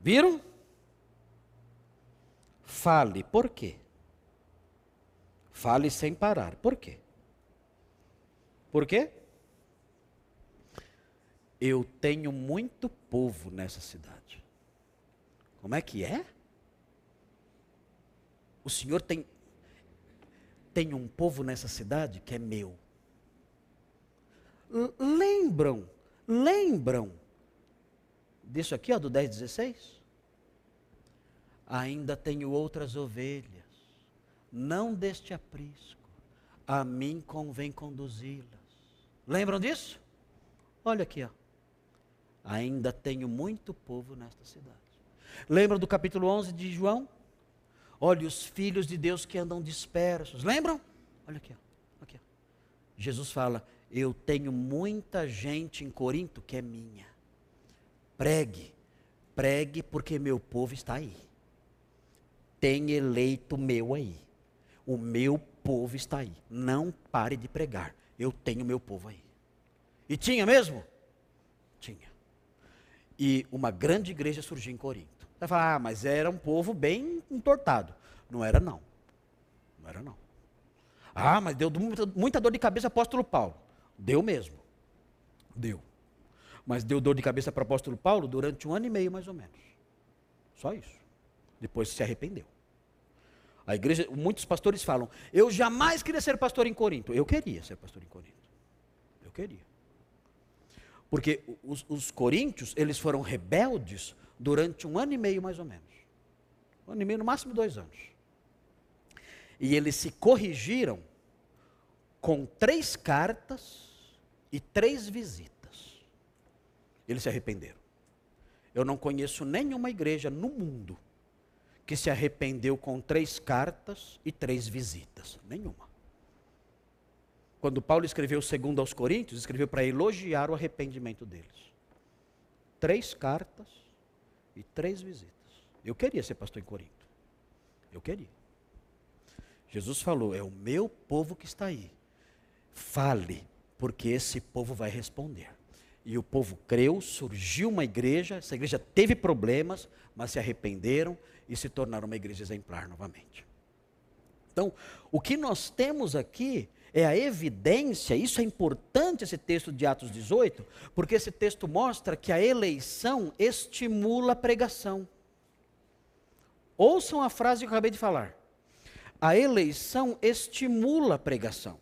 Viram? Fale. Por quê? Fale sem parar. Por quê? Por quê? Eu tenho muito povo nessa cidade. Como é que é? O Senhor tem tem um povo nessa cidade que é meu. Lembram, lembram disso aqui, ó, do 10, 16? Ainda tenho outras ovelhas, não deste aprisco, a mim convém conduzi-las. Lembram disso? Olha aqui, ó. Ainda tenho muito povo nesta cidade. Lembram do capítulo 11 de João? Olha os filhos de Deus que andam dispersos. Lembram? Olha aqui, ó. Aqui, ó. Jesus fala: Eu tenho muita gente em Corinto que é minha. Pregue, pregue, porque meu povo está aí. Tem eleito meu aí. O meu povo está aí. Não pare de pregar. Eu tenho meu povo aí. E tinha mesmo? Tinha. E uma grande igreja surgiu em Corinto. Você vai falar, ah, mas era um povo bem entortado. Não era, não. Não era, não. Ah, mas deu muita, muita dor de cabeça apóstolo Paulo. Deu mesmo. Deu. Mas deu dor de cabeça para o apóstolo Paulo durante um ano e meio, mais ou menos. Só isso. Depois se arrependeu. A igreja, muitos pastores falam, eu jamais queria ser pastor em Corinto. Eu queria ser pastor em Corinto. Eu queria. Porque os, os coríntios, eles foram rebeldes durante um ano e meio, mais ou menos. Um ano e meio, no máximo dois anos. E eles se corrigiram com três cartas e três visitas. Eles se arrependeram. Eu não conheço nenhuma igreja no mundo que se arrependeu com três cartas e três visitas. Nenhuma. Quando Paulo escreveu segundo aos Coríntios, escreveu para elogiar o arrependimento deles. Três cartas e três visitas. Eu queria ser pastor em Corinto. Eu queria. Jesus falou: é o meu povo que está aí. Fale, porque esse povo vai responder. E o povo creu, surgiu uma igreja, essa igreja teve problemas, mas se arrependeram e se tornaram uma igreja exemplar novamente. Então, o que nós temos aqui é a evidência, isso é importante esse texto de Atos 18, porque esse texto mostra que a eleição estimula a pregação. Ouçam a frase que eu acabei de falar. A eleição estimula a pregação.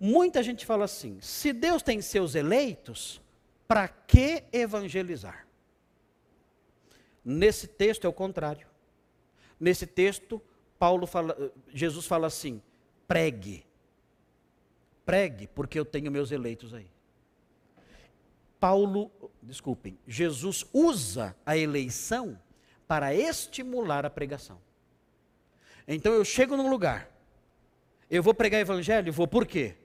Muita gente fala assim: se Deus tem seus eleitos, para que evangelizar? Nesse texto é o contrário. Nesse texto, Paulo fala, Jesus fala assim: pregue. Pregue, porque eu tenho meus eleitos aí. Paulo, desculpem, Jesus usa a eleição para estimular a pregação. Então eu chego num lugar, eu vou pregar evangelho, vou por quê?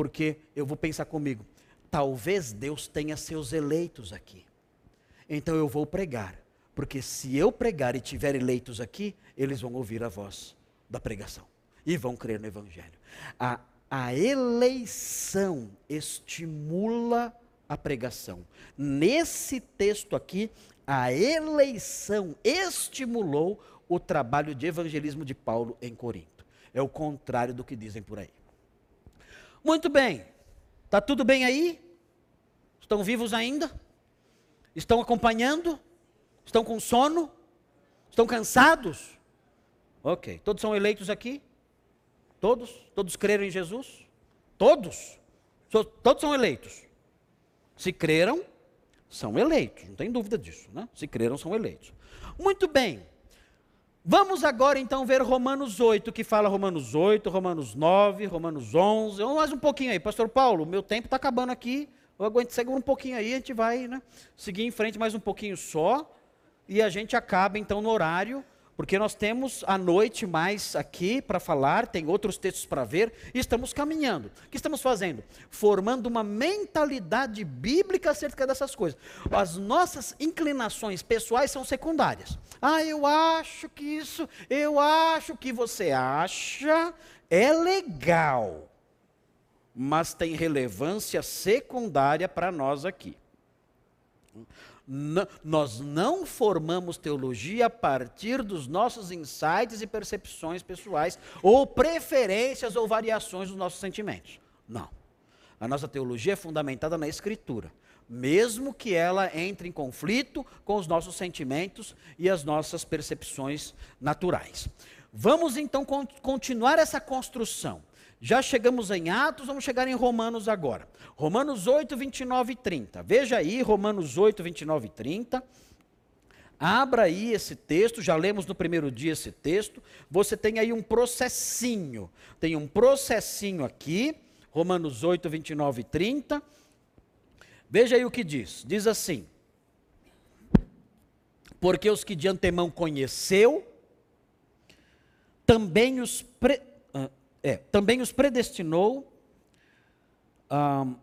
Porque eu vou pensar comigo, talvez Deus tenha seus eleitos aqui. Então eu vou pregar, porque se eu pregar e tiver eleitos aqui, eles vão ouvir a voz da pregação e vão crer no Evangelho. A, a eleição estimula a pregação. Nesse texto aqui, a eleição estimulou o trabalho de evangelismo de Paulo em Corinto. É o contrário do que dizem por aí. Muito bem. Está tudo bem aí? Estão vivos ainda? Estão acompanhando? Estão com sono? Estão cansados? Ok. Todos são eleitos aqui? Todos? Todos creram em Jesus? Todos? Todos são eleitos. Se creram, são eleitos. Não tem dúvida disso, né? Se creram, são eleitos. Muito bem. Vamos agora então ver Romanos 8, que fala Romanos 8, Romanos 9, Romanos 11. Vamos mais um pouquinho aí. Pastor Paulo, meu tempo está acabando aqui. Eu aguento, segura um pouquinho aí, a gente vai né, seguir em frente mais um pouquinho só e a gente acaba então no horário, porque nós temos a noite mais aqui para falar, tem outros textos para ver, e estamos caminhando. O que estamos fazendo? Formando uma mentalidade bíblica acerca dessas coisas. As nossas inclinações pessoais são secundárias. Ah, eu acho que isso, eu acho que você acha, é legal, mas tem relevância secundária para nós aqui nós não formamos teologia a partir dos nossos insights e percepções pessoais, ou preferências ou variações dos nossos sentimentos. Não. A nossa teologia é fundamentada na Escritura, mesmo que ela entre em conflito com os nossos sentimentos e as nossas percepções naturais. Vamos então continuar essa construção. Já chegamos em Atos, vamos chegar em Romanos agora. Romanos 8, 29 e 30. Veja aí, Romanos 8, 29 e 30. Abra aí esse texto, já lemos no primeiro dia esse texto. Você tem aí um processinho. Tem um processinho aqui, Romanos 8, 29 e 30. Veja aí o que diz. Diz assim: Porque os que de antemão conheceu, também os pre é, também os predestinou um,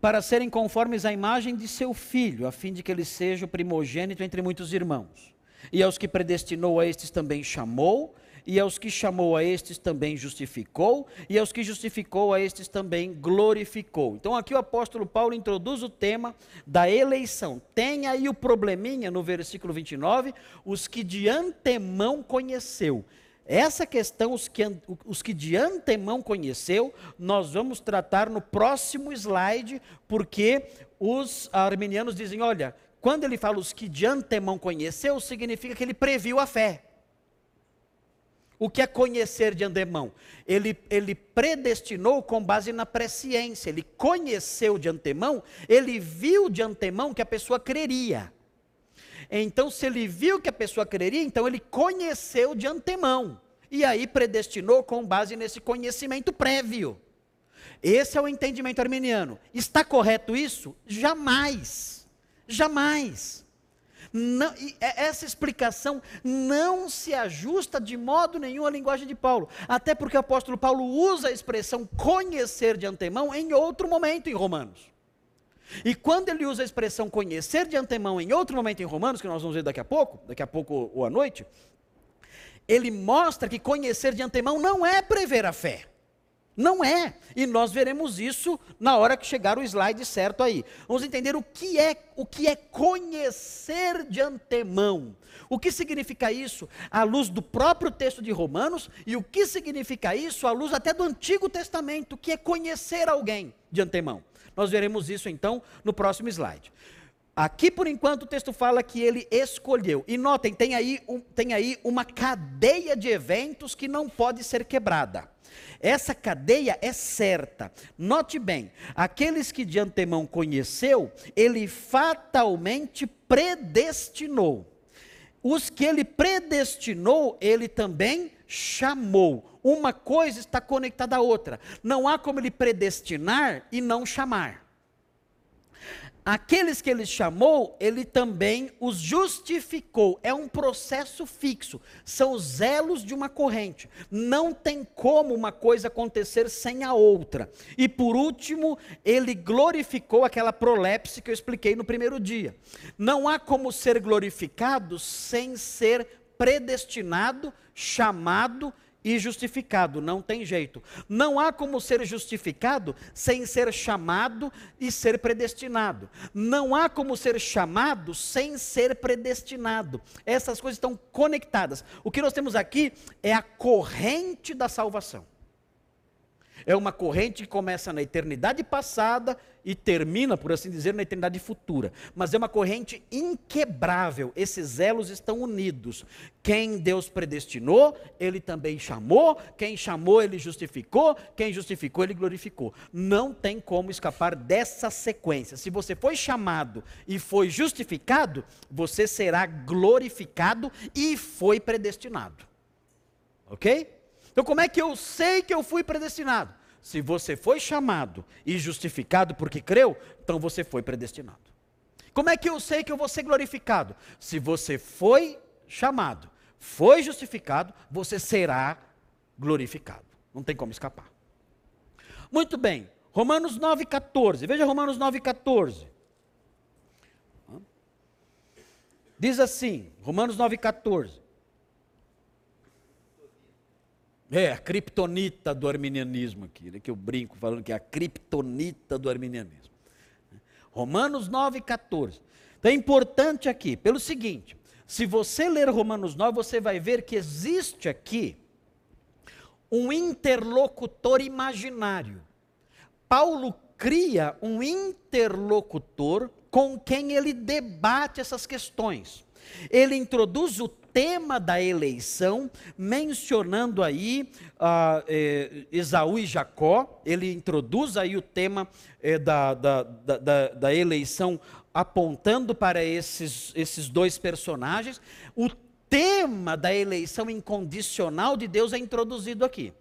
para serem conformes à imagem de seu filho, a fim de que ele seja o primogênito entre muitos irmãos. E aos que predestinou a estes também chamou, e aos que chamou a estes também justificou, e aos que justificou a estes também glorificou. Então aqui o apóstolo Paulo introduz o tema da eleição. Tem aí o probleminha no versículo 29, os que de antemão conheceu. Essa questão, os que, os que de antemão conheceu, nós vamos tratar no próximo slide, porque os arminianos dizem: olha, quando ele fala os que de antemão conheceu, significa que ele previu a fé. O que é conhecer de antemão? Ele, ele predestinou com base na presciência, ele conheceu de antemão, ele viu de antemão que a pessoa creria. Então, se ele viu que a pessoa creria, então ele conheceu de antemão. E aí predestinou com base nesse conhecimento prévio. Esse é o entendimento arminiano. Está correto isso? Jamais. Jamais. Não, é, essa explicação não se ajusta de modo nenhum à linguagem de Paulo. Até porque o apóstolo Paulo usa a expressão conhecer de antemão em outro momento em Romanos. E quando ele usa a expressão conhecer de antemão em outro momento em Romanos, que nós vamos ver daqui a pouco, daqui a pouco ou à noite, ele mostra que conhecer de antemão não é prever a fé. Não é. E nós veremos isso na hora que chegar o slide certo aí. Vamos entender o que é, o que é conhecer de antemão. O que significa isso à luz do próprio texto de Romanos e o que significa isso à luz até do Antigo Testamento, que é conhecer alguém de antemão. Nós veremos isso então no próximo slide. Aqui, por enquanto, o texto fala que ele escolheu. E notem, tem aí, um, tem aí uma cadeia de eventos que não pode ser quebrada. Essa cadeia é certa. Note bem, aqueles que de antemão conheceu, ele fatalmente predestinou. Os que ele predestinou, ele também chamou. Uma coisa está conectada à outra. Não há como ele predestinar e não chamar. Aqueles que ele chamou, ele também os justificou. É um processo fixo. São os elos de uma corrente. Não tem como uma coisa acontecer sem a outra. E por último, ele glorificou aquela prolepse que eu expliquei no primeiro dia. Não há como ser glorificado sem ser predestinado, chamado e justificado, não tem jeito. Não há como ser justificado sem ser chamado e ser predestinado. Não há como ser chamado sem ser predestinado. Essas coisas estão conectadas. O que nós temos aqui é a corrente da salvação. É uma corrente que começa na eternidade passada e termina, por assim dizer, na eternidade futura. Mas é uma corrente inquebrável. Esses elos estão unidos. Quem Deus predestinou, ele também chamou. Quem chamou, ele justificou. Quem justificou, ele glorificou. Não tem como escapar dessa sequência. Se você foi chamado e foi justificado, você será glorificado e foi predestinado. Ok? Então, como é que eu sei que eu fui predestinado? Se você foi chamado e justificado porque creu, então você foi predestinado. Como é que eu sei que eu vou ser glorificado? Se você foi chamado, foi justificado, você será glorificado. Não tem como escapar. Muito bem. Romanos 9,14. Veja Romanos 9,14. Diz assim, Romanos 9,14. É, a criptonita do arminianismo aqui, né, que eu brinco falando que é a criptonita do arminianismo. Romanos 9, 14. Então é importante aqui, pelo seguinte: se você ler Romanos 9, você vai ver que existe aqui um interlocutor imaginário. Paulo cria um interlocutor com quem ele debate essas questões. Ele introduz o tema da eleição, mencionando aí uh, eh, Esaú e Jacó, ele introduz aí o tema eh, da, da, da, da, eleição, apontando para esses, esses dois personagens. O tema da eleição incondicional de Deus é introduzido aqui,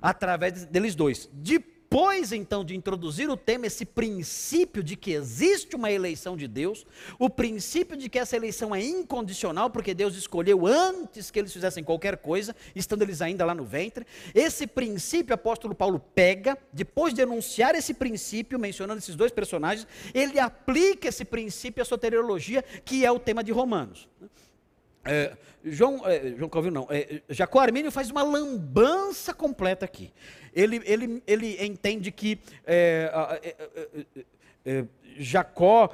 através deles dois. Depois, depois então de introduzir o tema, esse princípio de que existe uma eleição de Deus, o princípio de que essa eleição é incondicional, porque Deus escolheu antes que eles fizessem qualquer coisa, estando eles ainda lá no ventre, esse princípio o apóstolo Paulo pega, depois de enunciar esse princípio, mencionando esses dois personagens, ele aplica esse princípio à soteriologia, que é o tema de Romanos. É, João, é, João Calvino não, é, Jacó Armínio faz uma lambança completa aqui. Ele, ele, ele entende que é, é, é, Jacó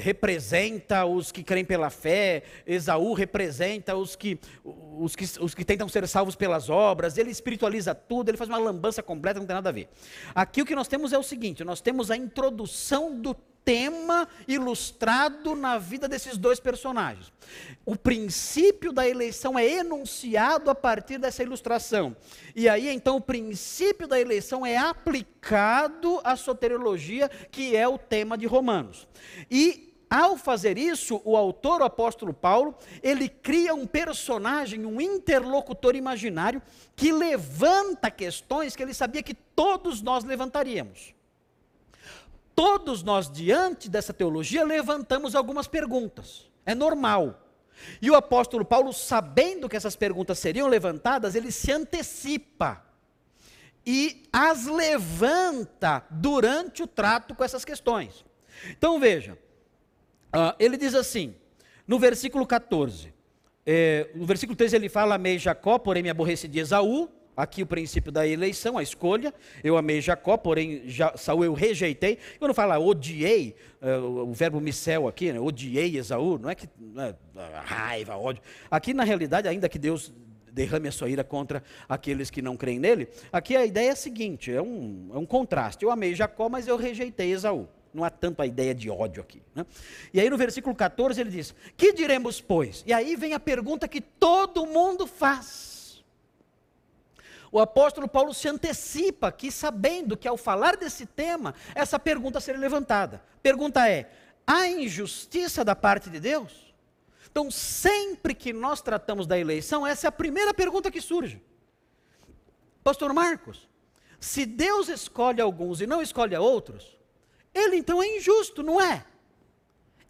representa os que creem pela fé, Esaú representa os que, os, que, os que tentam ser salvos pelas obras, ele espiritualiza tudo, ele faz uma lambança completa, não tem nada a ver. Aqui o que nós temos é o seguinte: nós temos a introdução do tema ilustrado na vida desses dois personagens. O princípio da eleição é enunciado a partir dessa ilustração. E aí, então, o princípio da eleição é aplicado à soteriologia, que é o tema de Romanos. E ao fazer isso, o autor, o apóstolo Paulo, ele cria um personagem, um interlocutor imaginário que levanta questões que ele sabia que todos nós levantaríamos todos nós, diante dessa teologia, levantamos algumas perguntas. É normal. E o apóstolo Paulo, sabendo que essas perguntas seriam levantadas, ele se antecipa e as levanta durante o trato com essas questões. Então veja, uh, ele diz assim, no versículo 14, é, no versículo 13 ele fala: Amei Jacó, porém me aborreci de Esaú. Aqui o princípio da eleição, a escolha. Eu amei Jacó, porém já, Saul eu rejeitei. Quando fala odiei, uh, o verbo micel aqui, né, odiei Esaú, não é que não é, raiva, ódio. Aqui na realidade, ainda que Deus derrame a sua ira contra aqueles que não creem nele, aqui a ideia é a seguinte: é um, é um contraste. Eu amei Jacó, mas eu rejeitei Esaú. Não há tanto a ideia de ódio aqui. Né? E aí no versículo 14 ele diz: Que diremos, pois? E aí vem a pergunta que todo mundo faz o apóstolo Paulo se antecipa aqui, sabendo que ao falar desse tema, essa pergunta será levantada. Pergunta é: há injustiça da parte de Deus? Então, sempre que nós tratamos da eleição, essa é a primeira pergunta que surge. Pastor Marcos, se Deus escolhe alguns e não escolhe outros, ele então é injusto, não é?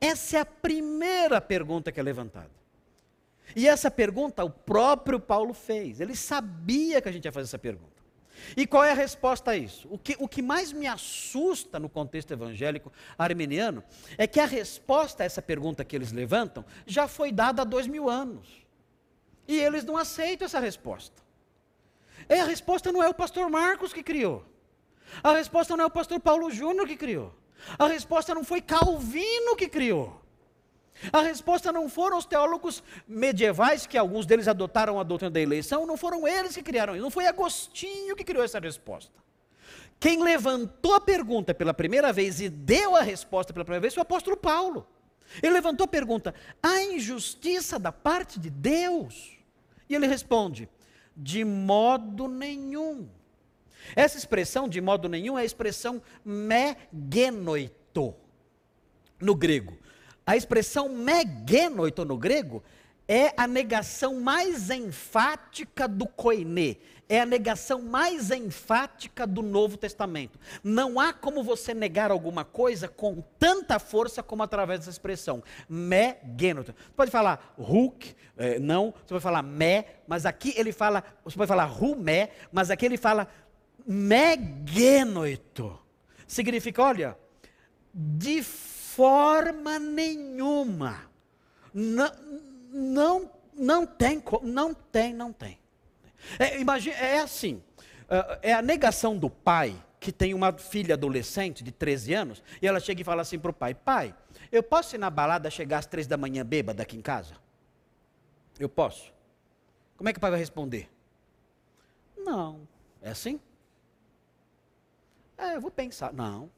Essa é a primeira pergunta que é levantada. E essa pergunta o próprio Paulo fez. Ele sabia que a gente ia fazer essa pergunta. E qual é a resposta a isso? O que, o que mais me assusta no contexto evangélico armeniano é que a resposta a essa pergunta que eles levantam já foi dada há dois mil anos. E eles não aceitam essa resposta. E a resposta não é o pastor Marcos que criou. A resposta não é o pastor Paulo Júnior que criou. A resposta não foi Calvino que criou. A resposta não foram os teólogos medievais, que alguns deles adotaram a doutrina da eleição, não foram eles que criaram isso, não foi Agostinho que criou essa resposta. Quem levantou a pergunta pela primeira vez e deu a resposta pela primeira vez foi o apóstolo Paulo. Ele levantou a pergunta: há injustiça da parte de Deus? E ele responde: de modo nenhum. Essa expressão, de modo nenhum, é a expressão megenoito, no grego. A expressão megenoito no grego é a negação mais enfática do koine, é a negação mais enfática do Novo Testamento. Não há como você negar alguma coisa com tanta força como através dessa expressão, megenoito. Você pode falar huk, é, não, você pode falar me, mas aqui ele fala, você pode falar rumé, mas aqui ele fala megenoito. Significa, olha, de forma nenhuma. Não, não, não tem, não tem, não tem. É, imagine, é assim, é, é a negação do pai que tem uma filha adolescente de 13 anos, e ela chega e fala assim para o pai: Pai, eu posso ir na balada chegar às três da manhã bêbada aqui em casa? Eu posso. Como é que o pai vai responder? Não. É assim? É, eu vou pensar. Não.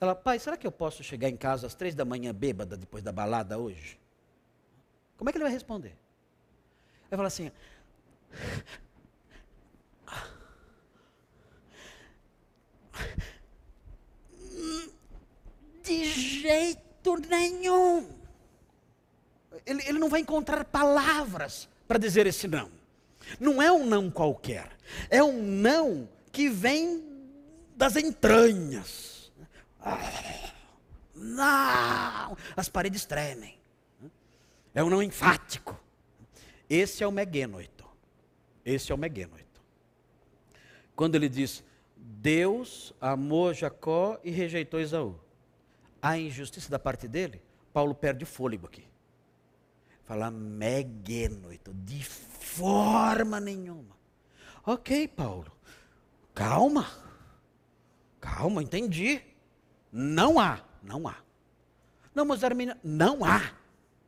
Ela, pai, será que eu posso chegar em casa às três da manhã bêbada depois da balada hoje? Como é que ele vai responder? Ele fala assim: De jeito nenhum. Ele, ele não vai encontrar palavras para dizer esse não. Não é um não qualquer. É um não que vem das entranhas não! As paredes tremem. É um não enfático. Esse é o megenoito. Esse é o megenoito. Quando ele diz, Deus amou Jacó e rejeitou Esaú. A injustiça da parte dele, Paulo perde o fôlego aqui. Fala megenoito, de forma nenhuma. Ok, Paulo, calma, calma, entendi. Não há, não há. Não, mas Armina, não há.